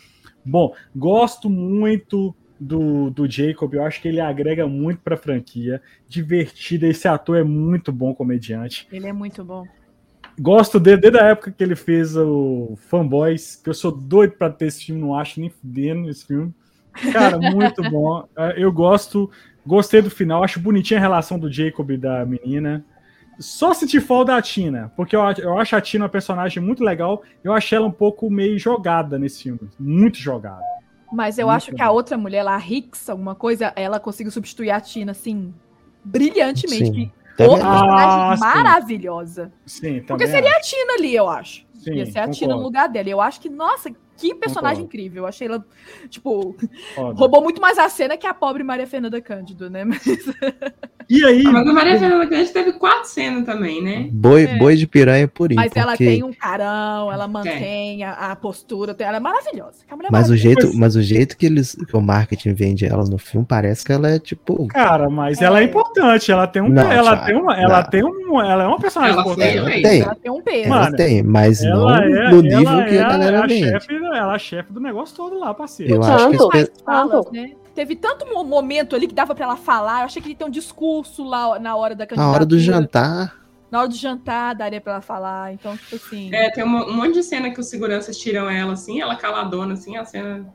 Speaker 1: Bom, gosto muito do, do Jacob, eu acho que ele agrega muito pra franquia, divertido, esse ator é muito bom comediante.
Speaker 4: Ele é muito bom.
Speaker 1: Gosto dele desde a época que ele fez o Fanboys, que eu sou doido pra ter esse filme, não acho nem fudendo esse filme. Cara, muito bom. Eu gosto, gostei do final, acho bonitinha a relação do Jacob e da menina. Só senti falta da Tina, porque eu, acho- eu acho a Tina uma personagem muito legal. Eu achei ela um pouco meio jogada nesse filme, muito jogada.
Speaker 4: Mas eu
Speaker 1: Muito
Speaker 4: acho que a outra mulher lá, a Hicks, alguma coisa, ela conseguiu substituir a Tina, assim, brilhantemente.
Speaker 2: Sim.
Speaker 4: Que outra personagem
Speaker 1: Ah, sim.
Speaker 4: maravilhosa.
Speaker 1: Sim, também.
Speaker 4: Porque seria
Speaker 1: acho.
Speaker 4: a Tina ali, eu acho.
Speaker 1: Sim,
Speaker 4: Ia ser a Tina
Speaker 1: concordo,
Speaker 4: no lugar dela. Eu acho que, nossa, que personagem
Speaker 1: Concordo.
Speaker 4: incrível. Eu achei ela, tipo,
Speaker 1: foda.
Speaker 4: roubou muito mais a cena que a pobre Maria Fernanda Cândido, né? Mas
Speaker 1: E aí,
Speaker 3: Mas a Maria Fernanda Cândido teve quatro cenas também, né?
Speaker 2: Boi,
Speaker 4: É.
Speaker 2: boi de piranha purinho.
Speaker 4: Mas ela
Speaker 2: porque-
Speaker 4: tem um carão, ela mantém a, a postura, ela é maravilhosa. É
Speaker 2: Mas o jeito, mas o jeito que eles, que o marketing vende ela no filme parece que ela é tipo.
Speaker 1: cara, mas ela é importante, ela tem um,
Speaker 2: Não,
Speaker 1: ela tem uma, ela
Speaker 2: não.
Speaker 1: tem um, ela é uma personagem
Speaker 3: Ela
Speaker 1: importante.
Speaker 2: Ela tem,
Speaker 4: Ela tem um peso.
Speaker 2: ela tem, mas não
Speaker 1: Ela é,
Speaker 2: no nível
Speaker 1: ela
Speaker 2: que
Speaker 1: é
Speaker 2: a galera
Speaker 1: a
Speaker 2: vende.
Speaker 1: chefe, ela é a chefe do negócio todo lá, parceiro.
Speaker 2: Eu acho que
Speaker 5: Tanto.
Speaker 2: esse
Speaker 4: falas,
Speaker 5: Tanto.
Speaker 4: né? Teve tanto mo- momento ali que dava pra ela falar. Eu achei que ele tem um discurso lá na hora da
Speaker 2: na
Speaker 4: candidatura.
Speaker 2: hora do jantar.
Speaker 4: Na hora do jantar daria pra ela falar. Então, tipo assim.
Speaker 3: É, tem uma- um monte de cena que os seguranças tiram ela assim, ela caladona assim, a cena.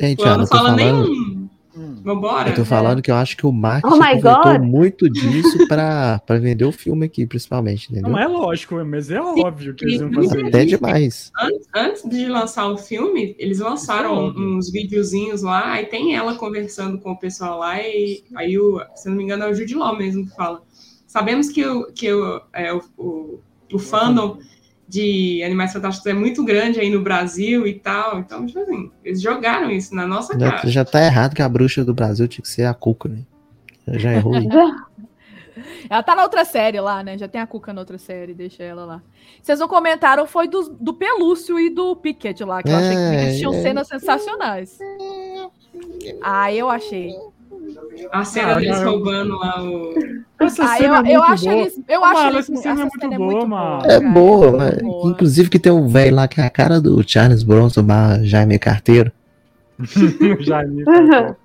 Speaker 2: Gente,
Speaker 3: Ela não fala
Speaker 2: falando,
Speaker 3: nem.
Speaker 1: Hum.
Speaker 3: Vambora.
Speaker 2: eu tô falando que eu acho que o marketing
Speaker 5: Oh
Speaker 2: muito disso pra, pra vender o filme aqui, principalmente, entendeu?
Speaker 1: Não é lógico, mas é óbvio que eles iam fazer
Speaker 2: Até demais.
Speaker 3: Antes, antes de lançar o filme, eles lançaram
Speaker 1: é
Speaker 3: uns videozinhos lá, aí tem ela conversando com o pessoal lá, e aí, o, se não me engano, é o Jude Law mesmo que fala. Sabemos que, o, que o, é, o, o, o fandom de Animais Fantásticos é muito grande aí no Brasil e tal, então, tipo assim, eles jogaram isso na nossa
Speaker 2: Já,
Speaker 3: cara.
Speaker 2: já tá errado que a bruxa do Brasil tinha que ser a Cuca, né? Já errou.
Speaker 4: Ela tá na outra série lá, né? Já tem a Cuca na outra série, deixa ela lá. Vocês não comentaram, foi do, do Pelúcio e do Pickett lá, que eu achei que
Speaker 2: É,
Speaker 4: eles tinham
Speaker 2: é.
Speaker 4: cenas sensacionais. Ah, eu achei.
Speaker 3: A cena
Speaker 1: Ah,
Speaker 3: deles roubando lá o.
Speaker 1: Essa
Speaker 4: Ah,
Speaker 1: cena
Speaker 4: eu,
Speaker 1: é
Speaker 4: eu
Speaker 1: muito
Speaker 4: acho
Speaker 1: boa.
Speaker 4: eles. Eu acho
Speaker 1: Marla,
Speaker 4: eles.
Speaker 1: essa cena é muito
Speaker 4: cena
Speaker 1: boa, Marla.
Speaker 2: É
Speaker 4: cara,
Speaker 2: boa,
Speaker 4: muito
Speaker 2: mas,
Speaker 4: boa.
Speaker 2: inclusive que tem um velho lá que é a cara do Charles Bronson, barra Jaime Carteiro.
Speaker 1: Jaime.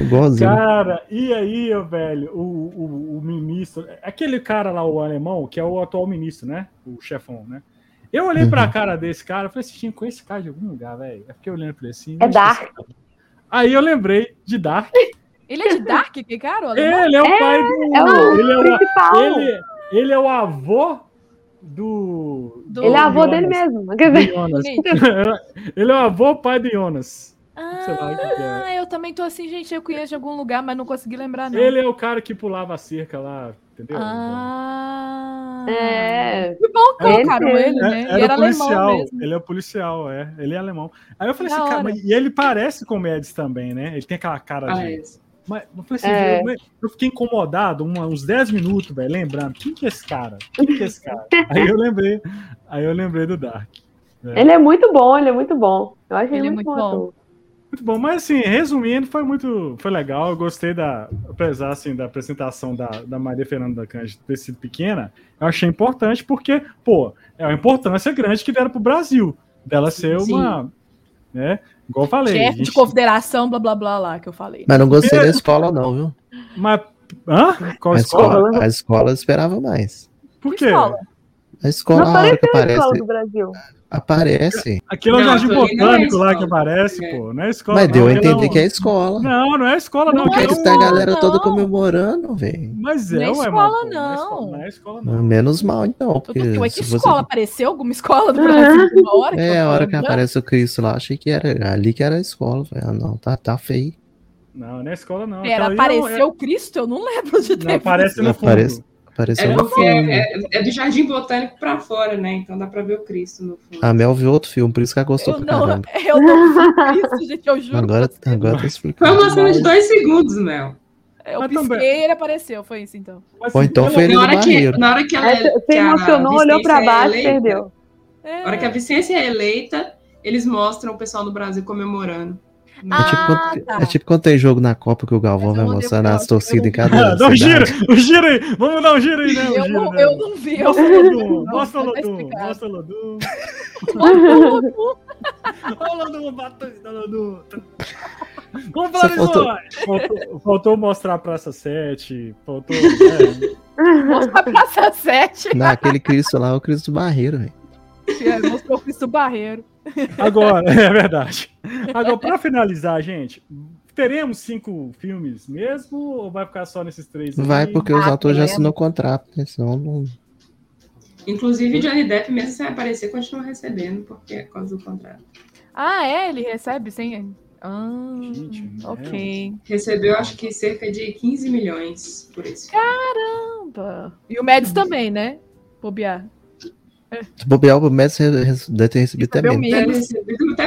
Speaker 2: Igualzinho.
Speaker 1: Cara, e aí, velho, o, o, o ministro, aquele cara lá, o alemão, que é o atual ministro, né? O chefão, né? Eu olhei pra
Speaker 2: Uhum.
Speaker 1: cara desse cara, falei assim, com esse cara de algum lugar, velho. É porque eu olhando pra ele assim.
Speaker 5: É
Speaker 1: esqueci. Aí eu lembrei de Dark.
Speaker 4: Ele é de Dark, que cara? o?
Speaker 1: Ele é o pai do.
Speaker 5: É o
Speaker 1: ele, é o,
Speaker 5: principal.
Speaker 1: ele, ele é o avô do.
Speaker 4: Do-
Speaker 5: Ele é avô
Speaker 1: Jonas.
Speaker 5: dele mesmo. Quer
Speaker 1: do
Speaker 5: dizer,
Speaker 1: Jonas.
Speaker 4: Gente,
Speaker 1: ele é o avô pai do Jonas. O que é.
Speaker 4: Ah, eu também tô assim, gente, eu conheço de algum lugar, mas não consegui lembrar, não.
Speaker 1: Ele é o cara que pulava a cerca lá, entendeu?
Speaker 4: Ah.
Speaker 5: É.
Speaker 4: Que bom que
Speaker 5: É,
Speaker 4: colocaram
Speaker 5: é,
Speaker 4: ele, né?
Speaker 1: É,
Speaker 4: E
Speaker 1: era
Speaker 4: era
Speaker 1: policial,
Speaker 4: alemão mesmo.
Speaker 1: ele é o policial, é. Ele é alemão. Aí eu falei
Speaker 4: Da
Speaker 1: assim, cara,
Speaker 4: hora.
Speaker 1: mas- e ele parece com o Mads também, né? Ele tem aquela cara
Speaker 3: Ah,
Speaker 1: de.
Speaker 3: é.
Speaker 1: Mas eu falei assim,
Speaker 5: É.
Speaker 1: eu, eu fiquei incomodado uma- uns 10 minutos, velho, lembrando, quem que é esse cara? Quem que é esse cara? aí eu lembrei, aí eu lembrei do Dark.
Speaker 5: Ele é muito bom, ele é muito bom. Eu acho ele,
Speaker 4: Ele é
Speaker 5: muito,
Speaker 4: muito
Speaker 5: bom.
Speaker 4: bom.
Speaker 5: ator.
Speaker 1: Muito bom, mas assim, resumindo, foi muito, foi legal, eu gostei da, apesar assim, da apresentação da, da Maria Fernanda Cândido ter sido pequena, eu achei importante porque, pô, é uma importância grande que deram pro Brasil, dela ser
Speaker 3: Sim.
Speaker 1: uma, né, igual eu falei,
Speaker 4: Chefe de confederação, blá blá blá lá, que eu falei.
Speaker 2: Mas não gostei da escola, não, viu?
Speaker 1: mas, hã? Qual
Speaker 2: A
Speaker 1: escola?
Speaker 2: escola, a escola esperava mais.
Speaker 1: Por
Speaker 4: Que
Speaker 1: quê?
Speaker 4: escola?
Speaker 2: A escola,
Speaker 5: Não
Speaker 2: a hora que
Speaker 5: apareceu a escola
Speaker 2: aparece,
Speaker 5: do Brasil.
Speaker 2: Aparece.
Speaker 1: Aquilo é o Jardim
Speaker 3: é
Speaker 1: Botânico lá que aparece,
Speaker 3: É.
Speaker 1: pô, não é escola
Speaker 2: Mas
Speaker 1: não,
Speaker 2: deu a
Speaker 1: aquilo
Speaker 2: entender que é escola.
Speaker 1: Não, não é escola não,
Speaker 4: é
Speaker 1: é
Speaker 2: Porque
Speaker 1: um-
Speaker 2: tá a galera toda
Speaker 4: não.
Speaker 2: comemorando, velho.
Speaker 1: Mas é,
Speaker 4: Não é escola,
Speaker 1: mano,
Speaker 4: não.
Speaker 1: Não é escola, não é escola, não.
Speaker 2: Menos mal, então. Porque
Speaker 4: ué, que
Speaker 2: você-
Speaker 4: escola? Apareceu alguma escola do Brasil hora?
Speaker 2: É, a hora que aparece o Cristo lá, achei que era ali que era a escola. Falei, ah, não, tá, tá feio.
Speaker 1: Não, não é escola não.
Speaker 4: Pera,
Speaker 1: é um-
Speaker 4: apareceu o Cristo? Eu não lembro de
Speaker 1: é-
Speaker 4: ter
Speaker 1: não, aparece no fundo.
Speaker 2: Aparece- Apareceu
Speaker 3: É
Speaker 2: filme.
Speaker 3: é, é do Jardim Botânico pra fora, né? Então dá pra ver o Cristo no fundo.
Speaker 2: A Mel viu outro filme, por isso que ela gostou
Speaker 4: Eu
Speaker 2: pra
Speaker 4: não,
Speaker 2: caramba.
Speaker 4: eu não vi Cristo, gente, eu juro.
Speaker 2: Agora, agora tá
Speaker 3: Foi
Speaker 2: explicando.
Speaker 3: uma cena de dois segundos, Mel.
Speaker 4: Eu
Speaker 1: Mas
Speaker 4: pisquei
Speaker 1: também-
Speaker 4: e ele apareceu, foi isso então.
Speaker 2: Ou então foi ele
Speaker 3: Na hora, que, na hora que ela é, a
Speaker 5: emocionou, olhou
Speaker 3: Vicência
Speaker 5: pra
Speaker 3: é
Speaker 5: baixo,
Speaker 3: eleita,
Speaker 5: perdeu.
Speaker 4: É.
Speaker 3: Na hora que a Vicência é eleita, eles mostram o pessoal no Brasil comemorando.
Speaker 2: É tipo,
Speaker 4: Ah,
Speaker 2: quando,
Speaker 4: tá.
Speaker 2: é tipo quando tem jogo na Copa que o Galvão vai mostrando as torcidas em
Speaker 1: Ah,
Speaker 2: cada
Speaker 1: dá um giro,
Speaker 2: cidade.
Speaker 1: um giro aí, vamos dar um giro aí, né? Um
Speaker 4: Eu
Speaker 1: giro,
Speaker 4: não,
Speaker 1: né?
Speaker 4: eu não vi.
Speaker 1: Mostra o Lodum,
Speaker 4: Não,
Speaker 1: mostra o Lodum,
Speaker 4: explicado.
Speaker 1: mostra o Lodum.
Speaker 4: Lodum.
Speaker 1: Olha o Lodum, batendo no Lodum. Vamos falar isso
Speaker 2: faltou-.
Speaker 1: Faltou, faltou mostrar a Praça 7, faltou... é,
Speaker 4: Mostra a Praça 7.
Speaker 2: Naquele Cristo lá, é o Cristo Barreiro, velho.
Speaker 4: É, mostrou o Cristo Barreiro.
Speaker 1: Agora, é verdade. Agora, pra finalizar, gente, teremos cinco filmes mesmo ou vai ficar só nesses três? aí?
Speaker 2: Vai porque os
Speaker 4: Ah,
Speaker 2: atores já
Speaker 4: credo.
Speaker 2: assinou contrato, né? Senão não.
Speaker 3: Inclusive, Johnny Depp, mesmo sem aparecer, continua recebendo, porque é por causa do contrato.
Speaker 4: Ah, é? Ele recebe sem. Ah,
Speaker 1: Gente,
Speaker 4: ok.
Speaker 3: Recebeu, acho que cerca de 15 milhões por esse filme.
Speaker 4: Caramba. E o Mads também, né? Bobear.
Speaker 2: Se bobear, o Messi deve ter recebido até menos.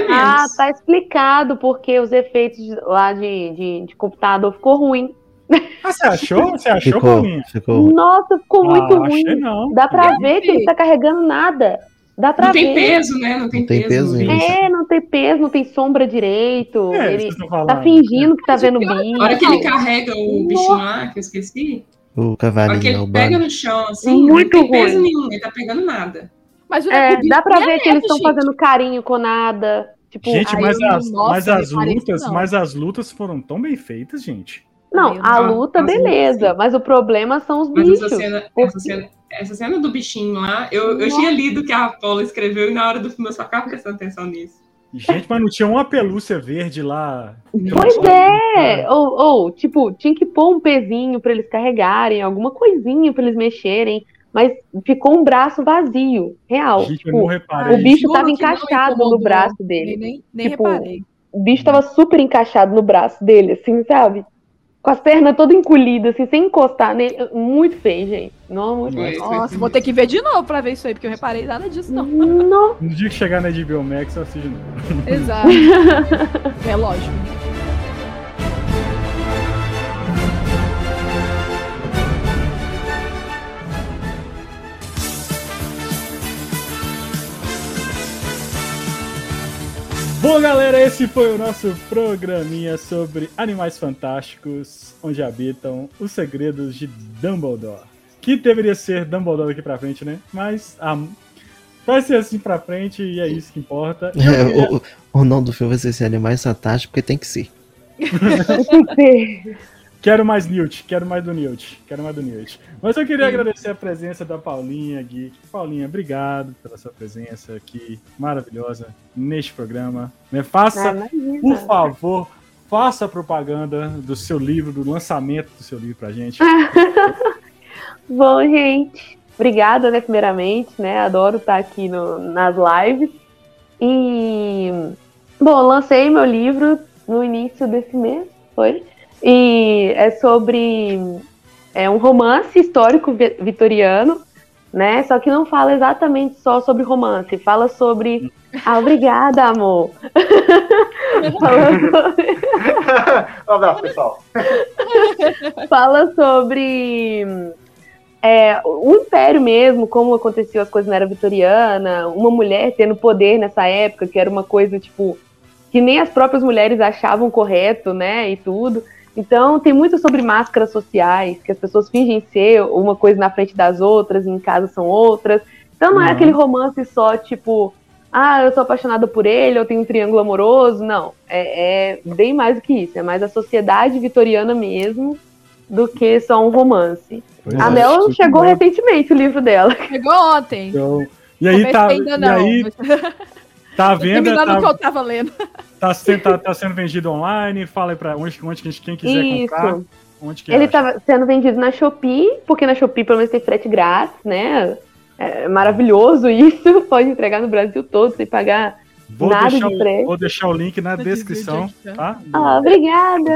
Speaker 5: Ah, tá explicado porque os efeitos lá de, de, de computador ficou ruim.
Speaker 1: Ah, você achou? Você achou,
Speaker 2: Ficou,
Speaker 1: Paulinha?
Speaker 2: ficou.
Speaker 5: Nossa, ficou muito
Speaker 1: ah,
Speaker 5: ruim.
Speaker 1: Achei não.
Speaker 5: Dá pra
Speaker 4: Eu
Speaker 5: ver que ele tá carregando nada. Dá pra
Speaker 3: Não tem
Speaker 5: ver.
Speaker 3: peso, né? Não tem,
Speaker 2: Não tem
Speaker 3: peso.
Speaker 2: peso.
Speaker 5: É, não tem peso, não tem sombra direito.
Speaker 1: É,
Speaker 5: ele tá fingindo que tá
Speaker 4: Mas
Speaker 5: vendo
Speaker 4: pior é
Speaker 5: bicho.
Speaker 3: A hora que ele carrega o bichinho lá, que eu esqueci,
Speaker 2: O cavalinho,
Speaker 3: ele pega no chão, assim,
Speaker 5: Muito
Speaker 3: não tem peso
Speaker 5: ruim.
Speaker 3: nenhum, ele tá pegando nada.
Speaker 4: Mas
Speaker 5: É, dá pra
Speaker 4: nem
Speaker 5: ver
Speaker 4: é
Speaker 5: que eles estão fazendo carinho com nada. Tipo,
Speaker 1: Gente, mas as,
Speaker 4: nossa,
Speaker 1: mas as lutas,
Speaker 4: não.
Speaker 1: mas as lutas foram tão bem feitas, gente.
Speaker 5: não, a
Speaker 3: não-
Speaker 5: luta,
Speaker 3: lutas,
Speaker 5: beleza. Mas o problema são os
Speaker 3: Mas
Speaker 5: bichos.
Speaker 3: essa cena, essa, cena, essa cena do bichinho lá, eu, eu tinha lido que a Paula escreveu e na hora do filme eu só ficava prestando atenção nisso.
Speaker 1: Gente, mas não tinha uma pelúcia verde lá.
Speaker 5: Pois é! Ou, ou, tipo, tinha que pôr um pezinho pra eles carregarem, alguma coisinha pra eles mexerem. Mas ficou um braço vazio, real.
Speaker 1: Gente, eu
Speaker 5: Tipo,
Speaker 1: não reparei.
Speaker 5: o bicho
Speaker 4: Juro
Speaker 5: tava
Speaker 4: que não
Speaker 5: encaixado no braço dele.
Speaker 4: nem, nem
Speaker 5: Tipo,
Speaker 4: reparei.
Speaker 5: O bicho tava super encaixado no braço dele, assim, sabe? Com as pernas todas encolhidas, assim, sem encostar nele. Muito feio, gente. Não, muito feio.
Speaker 4: Nossa, vou ter que ver de novo pra ver isso aí, porque eu reparei nada disso, não.
Speaker 5: Não.
Speaker 1: No dia que chegar na HBO Max, eu assisto de novo.
Speaker 4: Exato. é lógico.
Speaker 1: Bom, galera, esse foi o nosso programinha sobre animais fantásticos, onde habitam os segredos de Dumbledore. Que deveria ser Dumbledore daqui pra frente, né? Mas ah, vai ser assim pra frente e é isso que importa.
Speaker 2: É,
Speaker 1: queria-
Speaker 2: o, o nome do filme vai ser esse Animais Fantásticos, porque tem que ser.
Speaker 5: Tem que ser.
Speaker 1: Quero mais Newt, quero mais do Newt, quero mais do Newt. Mas eu queria
Speaker 3: Sim.
Speaker 1: agradecer a presença da Paulinha Geek. Paulinha, obrigado pela sua presença aqui, maravilhosa, neste programa. Me faça,
Speaker 5: Ah,
Speaker 1: por favor, faça a propaganda do seu livro, do lançamento do seu livro pra gente.
Speaker 5: Bom, gente, obrigada, né, primeiramente, né, adoro estar aqui no- nas lives. E Bom, lancei meu livro no início desse mês, foi? E é sobre é um romance histórico vi- vitoriano, né? Só que não fala exatamente só sobre romance, fala sobre. Ah, obrigada, amor. fala, sobre...
Speaker 6: um abraço, pessoal.
Speaker 5: fala sobre é, o império mesmo, como aconteceu as coisas na era vitoriana, uma mulher tendo poder nessa época, que era uma coisa tipo que nem as próprias mulheres achavam correto, né? E tudo. Então tem muito sobre máscaras sociais, que as pessoas fingem ser uma coisa na frente das outras, e em casa são outras. Então não é
Speaker 1: Uhum.
Speaker 5: aquele romance só tipo, ah, eu sou apaixonada por ele, eu tenho um triângulo amoroso. Não, é, é bem mais do que isso. É mais a sociedade vitoriana mesmo do que só um romance.
Speaker 1: Pois
Speaker 5: A
Speaker 1: é.
Speaker 5: Mel chegou recentemente o livro dela.
Speaker 4: Chegou ontem.
Speaker 1: Então, E aí tá,
Speaker 4: ainda
Speaker 1: e
Speaker 4: não.
Speaker 1: aí
Speaker 4: mas-
Speaker 1: tá à venda,
Speaker 4: Terminando o que
Speaker 1: tá,
Speaker 4: eu tava lendo.
Speaker 1: tá, sendo, tá, tá sendo vendido online. Fala aí pra onde, onde quem, quiser comprar.
Speaker 5: Isso.
Speaker 1: Onde que
Speaker 5: Ele
Speaker 1: acha?
Speaker 5: estava sendo vendido na Shopee, porque na Shopee pelo menos tem frete grátis, né? É maravilhoso isso. Pode entregar no Brasil todo sem pagar.
Speaker 1: Vou
Speaker 5: nada
Speaker 1: deixar,
Speaker 5: de
Speaker 1: vou deixar o link na
Speaker 4: Vou
Speaker 1: descrição,
Speaker 4: dividir aqui,
Speaker 1: tá?
Speaker 5: Ah, obrigada!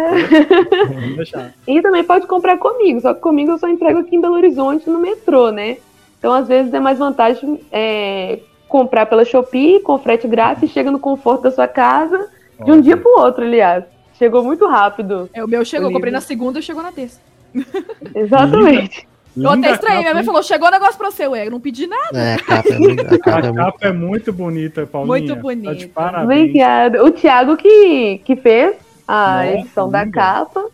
Speaker 5: E também pode comprar comigo, só que comigo eu só entrego aqui em Belo Horizonte no metrô, né? Então às vezes é mais vantagem é, comprar pela Shopee com frete grátis, chega no conforto da sua casa, de um dia pro outro, aliás. Chegou muito rápido.
Speaker 4: É, o meu chegou,
Speaker 5: O
Speaker 4: comprei na segunda e chegou na terça.
Speaker 5: Exatamente.
Speaker 4: Eu até
Speaker 1: Linda
Speaker 4: estranhei, minha mãe
Speaker 1: hein?
Speaker 4: falou, chegou o negócio pra você, ué, eu não pedi nada.
Speaker 2: É, a capa é muito. A capa é
Speaker 1: A
Speaker 2: muito.
Speaker 1: capa é muito bonita, Paulinha.
Speaker 4: Muito
Speaker 1: Tá
Speaker 4: bonita.
Speaker 1: parabéns.
Speaker 5: Obrigada. O Thiago que, que fez a
Speaker 1: Nossa,
Speaker 5: edição da
Speaker 1: linda.
Speaker 5: capa.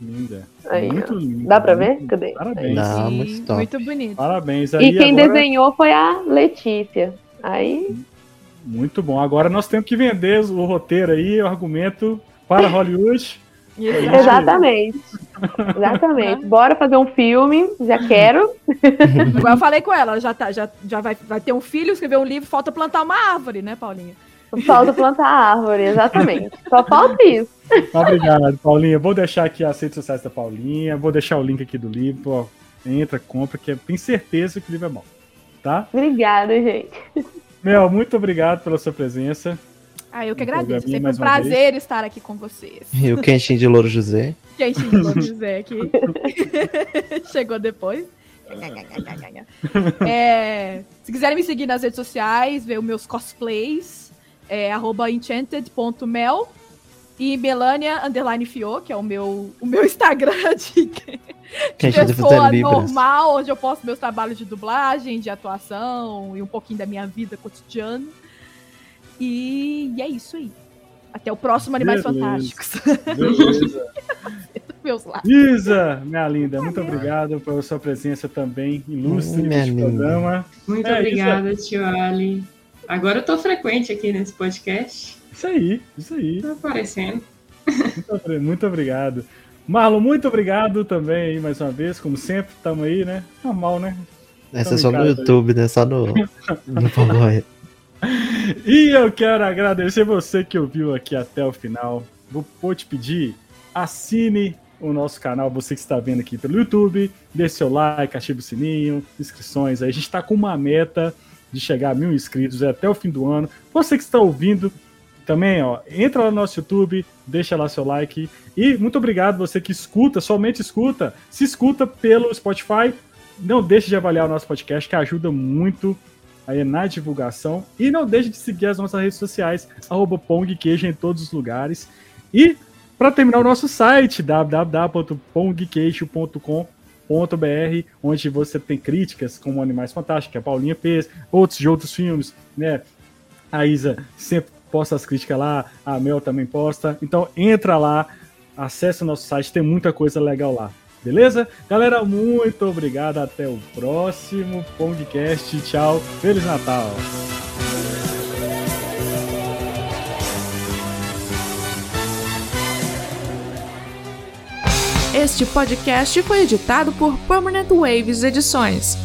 Speaker 1: Linda.
Speaker 5: Aí,
Speaker 1: muito linda.
Speaker 5: Dá pra ver?
Speaker 1: muito-
Speaker 5: Cadê?
Speaker 1: Parabéns.
Speaker 4: Sim,
Speaker 2: muito
Speaker 4: muito bonito.
Speaker 1: Parabéns. Aí
Speaker 5: E quem
Speaker 1: agora-
Speaker 5: desenhou foi a Letícia. Aí,
Speaker 1: Muito bom. Agora nós temos que vender o roteiro aí, o argumento para Hollywood.
Speaker 5: Exatamente. Exatamente. Bora fazer um filme, já quero.
Speaker 4: Igual eu falei com ela, ela já, tá, já, já vai, vai ter um filho, escrever um livro, falta plantar uma árvore, né, Paulinha?
Speaker 5: Falta plantar árvore, exatamente. Só falta isso.
Speaker 1: Obrigado, Paulinha. Vou deixar aqui as redes sociais da Paulinha, vou deixar o link aqui do livro. Ó, entra, compra, que tem certeza que o livro é bom. Tá?
Speaker 5: Obrigada, gente.
Speaker 1: Mel, muito obrigado pela sua presença.
Speaker 4: Ah, eu que agradeço.
Speaker 1: programinha
Speaker 4: Sempre um prazer estar aqui com vocês.
Speaker 2: E o quentinho de Louro José.
Speaker 4: Quem xingou dizer aqui. Chegou depois. É, se quiserem me seguir nas redes sociais, ver os meus cosplays, é arroba enchanted.mel e Melania underline Fio, que é o meu, o meu Instagram de,
Speaker 2: Que a gente
Speaker 4: pessoa normal, onde eu posto meus trabalhos de dublagem, de atuação e um pouquinho da minha vida cotidiana. E, e é isso aí. Até o próximo Animais
Speaker 1: Beleza.
Speaker 4: Fantásticos.
Speaker 1: Beleza.
Speaker 4: meus lá.
Speaker 1: Isa, minha linda, muito obrigado pela sua presença também ilustre
Speaker 2: Hum,
Speaker 1: neste programa.
Speaker 3: Muito
Speaker 1: É,
Speaker 3: obrigada, tio Ali. Agora eu tô frequente aqui nesse podcast.
Speaker 1: Isso aí, isso aí.
Speaker 3: Tá aparecendo.
Speaker 1: Muito, muito obrigado. Marlon, muito obrigado também mais uma vez, como sempre, estamos aí, né? Normal, né?
Speaker 2: Essa é só no
Speaker 1: casa aí.
Speaker 2: YouTube, né? Só no. no Pavoy.
Speaker 1: E eu quero agradecer você que ouviu aqui até o final. Vou, vou te pedir, assine o nosso canal, você que está vendo aqui pelo YouTube, deixe seu like, ative o sininho, inscrições. Aí a gente está com uma meta de chegar a mil inscritos até o fim do ano. Você que está ouvindo também, ó, entra lá no nosso YouTube, deixa lá seu like. E muito obrigado você que escuta, somente escuta. Se escuta pelo Spotify, não deixe de avaliar o nosso podcast, que ajuda muito aí na divulgação. E não deixe de seguir as nossas redes sociais, arroba Pong Queijo em todos os lugares. E para terminar o nosso site, www.pongqueijo.com.br, onde você tem críticas como Animais Fantásticos, a Paulinha fez, outros de outros filmes, né? A Isa sempre posta as críticas lá, a Mel também posta. Então entra lá, acesse o nosso site, tem muita coisa legal lá. Beleza? Galera, muito obrigado. Até o próximo Pongcast. Tchau. Feliz Natal.
Speaker 7: Este podcast foi editado por Permanent Waves Edições.